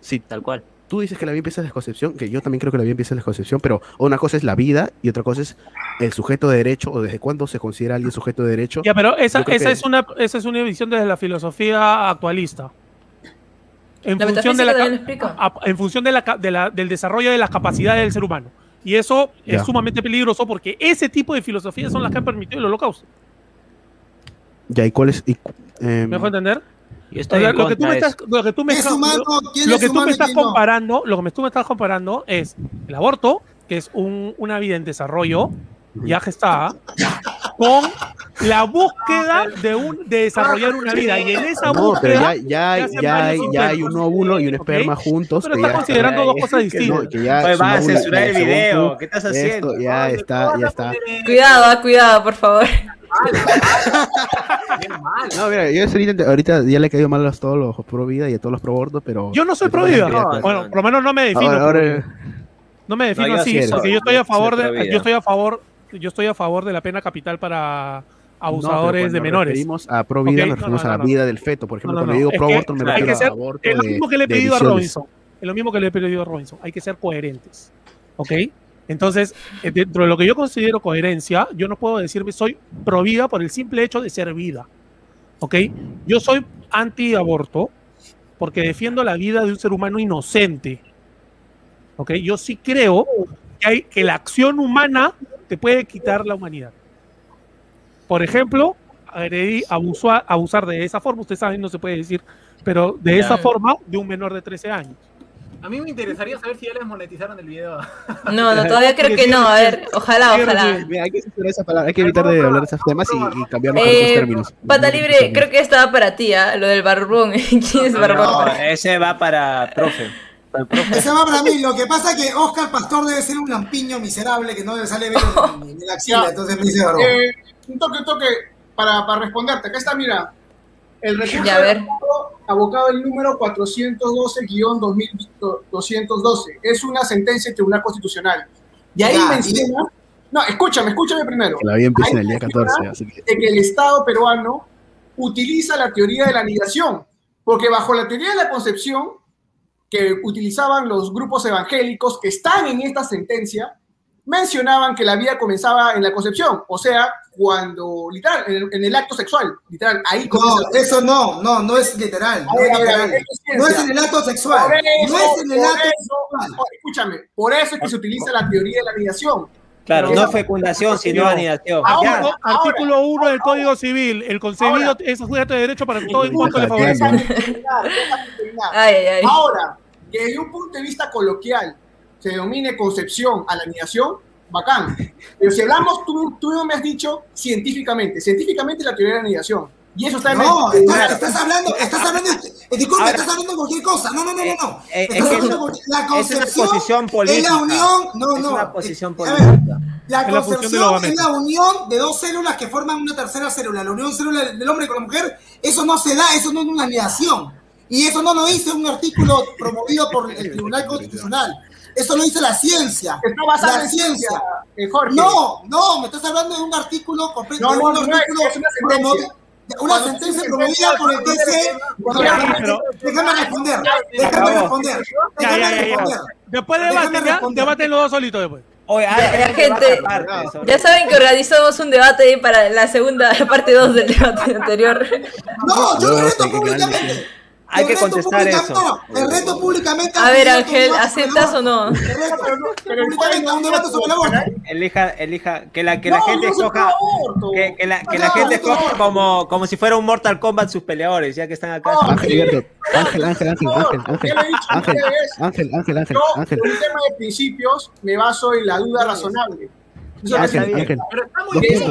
si
Tal cual.
tú dices que la vida empieza desde la concepción que yo también creo que la vida empieza desde la concepción pero una cosa es la vida y otra cosa es el sujeto de derecho o desde cuándo se considera alguien sujeto de derecho
Ya, pero esa, esa
que-
es una, esa es una visión desde la filosofía actualista. En
La
función, de la, a- en función de la, de la- del desarrollo de las capacidades del ser humano. Y eso es sumamente peligroso porque ese tipo de filosofías son las que han permitido el holocausto.
ya y cuál es y, em,
¿Me dejo entender?
Yo
O
estoy
sea,
en
lo que tú me estás, lo que tú me
¿Quién es
estás-
humano? ¿Quién
lo
es
que tú
humano
me
y
estás
quién no?
comparando, lo que tú me estás comparando es el aborto, que es un- una vida en desarrollo, ya gestada, con la búsqueda de un de desarrollar una vida. Y en esa
no, pero
búsqueda
ya, ya, hay-
hacen
ya, hay, ya hay un óvulo y un esperma juntos.
Pero estás
ya
considerando dos cosas
que
distintas.
no, que ya
Oye, vas a censurar el video,
tú,
¿qué estás
Esto
haciendo?
ya está, ya está.
Cuidado, ah, cuidado, por favor.
No, mira, yo ahorita, ahorita ya le he caído mal a todos los pro vida y a todos los pro aborto, pero.
Yo no soy
pero
pro vida.
ya,
no,
pues.
Bueno, por lo menos no me defino.
Ahora, ahora-
no me defino
No,
así, porque yo estoy a favor de, yo estoy a favor, yo estoy a favor de la pena capital para
no,
abusadores
cuando
de menores.
referimos a pro vida,
Ok,
nos
no,
referimos
no,
a la
no.
vida del feto. Por ejemplo,
No, no,
cuando
no.
digo
Es
pro aborto, me refiero a aborto
Es lo mismo que le he pedido a. Robinson. Es lo mismo que le he pedido a Robinson. Hay que ser coherentes. ¿Ok? Entonces, eh, dentro de lo que yo considero coherencia, yo no puedo decirme soy pro vida por el simple hecho de ser vida. ¿Ok? Yo soy anti-aborto porque defiendo la vida de un ser humano inocente. ¿Ok? Yo sí creo que, hay, que la acción humana te puede quitar la humanidad. Por ejemplo, agredir, abusar, abusar de esa forma, ustedes saben, no se puede decir, pero de esa
Ya.
forma de un menor de 13 años.
A mí me interesaría saber si ya les monetizaron el video.
No, no, todavía creo que no. A ver, ojalá, ojalá.
Hay que censurar esa palabra, hay que evitar de hablar de esos temas y, y cambiarlos por
Eh,
otros términos.
Pata libre, creo que estaba para ti, ¿ah? lo del barbón. ¿Quién es
No,
barbón?
ese va para profe. El profe.
Ese va para mí. Lo que pasa es que Oscar Pastor debe ser un lampiño miserable que no le sale bien ni, ni la axila.
Ya.
Entonces me dice.
Eh, un toque, un toque para, para responderte. Acá está, mira. El recurso
Ya, a ver.
abocado- abocado el número 412-2212. Es una sentencia del Tribunal Constitucional. Y ahí
Ya,
menciona. No, escúchame, escúchame primero.
Que la
Ahí
en el día
menciona
14, así que.
de que el Estado peruano utiliza la teoría de la anidación, porque bajo la teoría de la concepción que utilizaban los grupos evangélicos que están en esta sentencia, mencionaban que la vida comenzaba en la concepción, o sea, cuando, literal, en el, en el acto sexual, literal, ahí comienza.
No, eso no, no, no es literal. No es,
ver, ver,
literal.
esto es
No es en el acto sexual.
Eso,
No es en el acto
eso,
sexual.
escúchame, por eso es que se utiliza la teoría de la anidación.
Claro, no fecundación, sino
No.
anidación.
Ahora,
Artículo,
ahora,
artículo 1 del Código Civil. El concebido
Ahora.
es sujeto de derecho para todo en cuanto le favorece.
Ahora, que desde un punto de vista coloquial se domine concepción a la anidación, bacán. Pero si hablamos, tú, tú me has dicho científicamente, científicamente la teoría de la anidación. Y eso está en
No,
el-
estás, estás hablando, estás hablando, disculpa,
Ahora-
estás hablando de cualquier cosa. No, no, no, no, no.
Eh, es que
hablando
es-
la
Es una
concepción
posición
es
política.
la unión, no,
Es
no.
una posición
ver,
política.
La
Es la
concepción es la unión de dos células que forman una tercera célula. La unión célula del hombre con la mujer, eso no se da, eso no es una anidación. Y eso no lo dice un artículo promovido por el Tribunal Constitucional. Eso lo dice la ciencia.
Está
la
en
ciencia.
ciencia, eh, Jorge.
No, no, me estás hablando de un artículo completo.
No,
de
no,
un
no, no,
artículo
es una sentencia.
Una sentencia
se
promovida por el TC. Déjame responder. Déjame responder. Déjame responder.
Después debaten, ya. Debaten los dos solitos después.
Oye,
Ya,
que
gente, Ya saben que organizamos un debate para la segunda parte 2 del debate anterior.
No, yo
Luego,
reto
¿qué- qué
públicamente.
Hay que contestar
pública-
eso.
No, el reto públicamente.
A ver,
un
Ángel, ¿aceptas o no?
El reto públicamente un debate sobre el aborto.
Elija, elija, que la, que la
No,
gente
yo soy
escoja, que, que la, que
No,
la
no,
gente escoja como, como si fuera un Mortal Kombat sus peleadores, ya que están acá.
No,
Ángel, Ángel, Ángel, Ángel,
No,
Ángel, Ángel,
a
Ángel. Ángel, Ángel, Ángel,
Yo, un tema de principios, me baso en la duda razonable. Eso
Ángel,
está bien.
Ángel.
Pero está muy bien.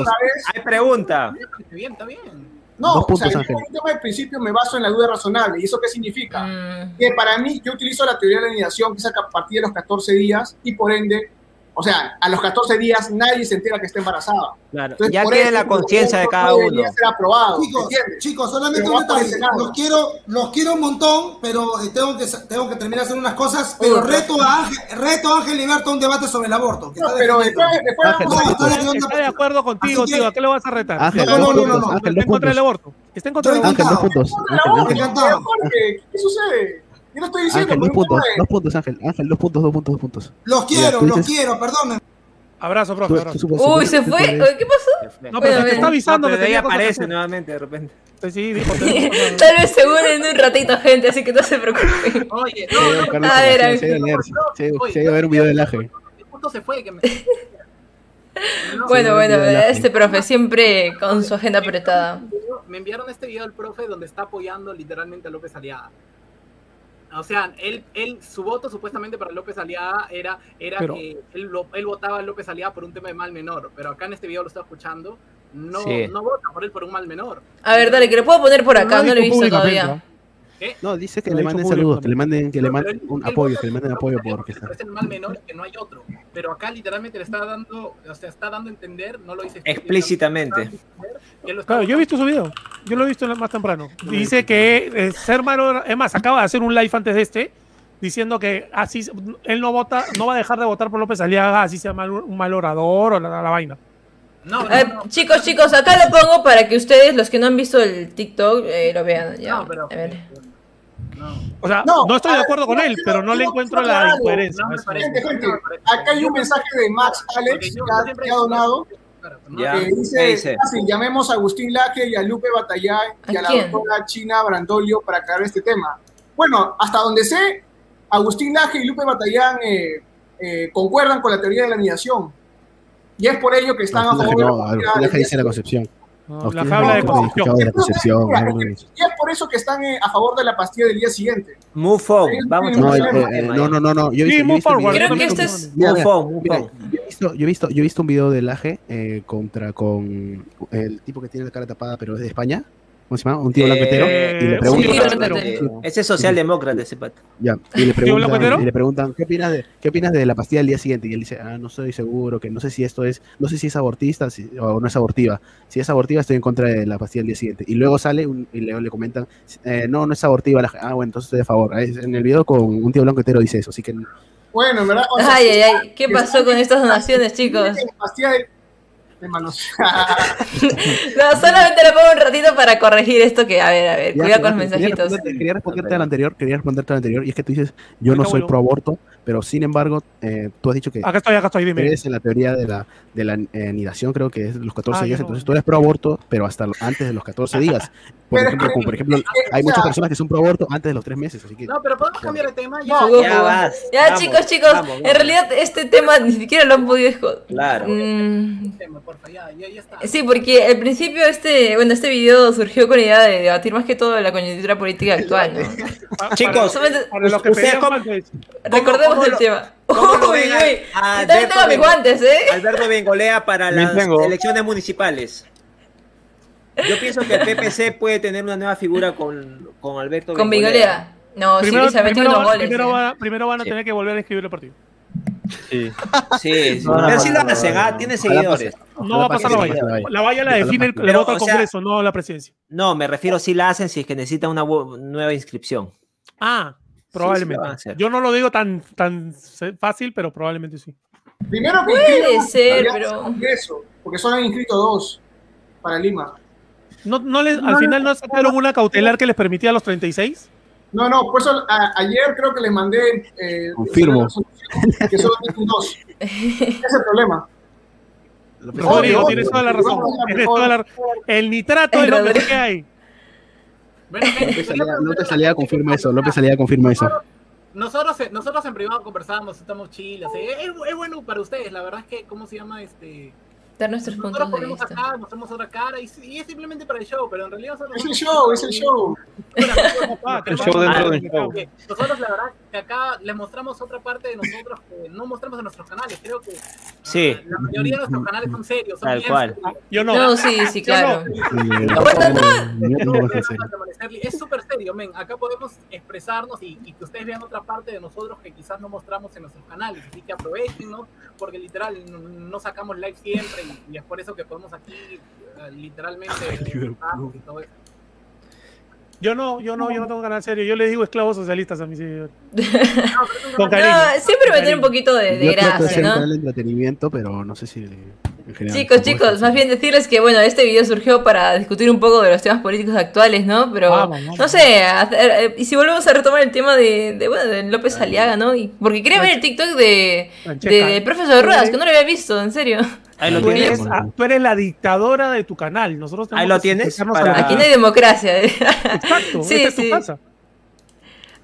Hay pregunta.
Está bien, está bien.
No,
Dos puntos,
o sea, yo
Ángel.
en un tema de principios me baso en la duda razonable. ¿Y eso qué significa?
Mm,
que para mí, yo utilizo la teoría de la anidación, que es a partir de los 14 días, y por ende, o sea, a los 14 días nadie se entera que está embarazada.
Claro,
Entonces,
ya en la conciencia de cada
no
uno.
ser aprobado,
Chicos, chicos, solamente un detalle. Los quiero, los quiero un montón, pero eh, tengo que, tengo que terminar hacer unas cosas. Pero reto a Ángel, reto a Ángel Liberto a un debate sobre el aborto. que
No,
está
pero después, después
Ángel,
vamos a
está
Está de acuerdo contigo, tío. ¿A qué le vas a retar?
Ángel,
No, no, no, no, no.
Ángel,
Está en contra del aborto. Está en contra del aborto.
Ángel, dos puntos.
¿qué sucede? Yo no estoy diciendo
Ángel, dos puntos,
de-
dos puntos, Ángel, Ángel, dos puntos, dos puntos, dos puntos.
Los quiero, los
dices-
quiero, perdonen.
Abrazo,
Tú-
profe.
tú
abrazo.
supo-
Uy, se fue. ¿Qué pasó?
No, pero
Bueno,
te está avisando
No,
que
ahí aparece
hacer.
nuevamente de repente.
Sí, dijo.
Tal vez se en un ratito, gente, así que no se preocupen.
Oye, no, no,
Carlos,
A ver, Ángel.
a sí,
Oye,
sí, a ver un video del Aje.
justo se fue. Que me... No,
Bueno, bueno, este profe siempre con su agenda apretada.
Me enviaron este video del profe donde está apoyando literalmente a López Aliaga. O sea, él, él, su voto supuestamente para López Aliaga era, era
Pero-
que él, lo- él votaba a López Aliaga por un tema de mal menor, pero acá en este video lo está escuchando, no,
Sí.
no vota por él por un mal menor.
A ver, dale, que lo puedo poner por acá, no lo he visto todavía.
¿Qué?
No, dice que le manden saludos, que le manden, que le manden un apoyo, que le manden
por-
apoyo
porque
porque
es el mal menor que no hay otro. Pero acá literalmente le está dando, o sea, está dando a entender, no lo dice
Explícitamente.
Claro, yo he visto su video. Yo lo he visto más temprano. Dice que eh, ser malo, es más, acaba de hacer un live antes de este, diciendo que así él no vota, no va a dejar de votar por López Aliaga, así sea mal- un mal orador o la, la vaina.
No, no,
chicos, chicos, acá lo pongo para que ustedes, los que no han visto el TikTok, eh, lo vean. Ya.
No, pero-
A ver.
No.
O sea,
No,
no, estoy de
ver,
acuerdo con
no,
él,
no,
pero no le encuentro la incoherencia.
Gente, acá hay un mensaje de Max Alex que ha, donado.
Ya.
que
¿Qué
dice, llamemos a Agustín Laje y a Lupe Batallay y
¿A
la
quién?
doctora China Brandolio para aclarar este tema. Bueno, hasta donde sé, Agustín Laje y Lupe Batallán eh, eh, concuerdan con la teoría de la anidación. Y es por ello que están a favor de la
no, Laje dice la Concepción.
No,
Agustín
la
Laje
habla de
no,
Concepción.
de la Concepción. De.
Y es por eso que están eh, a favor de la pastilla del día siguiente.
Move on. Vamos
No,
a
eh, eh, no, no, no, no. Yo he
Sí,
visto,
Creo que este es-
Move
mira,
on,
yo he visto, yo he visto, yo he visto un video del Aje eh, contra con el tipo que tiene la cara tapada, pero es de España. ¿Cómo se llama? Un tío
Eh,
blanquetero. y le
un
preguntan.
Ese es socialdemócrata, ese pato.
ya, y le preguntan, y le preguntan ¿qué opinas de qué opinas de la pastilla del día siguiente? Y él dice, ah, no estoy seguro, que no sé si esto es, no sé si es abortista si- o no es abortiva. Si es abortiva, estoy en contra de la pastilla del día siguiente. Y luego sale un- y le, le comentan, eh, no, no es abortiva. La, ah, bueno, entonces estoy a favor. En el video con un tío blanquetero dice eso, así que
Bueno, en verdad. o sea,
Ay, ay, ay. ¿Qué pasó con estas donaciones, chicos?
Pastilla de manos.
No, solamente lo pongo un ratito para corregir esto que, a ver, a ver,
Ya,
cuidado con los mensajitos.
responderte- Quería responderte al anterior, quería responderte al anterior, y es que tú dices, yo no soy pro aborto, pero sin embargo, eh, tú has dicho que
Acá estoy, acá estoy, dime.
eres en la teoría de la, de la eh, nidación, creo que es de los 14
Ah,
días,
no.
entonces tú eres pro aborto, pero hasta antes de los 14 días. Por
Pero es
ejemplo, como por ejemplo,
es que,
hay
o
muchas personas que son pro aborto antes de los tres meses, así que
No, pero podemos cambiar de tema. Ya,
Ya
jugó.
vas,
Ya,
vamos,
chicos, chicos,
vamos,
en realidad este tema ni siquiera lo han podido
Claro.
Mm. Sí, porque al principio este, bueno, este video surgió con la idea de debatir más que todo la coyuntura política actual, ¿no?
Chicos,
Para los que
recordemos el
lo-
tema. Uy, uy, también tengo
Alberto
mis guantes, ¿eh?
Alberto Bengolea para las elecciones municipales. Yo pienso que el PPC puede tener una nueva figura con, con Alberto
Con
Bengolea.
No,
primero,
sí, se ha metido
primero,
unos goles.
primero
¿eh?
van, primero van a
Sí.
tener que volver a escribir el partido.
Sí, sí, sí. pero sí lo hacen, ah, tiene seguidores.
No va a pasar la valla. La valla la define el, voto al Congreso, no la presidencia.
No, me refiero si la hacen si es que necesitan una nueva inscripción.
Ah, probablemente. Yo no lo digo tan, tan fácil, pero probablemente sí.
Primero que
Puede ser, pero.
Congreso, porque solo han inscrito dos para Lima.
¿No, no les, ¿Al final no sacaron una cautelar que les permitía a los 36?
No, no, por eso ayer creo que les mandé. Eh,
Confirmo.
Que solo tienen dos. Ese es el problema.
Rodrigo, tienes toda la razón. El nitrato es lo mejor que hay.
López Salida confirma eso. López Salida confirma eso
nosotros, nosotros en privado conversamos, estamos chiles. Es, es, bueno para ustedes, la verdad es que, ¿cómo se llama? este
Dar nuestros
nosotros puntos de vista. acá, mostramos otra cara y, y, es simplemente para el show, pero en realidad.
Es el show, es el show.
el show dentro del show.
Nosotros la verdad que acá les mostramos otra parte de nosotros que no mostramos en nuestros canales. Creo que
sí.
la mayoría de nuestros canales son serios. Son
Tal cual.
Yo no.
No, sí, sí, claro.
Es súper serio, men. Acá podemos expresarnos y, y, que ustedes vean otra parte de nosotros que quizás no mostramos en nuestros canales. Así que aprovechen, ¿no? Porque literal no sacamos live siempre y, es por eso que podemos aquí uh, literalmente
Yo no, yo no, yo no tengo canal serio. Yo le digo esclavos socialistas a mis seguidores.
no, siempre va a tener un poquito de, de gracia, ¿no?
El entretenimiento, pero no sé si
chicos, chicos, más bien decirles que bueno, este video surgió para discutir un poco de los temas políticos actuales, ¿no? Pero no sé, eh, y si volvemos a retomar el tema de, bueno, de López Aliaga, ¿no? Y, porque quería ver el TikTok de, de, profesor Ruedas, que no lo había visto, en serio.
Ahí lo tienes. tú eres la dictadora de tu canal. Nosotros
Ahí lo tienes.
Aquí no hay democracia. Exacto. sí, sí.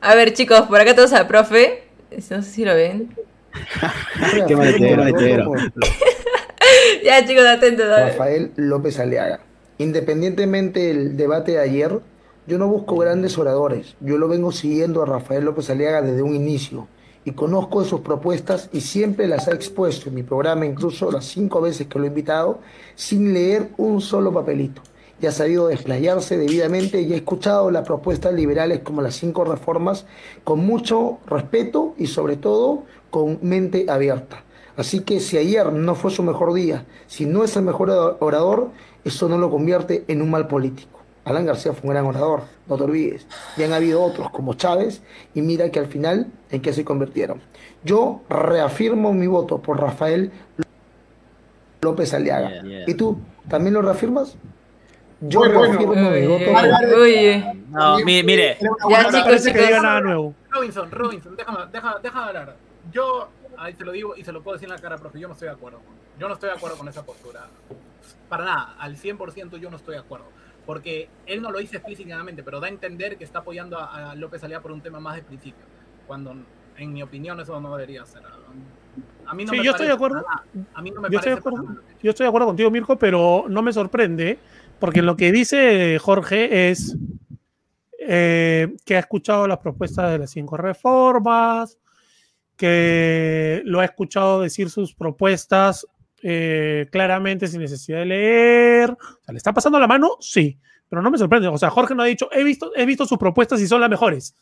A ver, chicos, por acá todos al profe. No sé si lo ven.
Qué maletero, maletero.
ya, chicos, atentos.
Rafael López Aliaga. Independientemente del debate de ayer, yo no busco grandes oradores. Yo lo vengo siguiendo a Rafael López Aliaga desde un inicio y conozco sus propuestas y siempre las ha expuesto en mi programa, incluso las cinco veces que lo he invitado, sin leer un solo papelito. Y ha sabido desplayarse debidamente y ha escuchado las propuestas liberales como las cinco reformas con mucho respeto y sobre todo con mente abierta. Así que si ayer no fue su mejor día, si no es el mejor orador, eso no lo convierte en un mal político. Alan García fue un gran orador, no te olvides. Y han habido otros como Chávez y mira que al final en qué se convirtieron. Yo reafirmo mi voto por Rafael López Aliaga. ¿Y tú también lo reafirmas? Yo reafirmo mi voto.
Por... No, mire,
Ya, chicos, chicos.
nada nuevo.
Robinson, Robinson, déjame, déjame, déjame hablar. Yo ahí te lo digo y se lo puedo decir en la cara, profe, yo no estoy de acuerdo. Yo no estoy de acuerdo con esa postura. Para nada, al 100% yo no estoy de acuerdo. Porque él no lo dice explícitamente, pero da a entender que está apoyando a, López Alía por un tema más de principio. Cuando, en mi opinión, eso no debería ser.
A mí no sí, me yo estoy de acuerdo. A mí no me yo, estoy de acuerdo yo estoy de acuerdo contigo, Mirko, pero no me sorprende, porque lo que dice Jorge es eh, que ha escuchado las propuestas de las cinco reformas, que lo ha escuchado decir sus propuestas eh, claramente sin necesidad de leer. O sea, ¿le está pasando la mano? Sí, pero no me sorprende. O sea, Jorge no ha dicho, he visto, he visto sus propuestas y son las mejores.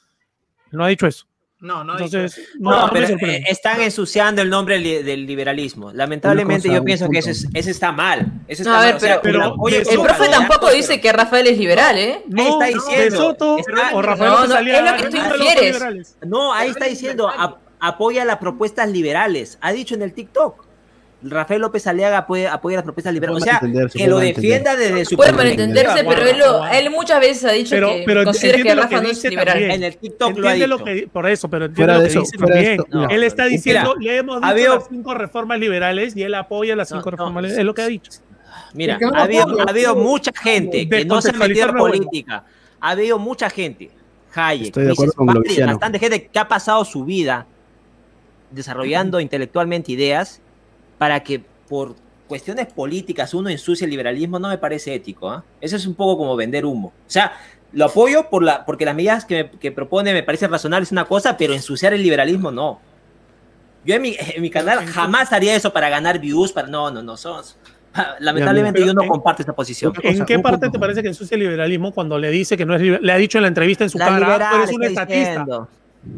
No ha dicho eso.
No, no,
Entonces, no, pero eh, están ensuciando el nombre del liberalismo. Lamentablemente yo pienso que ese, está mal. Eso está
a ver, pero, el profe tampoco dice que Rafael es liberal, ¿eh?
No, está diciendo.
o Rafael
no, es lo que tú infieres.
No, ahí está diciendo, apoya las propuestas liberales. Ha dicho en el TikTok. Rafael López Aliaga apoya, apoya las propuestas liberales. o sea, que lo defienda desde su
Puede malentenderse, pero él, él, muchas veces ha dicho que pero considera que Rafa no es liberal.
En el TikTok lo ha dicho. Lo
que, por eso, pero entiende lo que dice también. él está diciendo, le hemos dicho las cinco reformas liberales y él apoya las cinco reformas liberales. Es lo que ha dicho.
Mira, ha habido, ha habido mucha gente que no se ha metido en política. Ha habido mucha gente. Hayek,
Estoy de acuerdo con
bastante gente que ha pasado su vida desarrollando intelectualmente ideas para que por cuestiones políticas uno ensucie el liberalismo no me parece ético. ¿eh? Eso es un poco como vender humo. O sea, lo apoyo por la, porque las medidas que, que propone me parecen razonables una cosa, pero ensuciar el liberalismo no. Yo en mi, en mi canal jamás haría eso para ganar views, para no, no, no, son, Lamentablemente yo no comparto esa posición.
¿En qué parte te parece que ensucia el liberalismo cuando le dice que no es le ha dicho en la entrevista en su cara, tú eres un estatista?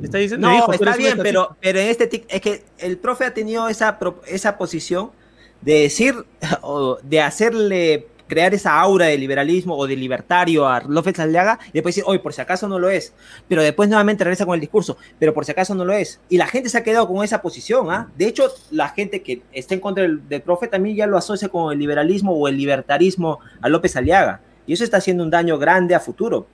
Está diciendo,
no, está bien, pero, pero en este tic- es que el profe ha tenido esa, esa posición de decir, o de hacerle crear esa aura de liberalismo o de libertario a López Aliaga y después decir, oye, por si acaso no lo es. Pero después nuevamente regresa con el discurso, pero por si acaso no lo es. Y la gente se ha quedado con esa posición, ¿ah? De hecho, la gente que está en contra del, del profe también ya lo asocia con el liberalismo o el libertarismo a López Aliaga. Y eso está haciendo un daño grande a futuro.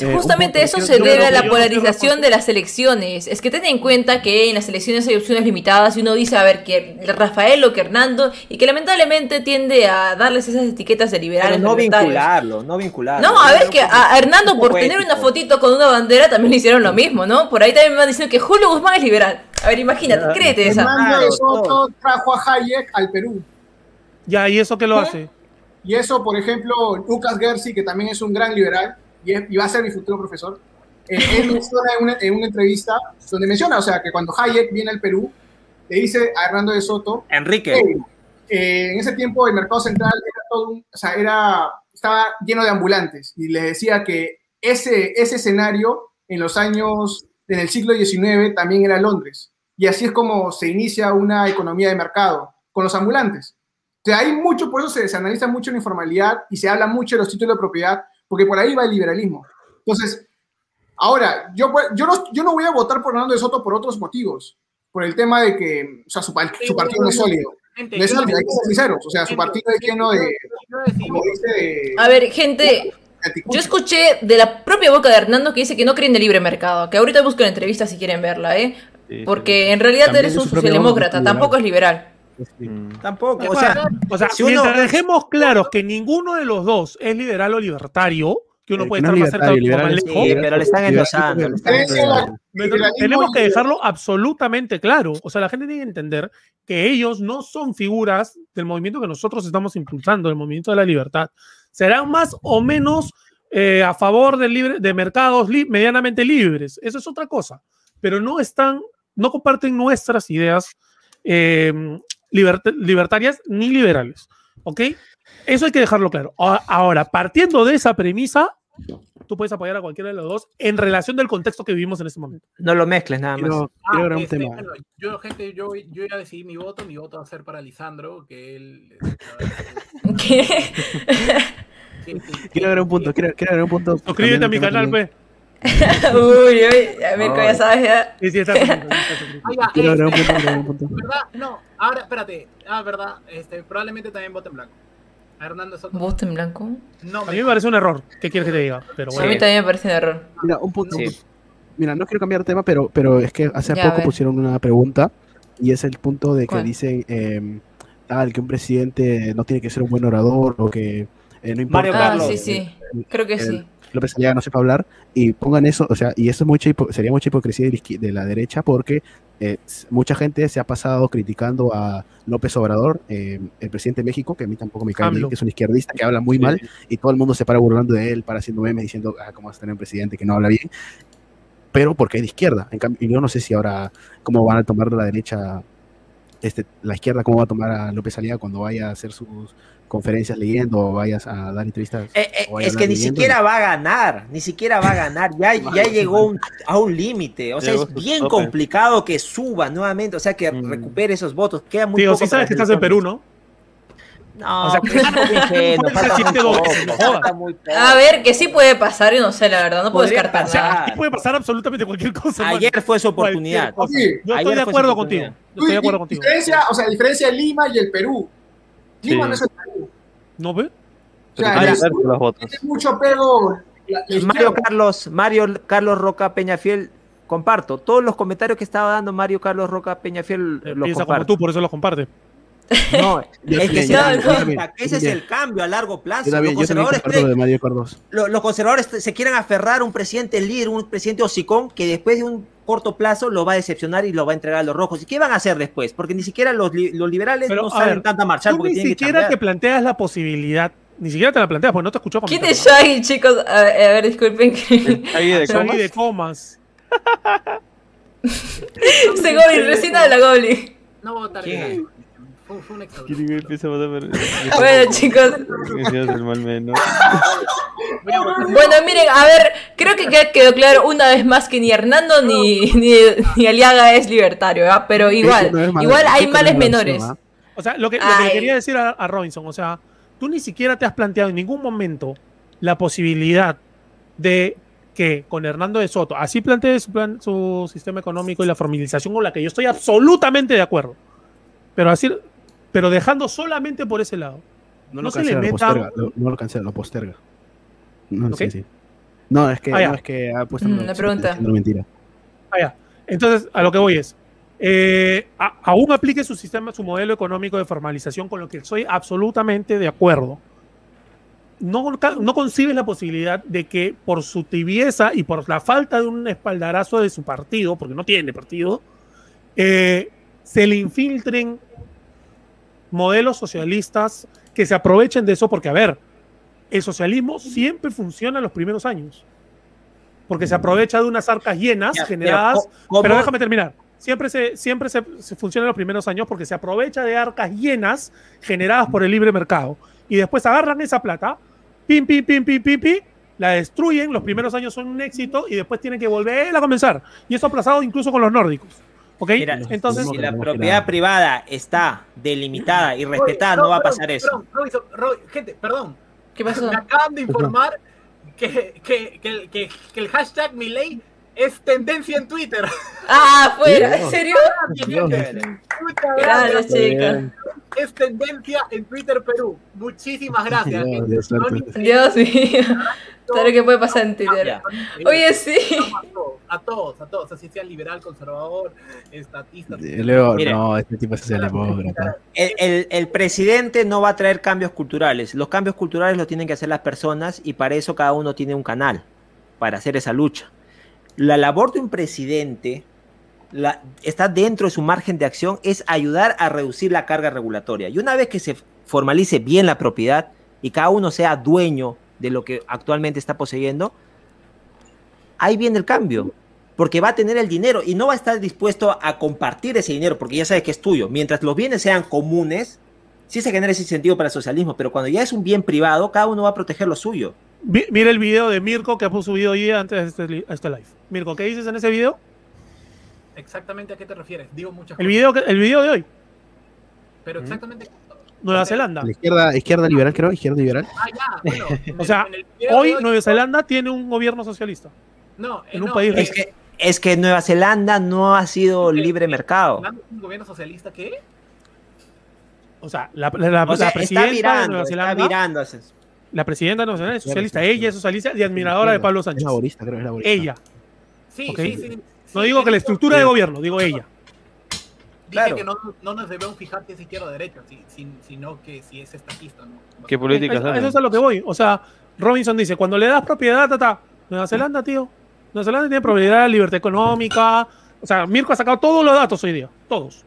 Eh,
Justamente eso se debe a la polarización de las elecciones. Es que ten en cuenta que en las elecciones hay opciones limitadas y uno dice, a ver, que Rafael o que Hernando, y que lamentablemente tiende a darles esas etiquetas de liberales.
Pero no vincularlo, no vincularlo.
No, a ver que a Hernando por tener una fotito con una bandera también le hicieron lo mismo, ¿no? Por ahí también me van diciendo que Julio Guzmán es liberal. A ver, imagínate, créete esa.
Hernando de Soto trajo a Hayek al Perú.
Ya, ¿y eso qué lo hace?
Y eso, por ejemplo, Lucas Gersi, que también es un gran liberal y, va a ser mi futuro profesor, eh, él menciona en una, en una entrevista donde menciona, o sea, que cuando Hayek viene al Perú, le dice a Hernando de Soto,
Enrique.
"Hey, eh, en ese tiempo el mercado central era todo un- o sea, era, estaba lleno de ambulantes y les decía que ese, ese escenario en los años, en el siglo XIX también era Londres. Y así es como se inicia una economía de mercado, con los ambulantes. O sea, hay mucho, por eso se, se analiza mucho la informalidad y se habla mucho de los títulos de propiedad, porque por ahí va el liberalismo. Entonces, ahora, yo, pues, yo, no, yo no voy a votar por Hernando de Soto por otros motivos, por el tema de que, o sea, su, pa- su partido no es sólido. No es sólido, hay que ser sinceros. O sea, su partido es lleno de, como dice, de-
A ver, gente, yo escuché de la propia boca de Hernando que dice que no cree en el libre mercado, que ahorita busco la entrevista si quieren verla, ¿eh? Porque en realidad
También
eres
es
un socialdemócrata, tampoco es liberal.
Tampoco,
O sea, o sea,
si uno-
mientras dejemos claros que ninguno de los dos es liberal o libertario, que uno
El
puede
que no
estar
es
más cerca o más lejos.
Sí, pero le están endosando.
tenemos que dejarlo absolutamente claro. O sea, la gente tiene que entender que ellos no son figuras del movimiento que nosotros estamos impulsando, el movimiento de la libertad. Serán más o menos eh, a favor del libre, de mercados li- medianamente libres. Eso es otra cosa. Pero no están, no comparten nuestras ideas eh, libert- libertarias ni liberales. ¿Ok? Eso hay que dejarlo claro. Ahora, partiendo de esa premisa, tú puedes apoyar a cualquiera de los dos en relación del contexto que vivimos en este momento.
No lo mezcles nada más.
Quiero,
Ah,
quiero agregar un
este,
tema.
bueno, yo, gente, yo, yo ya decidí mi voto, mi voto va a ser para Lisandro, que él...
¿Qué?
Quiero agregar un punto. Quiero, quiero agregar un punto.
Suscríbete a mi canal, pues.
Uy, uy, a ver, ya sabes, ya.
Sí, sí, está
este. ¿verdad? No, ahora, espérate. Ah, verdad, este, probablemente también vote en blanco. A Hernando Soto.
¿Voto en blanco?
No,
A mí me parece un error. ¿Qué quieres que te diga? Pero
A
bueno.
mí también me parece un error.
Mira, un punto.
Sí.
Mira, no quiero cambiar de tema, pero, pero es que hace
Ya, a
poco pusieron una pregunta y es el punto de que
¿Cuál?
dicen em, tal que un presidente no tiene que ser un buen orador o que eh, no importa.
Mario
Ah,
Carlos.
sí, sí. Creo que
el-
sí.
López Aliaga no sepa hablar y pongan eso, o sea, y eso es mucha sería mucha hipocresía de la, derecha porque eh, mucha gente se ha pasado criticando a López Obrador, eh, el presidente de México, que a mí tampoco me cae bien, que es un izquierdista que habla muy mal y todo el mundo se para burlando de él, para haciendo memes diciendo, ah, ¿cómo vas a tener un presidente que no habla bien? Pero porque es de izquierda, en cambio, y yo no sé si ahora cómo van a tomar la derecha, este, la izquierda, cómo va a tomar a López Aliaga cuando vaya a hacer sus conferencias leyendo o vayas a dar entrevistas.
Eh, eh,
o
es que ni
leyendo.
siquiera va a ganar, ni siquiera va a ganar, ya, ya llegó un- a un límite, o sea,
Llegó
es bien
tope.
complicado que suba nuevamente, o sea, que
Mm.
recupere esos votos, queda muy
Tío,
poco
sí sabes que estás en Perú, ¿no?
No,
O sea,
poco.
A ver, que sí puede pasar, yo no sé, la verdad, no puedo descartar
pasar.
nada.
Aquí puede pasar absolutamente cualquier cosa.
Ayer fue su oportunidad.
Cosa. Yo
Ayer
estoy de acuerdo contigo. Yo estoy de acuerdo contigo.
Diferencia, o sea, diferencia de Lima y el Perú. Lima
Sí.
no es el Perú.
¿No ve?
Que los
tiene mucho pego. la- la
Mario. Carlos, Mario Carlos Roca Peñafiel, comparto. Todos los comentarios que estaba dando Mario Carlos Roca Peñafiel
Eh,
los
Piensa como
comparto.
tú, por eso lo comparte.
No, es que
también,
cuenta que ese es el cambio a largo plazo.
También,
los conservadores
comparto lo
creen-
de Mario Cardos.
lo- los conservadores se quieren aferrar a un presidente líder, un presidente hocicón que después de un corto plazo lo va a decepcionar y lo va a entregar a los rojos. ¿Y qué van a hacer después? Porque ni siquiera los, li- los liberales
Pero,
no
a
saben
ver,
tanta marchar
Tú
porque
ni
tienen que
siquiera te planteas la posibilidad, ni siquiera te la planteas, porque no te escuchó
¿Quién es Shaggy, chicos? A ver, a ver, disculpen. que-
Ahí de.
Shaggy
comas.
de comas.
Ese Goblin, recién habla Goblin.
No voy a votar
Un bueno, chicos. bueno, miren, a ver, creo que quedó claro una vez más que ni Hernando ni, ni, Aliaga es libertario, ¿verdad? Pero igual, igual hay males menores.
O sea, lo que, le quería decir a, Robinson, o sea, tú ni siquiera te has planteado en ningún momento la posibilidad de que con Hernando de Soto, así plantee su, plan, su sistema económico y la formalización con la que yo estoy absolutamente de acuerdo, pero así, pero dejando solamente por ese lado.
No, lo se le meta... lo, no lo cancela, lo posterga. No, no es que, ah, no, es que ha puesto
mm, pregunta.
mentira.
Ah, Entonces, a lo que voy es, eh, aún aplique su sistema, su modelo económico de formalización, con lo que soy absolutamente de acuerdo. No, no concibes la posibilidad de que por su tibieza y por la falta de un espaldarazo de su partido, porque no tiene partido, eh, se le infiltren modelos socialistas que se aprovechen de eso, porque a ver, el socialismo siempre funciona en los primeros años, porque se aprovecha de unas arcas llenas generadas, pero déjame terminar siempre se, siempre se, funciona en los primeros años porque se aprovecha de arcas llenas generadas por el libre mercado. Y después agarran esa plata, pim, pim, pim, pim, pim, pim, la destruyen, los primeros años son un éxito y después tienen que volver a comenzar. Y eso ha pasado incluso con los nórdicos. ¿Ok?
Entonces, si la propiedad privada está delimitada y respetada, no, va a pasar eso.
gente, perdón.
¿Qué pasó?
Me acaban de informar que, que, que, que el hashtag ley es tendencia en Twitter.
Ah, fuera, ¿en serio? Gracias,
chicas. Es tendencia en Twitter Perú. Muchísimas gracias.
Dios, Dios mío. ¿Sabes qué puede pasar en Twitter? Oye, sí.
A todos, a todos, así sea liberal, conservador, estatista.
no, este tipo es socialdemócrata.
El, el, el presidente no va a traer cambios culturales. Los cambios culturales los tienen que hacer las personas y para eso cada uno tiene un canal para hacer esa lucha. La labor de un presidente está dentro de su margen de acción, es ayudar a reducir la carga regulatoria. Y una vez que se formalice bien la propiedad y cada uno sea dueño de lo que actualmente está poseyendo, ahí viene el cambio. Porque va a tener el dinero y no va a estar dispuesto a compartir ese dinero porque ya sabe que es tuyo. Mientras los bienes sean comunes, sí se genera ese sentido para el socialismo, pero cuando ya es un bien privado, cada uno va a proteger lo suyo.
Mira el video de Mirko que ha subido hoy antes de este, este, live. Mirko, ¿qué dices en ese video?
Exactamente a qué te refieres. Digo muchas
el video, el video de hoy.
Pero exactamente.
Nueva Zelanda.
La izquierda, izquierda liberal, creo, izquierda liberal.
Ah, ya, bueno.
o sea, hoy Nueva Zelanda tiene un gobierno socialista.
No,
en un país.
Es que, es que Nueva Zelanda no ha sido libre mercado.
¿Un gobierno socialista qué?
O sea, la, la, presidenta
está virando, de Nueva Zelanda. Está virando,
la presidenta nacional es socialista, ella es socialista y admiradora de Pablo Sánchez.
Es creo, es laborista.
Ella.
Sí, sí, sí,
No digo que la estructura de gobierno, digo ella.
Dice que no, no, nos debemos fijar que es izquierda o derecha, sino que si es estatista. ¿no?
¿Qué política
Eso, eso es a lo que voy. O sea, Robinson dice, cuando le das propiedad, tata, Nueva Zelanda, tío. Nueva Zelanda tiene propiedad, libertad económica. O sea, Mirko ha sacado todos los datos hoy día. Todos.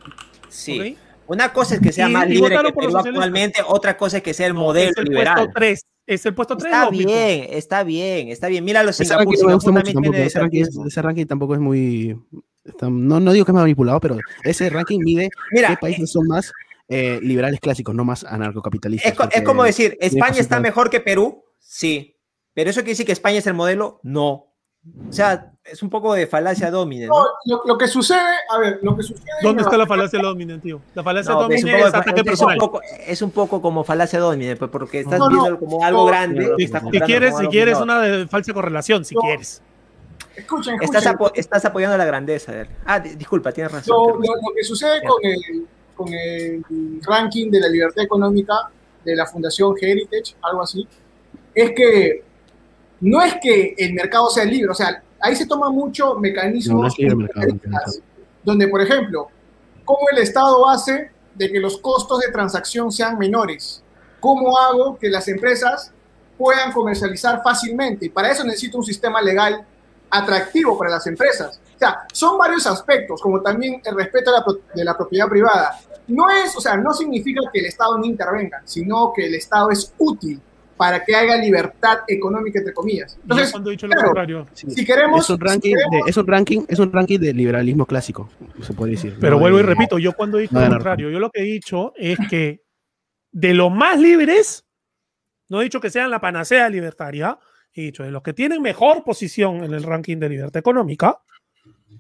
Sí. Una cosa es que sea más libre que Perú actualmente, otra cosa es que sea el modelo
es
liberal.
Es el puesto 3.
Está bien, está bien, está bien. Mira los
ese ranking, ese, ranking, tampoco es muy. No, no digo que es manipulado, pero ese ranking mide qué países son más eh, liberales clásicos, no más anarcocapitalistas.
Es, como decir, ¿España está mejor que Perú? Sí. ¿Pero eso quiere decir que España es el modelo? No. O sea, es un poco de falacia domine. ¿no?
lo, que sucede, a ver, lo que sucede.
¿Dónde está la falacia domine, tío? La falacia domine es, es,
es, un poco, es, un poco, como falacia domine, pues porque estás viendo como algo grande.
Si, quieres, si quieres una de falsa correlación, si quieres.
Escuchen,
escuchen. Estás, estás, apoyando la grandeza. De ah, disculpa, tienes razón.
Lo, lo, que sucede con el, con el ranking de la libertad económica de la Fundación Heritage, algo así, es que no es que el mercado sea libre, o sea, ahí se toma mucho mecanismos donde, por ejemplo, ¿cómo el Estado hace de que los costos de transacción sean menores? ¿Cómo hago que las empresas puedan comercializar fácilmente? Y para eso necesito un sistema legal atractivo para las empresas. O sea, son varios aspectos, como también el respeto de la propiedad privada. No es, o sea, no significa que el Estado no intervenga, sino que el Estado es útil para que haya libertad económica, entre comillas. Entonces, dicho lo contrario. si queremos...
Es un, ranking De, es, un ranking, es un ranking de liberalismo clásico, se puede decir.
Pero vuelvo y repito, yo cuando he dicho lo contrario, yo lo que he dicho es que de los más libres, no he dicho que sean la panacea libertaria, he dicho de los que tienen mejor posición en el ranking de libertad económica,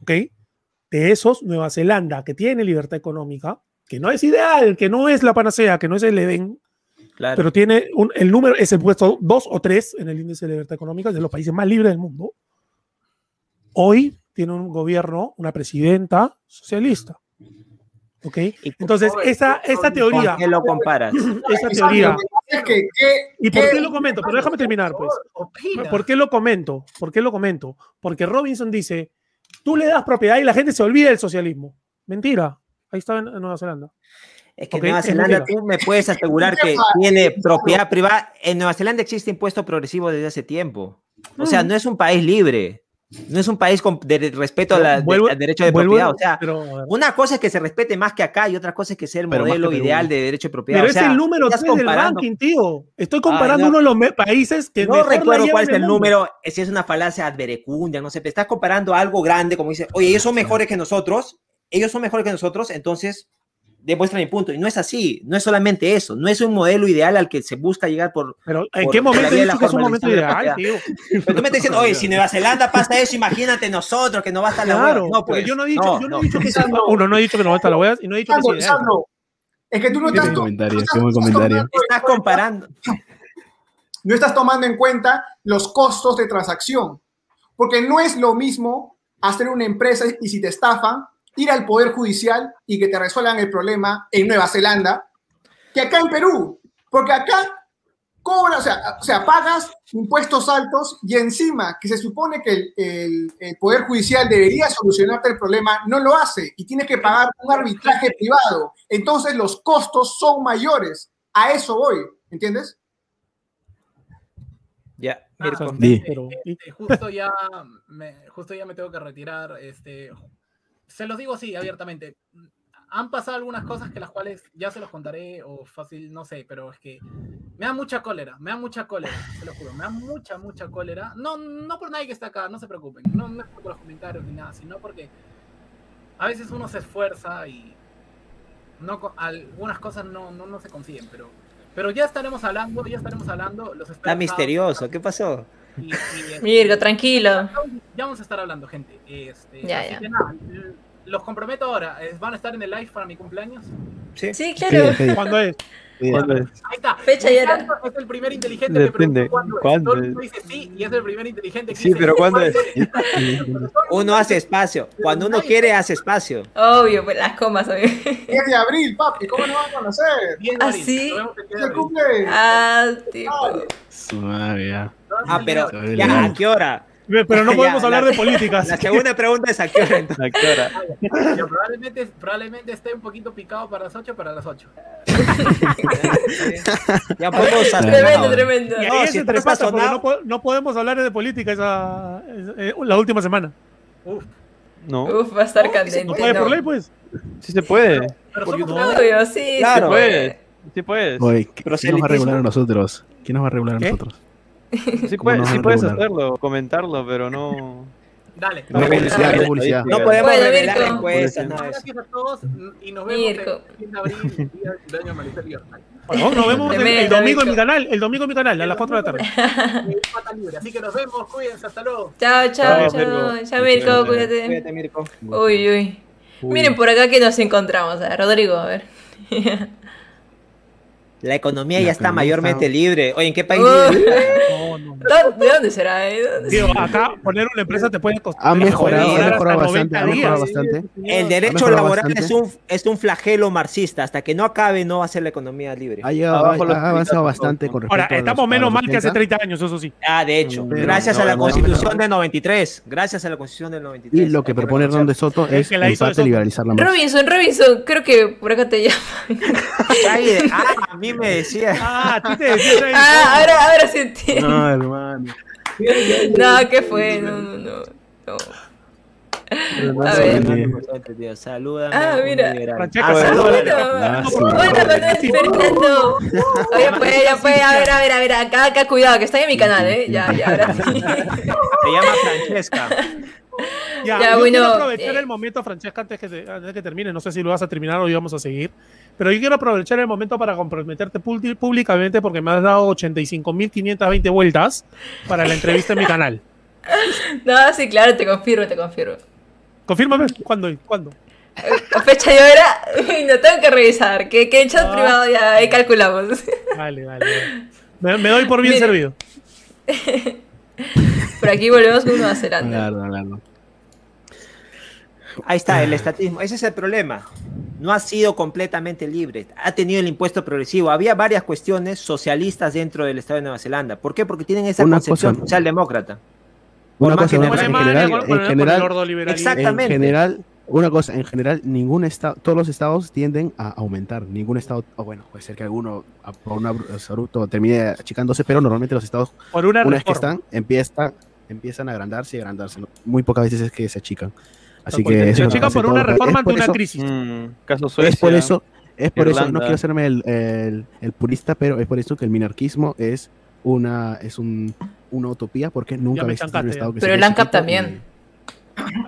¿ok? De esos, Nueva Zelanda, que tiene libertad económica, que no es ideal, que no es la panacea, que no es el Edén, pero tiene un, el número, es el puesto 2 o 3 en el índice de libertad económica, de los países más libres del mundo. Hoy tiene un gobierno, una presidenta socialista. ¿Ok? Entonces, esa, esa teoría.
¿Por qué lo comparas?
Esa teoría. ¿Y por qué lo comento? Pero déjame terminar, pues. ¿Por qué lo comento? ¿Por qué lo comento? Porque Robinson dice: tú le das propiedad y la gente se olvida del socialismo. Mentira. Ahí está en Nueva Zelanda.
Es que en Nueva Zelanda tú me puedes asegurar que tiene propiedad privada. En Nueva Zelanda existe impuesto progresivo desde hace tiempo. O sea, mm. no es un país libre. No es un país con de respeto al derecho de propiedad. O sea, una cosa es que se respete más que acá y otra cosa es que sea el modelo ideal de derecho de propiedad.
Pero es el número 3 del ranking, tío. Estoy comparando uno de los países que
no recuerdo cuál es el, número. Si es una falacia adverecundia, no sé. Estás comparando algo grande, como dice, oye, ellos son mejores que nosotros. Ellos son mejores que nosotros, entonces demuestra mi punto. Y no es así, no es solamente eso, no es un modelo ideal al que se busca llegar por.
Pero ¿en qué momento dices que es un momento ideal, tío?
Pero tú me estás diciendo, oye, si Nueva Zelanda pasa eso, imagínate nosotros que no va a estar la
claro, No, pues. yo no he dicho, yo no, he dicho que sea, uno no he dicho que no va a estar la web y no he dicho que sea
Es que tú no estás,
comentario, estás, comentario.
estás comparando.
No estás tomando en cuenta los costos de transacción. Porque no es lo mismo hacer una empresa y si te estafan, ir al Poder Judicial y que te resuelvan el problema en Nueva Zelanda que acá en Perú. Porque acá cobra, o sea, o sea, pagas impuestos altos y encima que se supone que el, el, Poder Judicial debería solucionarte el problema, no lo hace y tienes que pagar un arbitraje privado. Entonces los costos son mayores. A eso voy, ¿entiendes?
Ya,
ah, este, justo ya me, justo ya me tengo que retirar. Este, se los digo así, abiertamente. Han pasado algunas cosas que las cuales ya se los contaré o fácil, no sé, pero es que me da mucha cólera, me da mucha cólera, se lo juro, me da mucha, mucha cólera. No, no por nadie que está acá, no se preocupen, no, no es por los comentarios ni nada, sino porque a veces uno se esfuerza y no, algunas cosas no, no, no se consiguen, pero, pero ya estaremos hablando, ya estaremos hablando. Los
está misterioso, ¿qué pasó?
Mirko, tranquilo.
Ya vamos a estar hablando, gente. Este,
ya, ya.
los comprometo ahora. ¿Van a estar en el live para mi cumpleaños?
Sí, sí claro.
¿Cuándo es?
Ahí está.
Fecha y hora.
Es el primer inteligente Depende. que pregunta cuándo, ¿Cuándo? dice sí y es el primer inteligente que
sí,
dice
pero ¿cuándo es?
Uno hace espacio. Cuando uno quiere, hace espacio.
Obvio, pues las comas, obvio.
10 de abril, papi. ¿Cómo no van a conocer?
¿Ah, sí?
Se cumple.
Ah, tipo.
Suave, ya.
Ah, pero ya, ¿a qué hora?
Pero no podemos hablar de políticas.
La segunda pregunta es ¿a qué hora? ¿A qué hora?
Yo probablemente, probablemente esté un poquito picado para las 8, para las 8.
ya podemos
Tremendo, tremendo.
No, si pasa, no, no, podemos hablar de política esa, eh, la última semana.
Uf.
No.
Uf, va a estar candente.
¿No puede por ley, pues?
Sí se puede.
Pero Por YouTube. sí,
claro. Se puede. Sí puedes.
Oye, ¿quién nos va a regular a nosotros? ¿Quién nos va a regular a nosotros?
Sí, puedes hacerlo, comentarlo, pero no.
Dale.
No, publicidad, no, publicidad.
no podemos revelar encuestas.
Gracias a todos y nos vemos Mirko. el de abril, día de año
bueno, nos vemos el, el, domingo en mi canal, el domingo en mi canal, a las 4 de la
tarde. Así que nos vemos, cuídense, hasta luego.
Chao, chao, chao. Chao, Mirko, cuídate.
Cuídate, Mirko.
Uy, uy. Miren por acá que nos encontramos, a Rodrigo, a ver.
La economía ya está mayormente libre. Oye, ¿en qué país
¿De dónde será? ¿De
dónde acá poner una empresa te puede costar.
Ha mejorado, ha mejorado bastante, ha mejorado bastante.
El derecho laboral es un, es un flagelo marxista. Hasta que no acabe, no va a ser la economía libre.
Ha, ha avanzado bastante con respecto
Ahora, estamos menos mal que hace 30 años, eso sí.
Ah, de hecho. gracias a la Constitución del 93. Gracias a la Constitución del 93.
Y lo que propone Hernán Soto es, en parte liberalizar la
Robinson, Robinson, creo que por acá te llaman.
ah, a mí me decía.
Ah, a ti te decía.
Ah, ahora, ahora sí entiendo.
No, hermano.
No, ¿qué fue? No, no, no. A ver.
Salúdame.
Ah, mira. Ah,
salúdame.
saludito. Hola, Manuel Fernando. Oye, pues, ya pues, a ver, a ver, a ver, acá, acá, cuidado, que está en mi canal, ¿eh? Ya, ya, ahora sí.
Se llama Francesca.
Ya,
Ya,
yo
bueno,
quiero aprovechar
eh.
el momento, Francesca, antes que, te- antes que termine. No sé si lo vas a terminar o íbamos a seguir. Pero yo quiero aprovechar el momento para comprometerte públi- públicamente porque me has dado 85.520 vueltas para la entrevista en mi canal.
No, sí, claro, te confirmo, te confirmo.
Confírmame cuándo. cuándo.
Fecha y hora, no tengo que revisar, que, que en chat privado ya ahí calculamos.
Vale, vale. vale. Me, me doy por bien servido.
Por aquí volvemos con Nueva Zelanda.
Ahí está, el estatismo. Ese es el problema. No ha sido completamente libre. Ha tenido el impuesto progresivo. Había varias cuestiones socialistas dentro del Estado de Nueva Zelanda. ¿Por qué? Porque tienen esa
Una
concepción
cosa.
socialdemócrata.
Una cosa, cosa, en general, en general, en general, una cosa, en general, ningún estado, todos los estados tienden a aumentar. Ningún estado, o bueno, puede ser que alguno por un abrupto termine achicándose, pero normalmente los estados,
Por una
vez que están, empiezan, empiezan a agrandarse y agrandarse. Muy pocas veces es que se achican. Así que
se
eso
achican por una reforma ante una
eso-
crisis.
Mm, caso
es por
Suecia,
eso, es por eso, no quiero hacerme el, el- el purista, pero es por eso que el minarquismo es una, es un, una utopía, porque nunca existir un estado que
Pero el ANCAP
y-
también.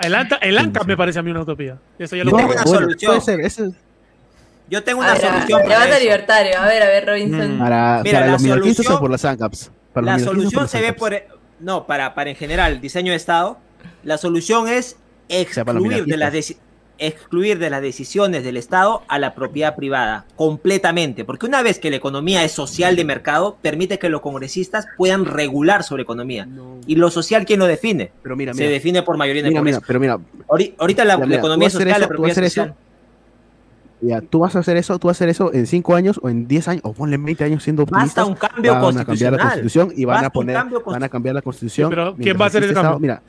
El ANCAP, el ANCAP me parece a mí una utopía. Eso ya lo
No,
tengo una solución.
puede ser, eso es
Yo tengo una
ver,
solución eso.
libertario, a ver, a ver, Robinson.
para,
Mira,
para
la
los
solución-
o por las ANCAPs. Para
La solución se ve por... No, para, para en general, diseño de Estado. La solución es excluir de, las deci- excluir de las decisiones del Estado a la propiedad privada, completamente. Porque una vez que la economía es social de mercado, permite que los congresistas puedan regular sobre economía. Y lo social, ¿quién lo define?
Pero mira,
Se
mira.
define por mayoría en el
Mira, mira, pero mira,
Ahori- Ahorita la, la economía social, la
eso, tú vas a
propiedad
hacer
social.
eso. ya, tú vas a hacer eso, tú vas a hacer eso en 5 años o en 10 años, o ponle 20 años siendo
Basta
optimistas.
un cambio
van a cambiar la
constitucional.
constitución y van
Basta
a poner, van a cambiar la constitución.
Sí, pero ¿quién va a hacer ese cambio?
Estado- Mira,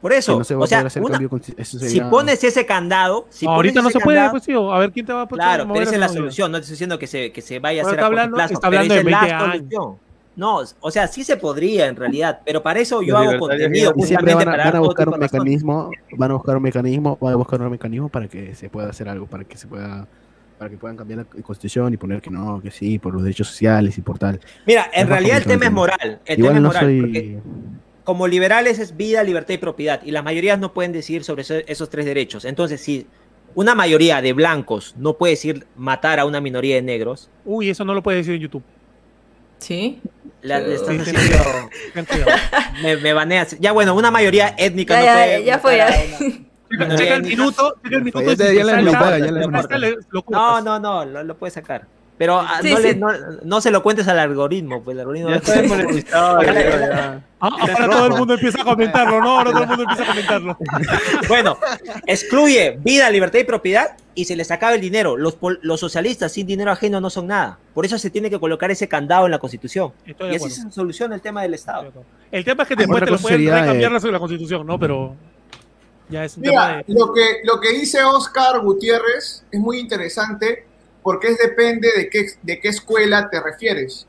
Por eso,
que no se va
o sea,
hacer
una- si pones ese candado, si
Ahorita
pones
no
ese
se puede, pues tío. A ver quién te va a poner
Claro, pero esa es la solución. No te estoy diciendo que se, que se vaya a hacer
está
a corto
hablando-
plazo,
está
pero
hablando
esa
de
es la
20 años.
solución. No, o sea, sí se podría en realidad, pero para eso yo hago contenido
y siempre
justamente
van a, van buscar un mecanismo, van a buscar un mecanismo, van a buscar un mecanismo para que se pueda hacer algo, para que se pueda, para que puedan cambiar la constitución y poner que no, que sí, por los derechos sociales y por tal.
Mira, en realidad el tema es moral. El
Igual
tema es
no
moral,
soy-
porque como liberales es vida, libertad y propiedad, y las mayorías no pueden decidir sobre eso- esos tres derechos. Entonces, si una mayoría de blancos no puede decir matar a una minoría de negros,
Uy, eso no lo puedes decir en YouTube.
¿Sí?
la, le estás
Sí, sí,
haciendo-
Ten cuidado.
me, me baneas. Ya bueno, una mayoría étnica
Ya,
no
ya,
puede
ya fue, ya.
a una
Checa el minuto, checa el minuto.
Ya ya ya
No, no, no, lo, lo puedes sacar. Pero ah,
Sí,
no, le-
sí.
no, no se lo cuentes al algoritmo, pues el algoritmo
Ya
va a-
está desmonetizado.
Ah, ahora todo el mundo empieza a comentarlo, ¿no? Ahora todo el mundo empieza a comentarlo.
Bueno, excluye vida, libertad y propiedad y se les acaba el dinero. Los, los socialistas sin dinero ajeno no son nada. Por eso se tiene que colocar ese candado en la Constitución.
Estoy
Y así se soluciona el tema del Estado.
El tema es que después te lo pueden
sería,
recambiar
eh,
la, constitución, ¿no? Pero ya es un tema
Mira,
de.
lo que, lo que dice Oscar Gutiérrez es muy interesante porque es depende de qué, de qué escuela te refieres.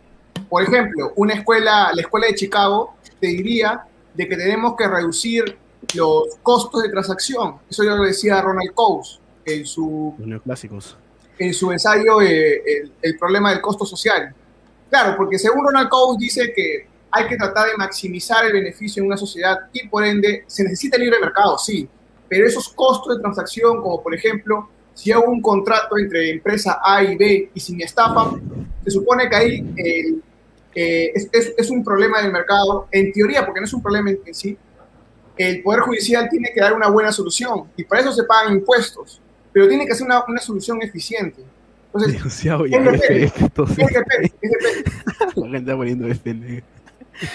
Por ejemplo, una escuela, la escuela de Chicago, te diría de que tenemos que reducir los costos de transacción. Eso ya lo decía Ronald Coase en su,
Los neoclásicos.
en su ensayo eh, el, el problema del costo social. Claro, porque según Ronald Coase dice que hay que tratar de maximizar el beneficio en una sociedad y por ende se necesita el libre mercado, sí, pero esos costos de transacción, como por ejemplo, si hago un contrato entre empresa A y B y si me estafan, se supone que ahí el- eh, es, es- es un problema del mercado, en teoría, porque no es un problema en, en sí, el Poder Judicial tiene que dar una buena solución y para eso se pagan impuestos, pero tiene que ser una, una solución eficiente. Entonces,
Denunciado ya, F, entonces, la gente está poniendo F.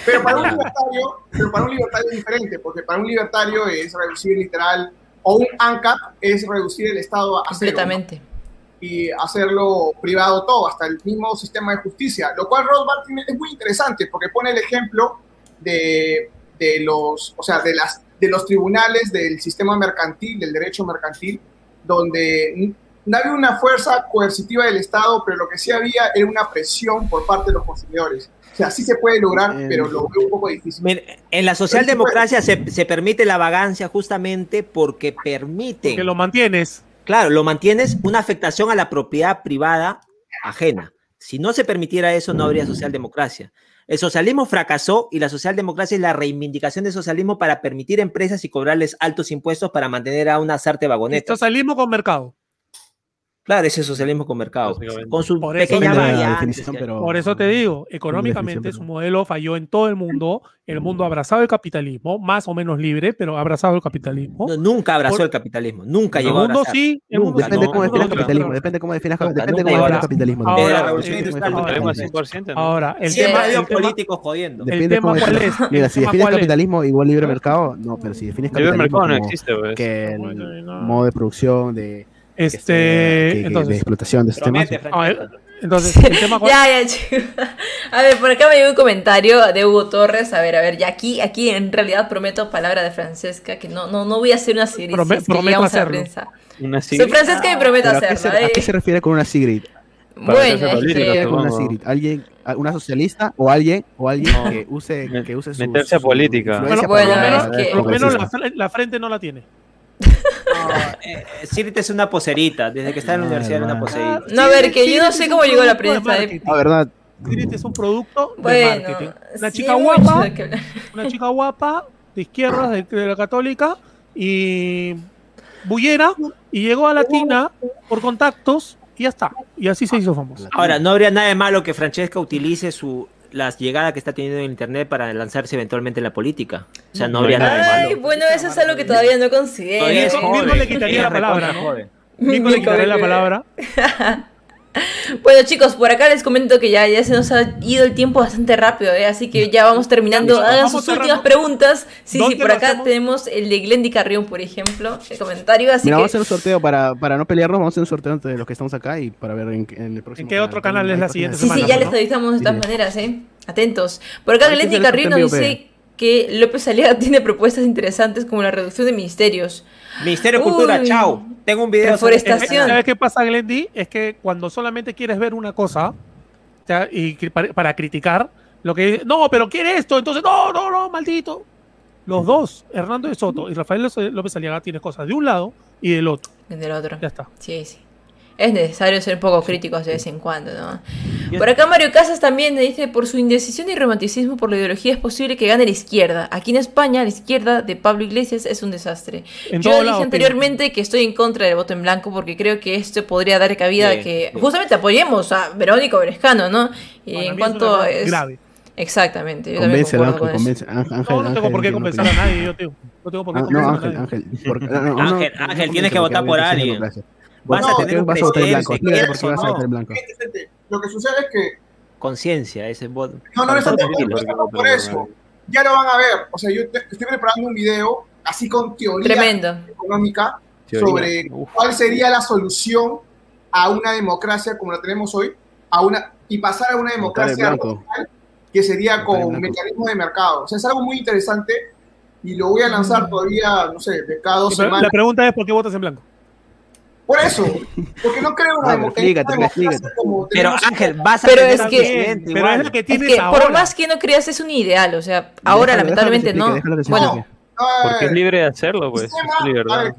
Pero para un libertario, pero para un libertario es diferente, porque para un libertario es reducir literal, o un ANCAP es reducir el Estado a cero,
Completamente.
y hacerlo privado todo, hasta el mismo sistema de justicia, lo cual tiene- es muy interesante porque pone el ejemplo de, de los, o sea, de las de los tribunales del sistema mercantil, del derecho mercantil, donde no había una fuerza coercitiva del Estado, pero lo que sí había era una presión por parte de los consumidores. O sea, sí se puede lograr, pero lo veo un poco difícil.
En la socialdemocracia se, se, permite la vagancia justamente porque permite...
Que lo mantienes.
Claro, lo mantienes una afectación a la propiedad privada ajena. Si no se permitiera eso, no habría socialdemocracia. El socialismo fracasó y la socialdemocracia es la reivindicación del socialismo para permitir empresas y cobrarles altos impuestos para mantener a una sarte vagoneta.
Socialismo con mercado.
Claro, ese socialismo con mercado. Con su por pequeña
Por eso te digo, económicamente su modelo falló en todo el mundo. El mundo ha abrazado el capitalismo, más o menos libre, pero ha abrazado el capitalismo.
nunca abrazó el capitalismo, nunca llegó
el mundo
a
Sí,
el mundo depende cómo definas capitalismo, depende cómo definas depende cómo definas capitalismo.
Ahora,
el tema de los políticos jodiendo.
El tema cuál es.
Mira, si defines capitalismo igual libre mercado, no, pero si defines capitalismo
mercado no existe, pues.
que el modo de producción de
este, entonces,
de explotación de sistemas.
entonces, el tema
ya, ya, A ver, por acá me llegó un comentario de Hugo Torres. A ver, a ver, ya aquí, aquí en realidad prometo palabra de Francesca que no, no, no voy a hacer una Sigrid.
Prome, prometo hacerlo.
Una Soy Francesca y prometo hacerlo. ¿a qué,
se, ¿A qué se refiere con una Sigrid?
Bueno, es que...
una Sigrid? ¿Alguien, una socialista o alguien, o alguien que use, que use su,
meterse a política?
Bueno, por lo menos, por lo menos la, la frente no la tiene.
No, eh, es una poserita. Desde que está en la universidad era una poserita.
No, a ver, que yo no sé cómo llegó la prensa.
La ah, verdad.
Sirit es un producto de marketing. Una chica guapa, una chica guapa de izquierda, de, la católica y bullera y llegó a Latina por contactos y ya está. Y así se hizo famosa.
Ahora, no habría nada de malo que Francesca utilice su las llegadas que está teniendo en internet para lanzarse eventualmente en la política. O sea, no, habría nada de malo.
bueno, eso es algo que todavía no considero.
Mismo le quitaría la palabra, ¿no? Mismo le quitaría la palabra.
Bueno chicos, por acá les comento que ya, ya se nos ha ido el tiempo bastante rápido, ¿eh? así que ya vamos terminando. Hagan sus últimas preguntas. Sí, sí, por acá tenemos el de Glendy Carrión, por ejemplo, el comentario. Así
Mira, vamos a hacer un sorteo para, para no pelearnos, vamos a hacer un sorteo entre los que estamos acá y para ver en, el próximo.
¿En qué otro canal es la siguiente
semana? Sí, sí, ya les avisamos de todas maneras, ¿eh? Atentos. Por acá Glendy Carrión nos dice que López Aliaga tiene propuestas interesantes como la reducción de ministerios.
Ministerio de Cultura, chao. Tengo un video.
Reforestación.
¿Sabes qué pasa, Glendy? Es que cuando solamente quieres ver una cosa y para, criticar, lo que no, pero quiere esto, entonces no, no, no, maldito. Los dos, Hernando de Soto y Rafael López Aliaga, tienen cosas de un lado y del otro.
Del otro.
Ya está.
Sí, sí es necesario ser un poco críticos de vez en cuando, ¿no? Por acá Mario Casas también dice, por su indecisión y romanticismo por la ideología es posible que gane la izquierda. Aquí en España, la izquierda de Pablo Iglesias es un desastre. Yo dije anteriormente que estoy en contra del voto en blanco porque creo que esto podría dar cabida a que justamente apoyemos a Verónica Orescano, ¿no? Y en cuanto es... Grave. Exactamente. Yo
convence, Ángel, convence. Ángel,
no, no tengo por qué convencer a nadie, yo tío. No tengo por qué convencer
no, Ángel, Ángel,
Ángel, Ángel, tienes que votar por alguien
vas a tener un vas a blanco? vas a votar blanco. Lo que sucede es que
conciencia ese voto.
No, no, no, por eso. Ya lo van a ver. O sea, yo estoy preparando un video así con teoría económica sobre cuál sería la solución a una democracia como la tenemos hoy, a una y pasar a una democracia que sería con mecanismos de mercado. O sea, es algo muy interesante y lo voy a lanzar todavía, no sé, de cada dos semanas.
La pregunta es por qué votas en blanco.
Por eso, porque no creo en una
explícate, Pero Ángel, vas a
pero es que, pero es lo que tienes es que por más que no creas es un ideal, o sea, ahora lamentablemente no. Bueno,
porque es libre de hacerlo, pues. es libertad.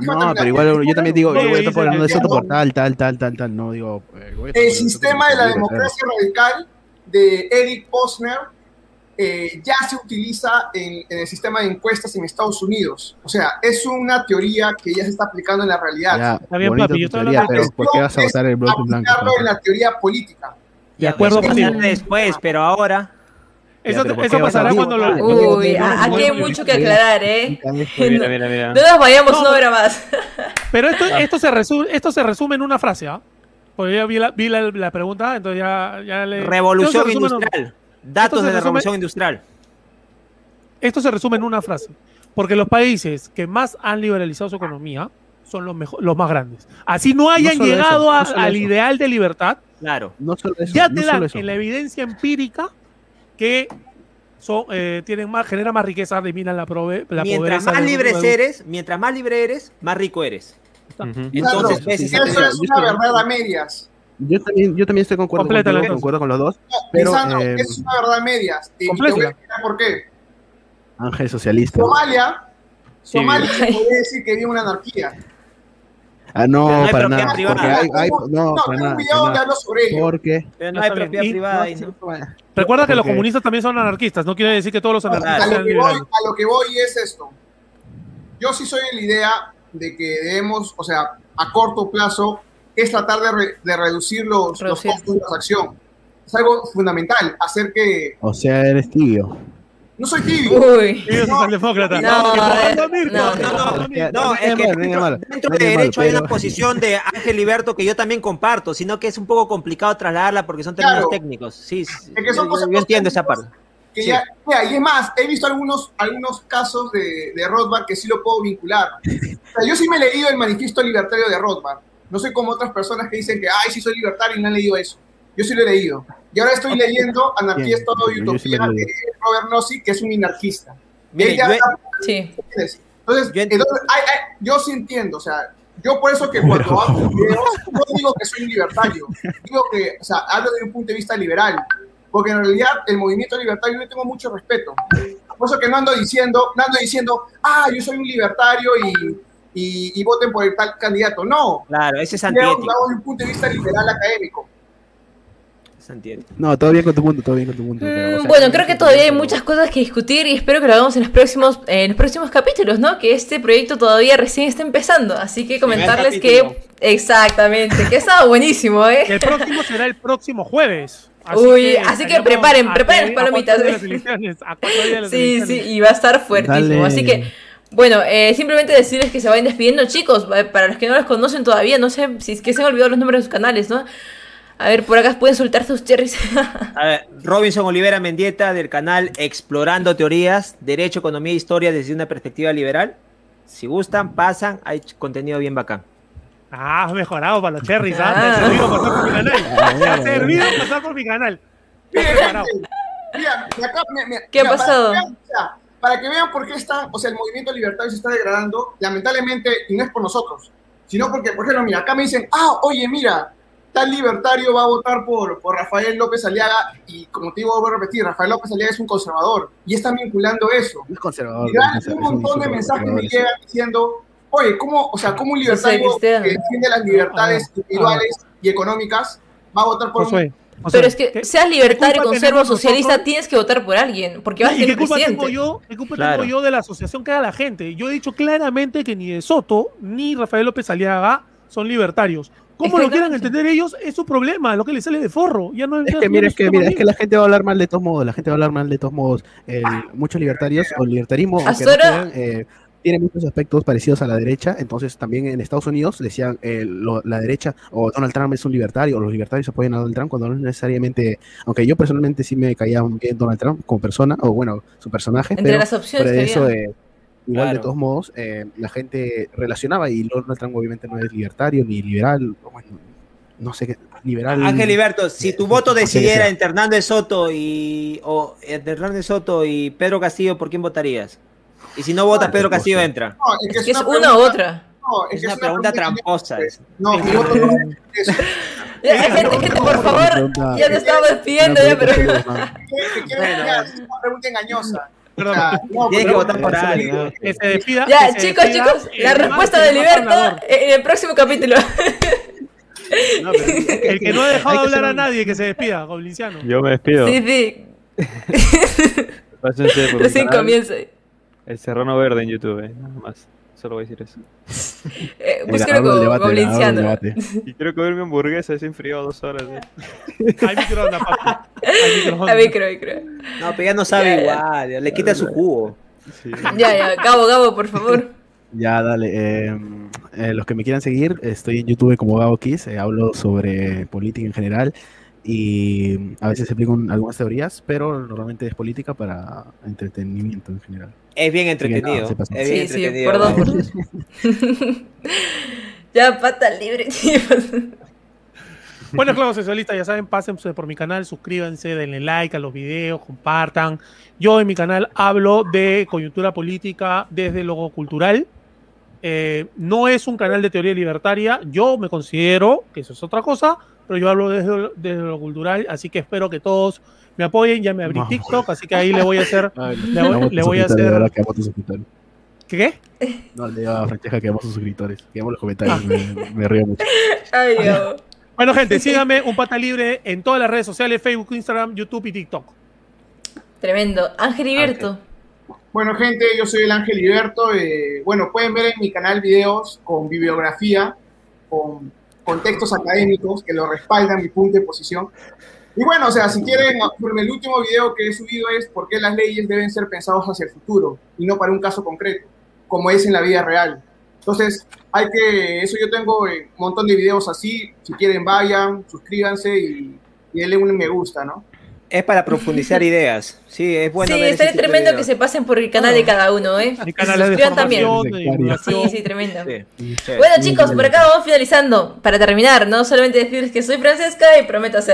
no, pero igual yo también digo, yo voy a estar hablando de eso por tal, tal, tal, tal, tal, no digo.
Eh, el sistema de la democracia radical de Eric Posner eh, ya se utiliza en, el sistema de encuestas en Estados Unidos. O sea, es una teoría que ya se está aplicando en la realidad.
está bien, papi, yo teoría, pero ¿por qué vas a votar el bloque blanco?
en la teoría política.
De acuerdo contigo. Después, pero ahora...
Eso, eso pasará cuando
lo. Uy, aquí hay mucho que aclarar, ¿eh? Mira, mira, mira. No nos vayamos no, una hora más.
Pero esto, esto, se resume, esto se resume en una frase, ¿ah? Porque ya vi la, vi la, la pregunta, entonces ya, ya le.
Revolución industrial. Datos de la revolución industrial.
Esto se resume en una frase. Porque los países que más han liberalizado su economía son los, mejor, los más grandes. Así no hayan llegado al ideal de libertad.
Claro.
ya te dan en la evidencia empírica que son, eh, tienen más, más riqueza, eliminan la, prove,
mientras Más libres eres, mientras más libre eres, más rico eres.
Entonces, eso es una verdad a medias.
Yo también, yo también estoy concuerdo, con, concuerdo con los dos. Pero,
eh, es una verdad a medias. Y te voy a explicar por qué.
Ángel socialista.
Somalia, Somalia se puede decir que vive una anarquía.
Ah, no, no para nada. Porque hay, hay, no,
no, para nada. Un video donde hablo sobre ello.
Porque
no hay propiedad privada ahí, ¿no?
Recuerda que los comunistas también son anarquistas, no quiere decir que todos los anarquistas
a lo, que voy, a lo que voy es esto. Yo sí soy en la idea de que debemos, o sea, a corto plazo, es tratar de, re, de reducir los, los costos de transacción. Es algo fundamental, hacer que...
O sea, eres tibio.
No soy tibio.
Uy.
Tibio socialdemócrata.
No,
no,
no, no,
No, no, es que dentro, de derecho hay una posición de Ángel Liberto que yo también comparto, sino que es un poco complicado trasladarla porque son términos técnicos. Sí, yo, entiendo esa parte.
Que
Sí.
ya, mira, y es más, he visto algunos, algunos casos de, de Rothbard que sí lo puedo vincular. O sea, yo sí me he leído el manifiesto libertario de Rothbard. No soy como otras personas que dicen que, ay, sí soy libertario y no han leído eso. Yo sí lo he leído. Y ahora estoy leyendo Anarquía,
Bien,
Estado y
sí
Utopía
lo
de Robert Nozick, que es un minarquista.
Mire, yo-
está-
Sí.
Entonces,
Yo ent-
entonces, ay, ay, yo sí entiendo, o sea, yo por eso que cuando hago videos, no digo que soy un libertario, digo que, o sea, hablo desde un punto de vista liberal, porque en realidad el movimiento libertario yo le tengo mucho respeto. Por eso que no ando diciendo, no ando diciendo, ah, yo soy un libertario y, y, y voten por el tal candidato. No,
Claro, ese es antiético.
desde un punto de vista liberal académico.
No, todo bien con tu punto, todo bien con tu punto. pero, o
Mm,
sea,
Bueno,
no
creo que todavía hay muchas cosas que discutir y espero que lo hagamos en los próximos, en los próximos capítulos, ¿no? Que este proyecto todavía recién está empezando, así que comentarles que exactamente, que estaba buenísimo, ¿eh?
El próximo será el próximo jueves.
Uy, así que preparen, preparen
tres-
las palomitas.
A de las
Sí, sí, y va a estar fuertísimo.
Dale.
Así que, bueno, eh, simplemente decirles que se vayan despidiendo, chicos. eh, Para los que no los conocen todavía, no sé si es que se han olvidado los nombres de sus canales, ¿no? A ver, por acá pueden soltar sus cherries.
A ver, Robinson Olivera Mendieta del canal Explorando Teorías, Derecho, Economía e Historia desde una perspectiva liberal. Si gustan, pasan, hay contenido bien bacán.
Ah, has mejorado para los cherries, ¿ah? Me
Ah.
ha servido pasar por mi canal. Me ha servido pasar por mi canal.
Mira, me- me-
¿Qué ha
mira,
pasado?
Para para que vean por qué está, o sea, el movimiento libertario se está degradando, lamentablemente, y no es por nosotros, sino porque, por ejemplo, mira, acá me dicen, ah, oye, mira, tal libertario va a votar por, por Rafael López Aliaga, y como te digo, voy a repetir, Rafael López Aliaga es un conservador, y están vinculando eso.
Es conservador.
Y dan un montón de mensajes me llegan diciendo, oye, ¿cómo, o sea, cómo un libertario que defiende las libertades individuales y económicas va a votar por un
Pero es que
¿qué-
seas libertario, conservo, socialista,
nosotros?
tienes que votar por alguien, porque vas a
¿Y
ser
qué culpa
presidente.
tengo yo? ¿Qué culpa
Claro.
tengo yo de la asociación que haga la gente? Yo he dicho claramente que ni de Soto ni Rafael López Aliaga son libertarios. ¿Cómo lo quieran entender ellos? Es su problema, lo que les sale de forro. Ya no
Es que mira,
es
es que mira, es que la gente va a hablar mal de todos modos, la gente va a hablar mal de todos modos. Muchos libertarios o el libertarismo aunque no eh, tiene muchos aspectos parecidos a la derecha, entonces también en Estados Unidos decían eh, lo- la derecha o Donald Trump es un libertario o los libertarios apoyan a Donald Trump cuando no es necesariamente, aunque yo personalmente sí me caía bien Donald Trump como persona o bueno, su personaje,
Entre
pero
las opciones
de eso eh, igual de todos modos eh, la gente relacionaba y Donald Trump obviamente no es libertario ni liberal, o bueno, no sé qué, liberal.
Ángel Liberto, si tu voto decidiera entre Hernández Soto y o entre Hernández Soto y Pedro Castillo, ¿por quién votarías? Y si no votas,
Ah,
Pedro Castillo entra.
No, es que
Es que es
una
una u
pregunta-
otra.
No, es,
Es
que
una pregunta tramposa.
No, mi voto no es eso.
Ya, gente, gente, por favor,
pregunta-
ya te estamos despidiendo, ya, pero...
Una pregunta engañosa.
Perdón.
O sea, no,
Tienes que votar por alguien.
Que se despida.
Ya,
se
chicos,
despida
chicos, la respuesta de Liberto en el próximo capítulo.
No, pero
El que no ha dejado hablar
ser
a nadie, que se despida, Goblinciano.
Yo me despido.
Sí, sí,
Pásense por
recién comienza.
El Serrano Verde en YouTube, eh, nada más. Solo voy a decir eso.
Eh,
el
como
debate.
Y quiero comer mi hamburguesa, es enfriado dos horas. eh.
Hay microondas, papi. Hay microondas.
Creo, creo.
No, pero ya no sabe
Ya, ya.
igual, le quita su jugo.
Sí.
Ya, ya, Gabo, Gabo, por favor.
Ya, dale. eh, eh, los que me quieran seguir, estoy en YouTube como Gabo Kiss, eh, hablo sobre política en general y a veces explico un- algunas teorías, pero normalmente es política para entretenimiento en general.
Es bien entretenido. es bien
Sí, sí,
entretenido.
perdón por eso. Ya, pata libre.
Bueno, claro, socialistas, ya saben, pásense por mi canal, suscríbanse, denle like a los videos, compartan. Yo en mi canal hablo de coyuntura política desde lo cultural, Eh, no es un canal de teoría libertaria. Yo me considero que eso es otra cosa, pero yo hablo desde, desde lo cultural, así que espero que todos me apoyen. Ya me abrí TikTok, así que ahí le voy a hacer. le, voy, le voy a hacer. ¿Qué?
No, le digo a Francesca que amo a sus suscriptores. Que los comentarios. me, me, río mucho.
Ay, Dios.
Bueno, gente, síganme un pata libre en todas las redes sociales: Facebook, Instagram, YouTube y TikTok.
Tremendo. Ángel Iberto.
Bueno, gente, yo soy el Ángel Iberto. Eh, bueno, pueden ver en mi canal videos con bibliografía, con, con textos académicos que lo respaldan mi punto de posición. Y bueno, o sea, si quieren, el último video que he subido es por qué las leyes deben ser pensadas hacia el futuro y no para un caso concreto, como es en la vida real. Entonces, hay que, eso yo tengo un montón de videos así, si quieren vayan, suscríbanse y, y denle un me gusta, ¿no?
Es para profundizar ideas. Sí, es bueno.
Sí, está tremendo que se pasen por el canal de cada uno, ¿eh?
Mi canal de también.
Sí, sí, tremendo. Sí. Bueno, chicos, por acá vamos finalizando. Para terminar, no solamente decirles que soy Francesca y prometo hacer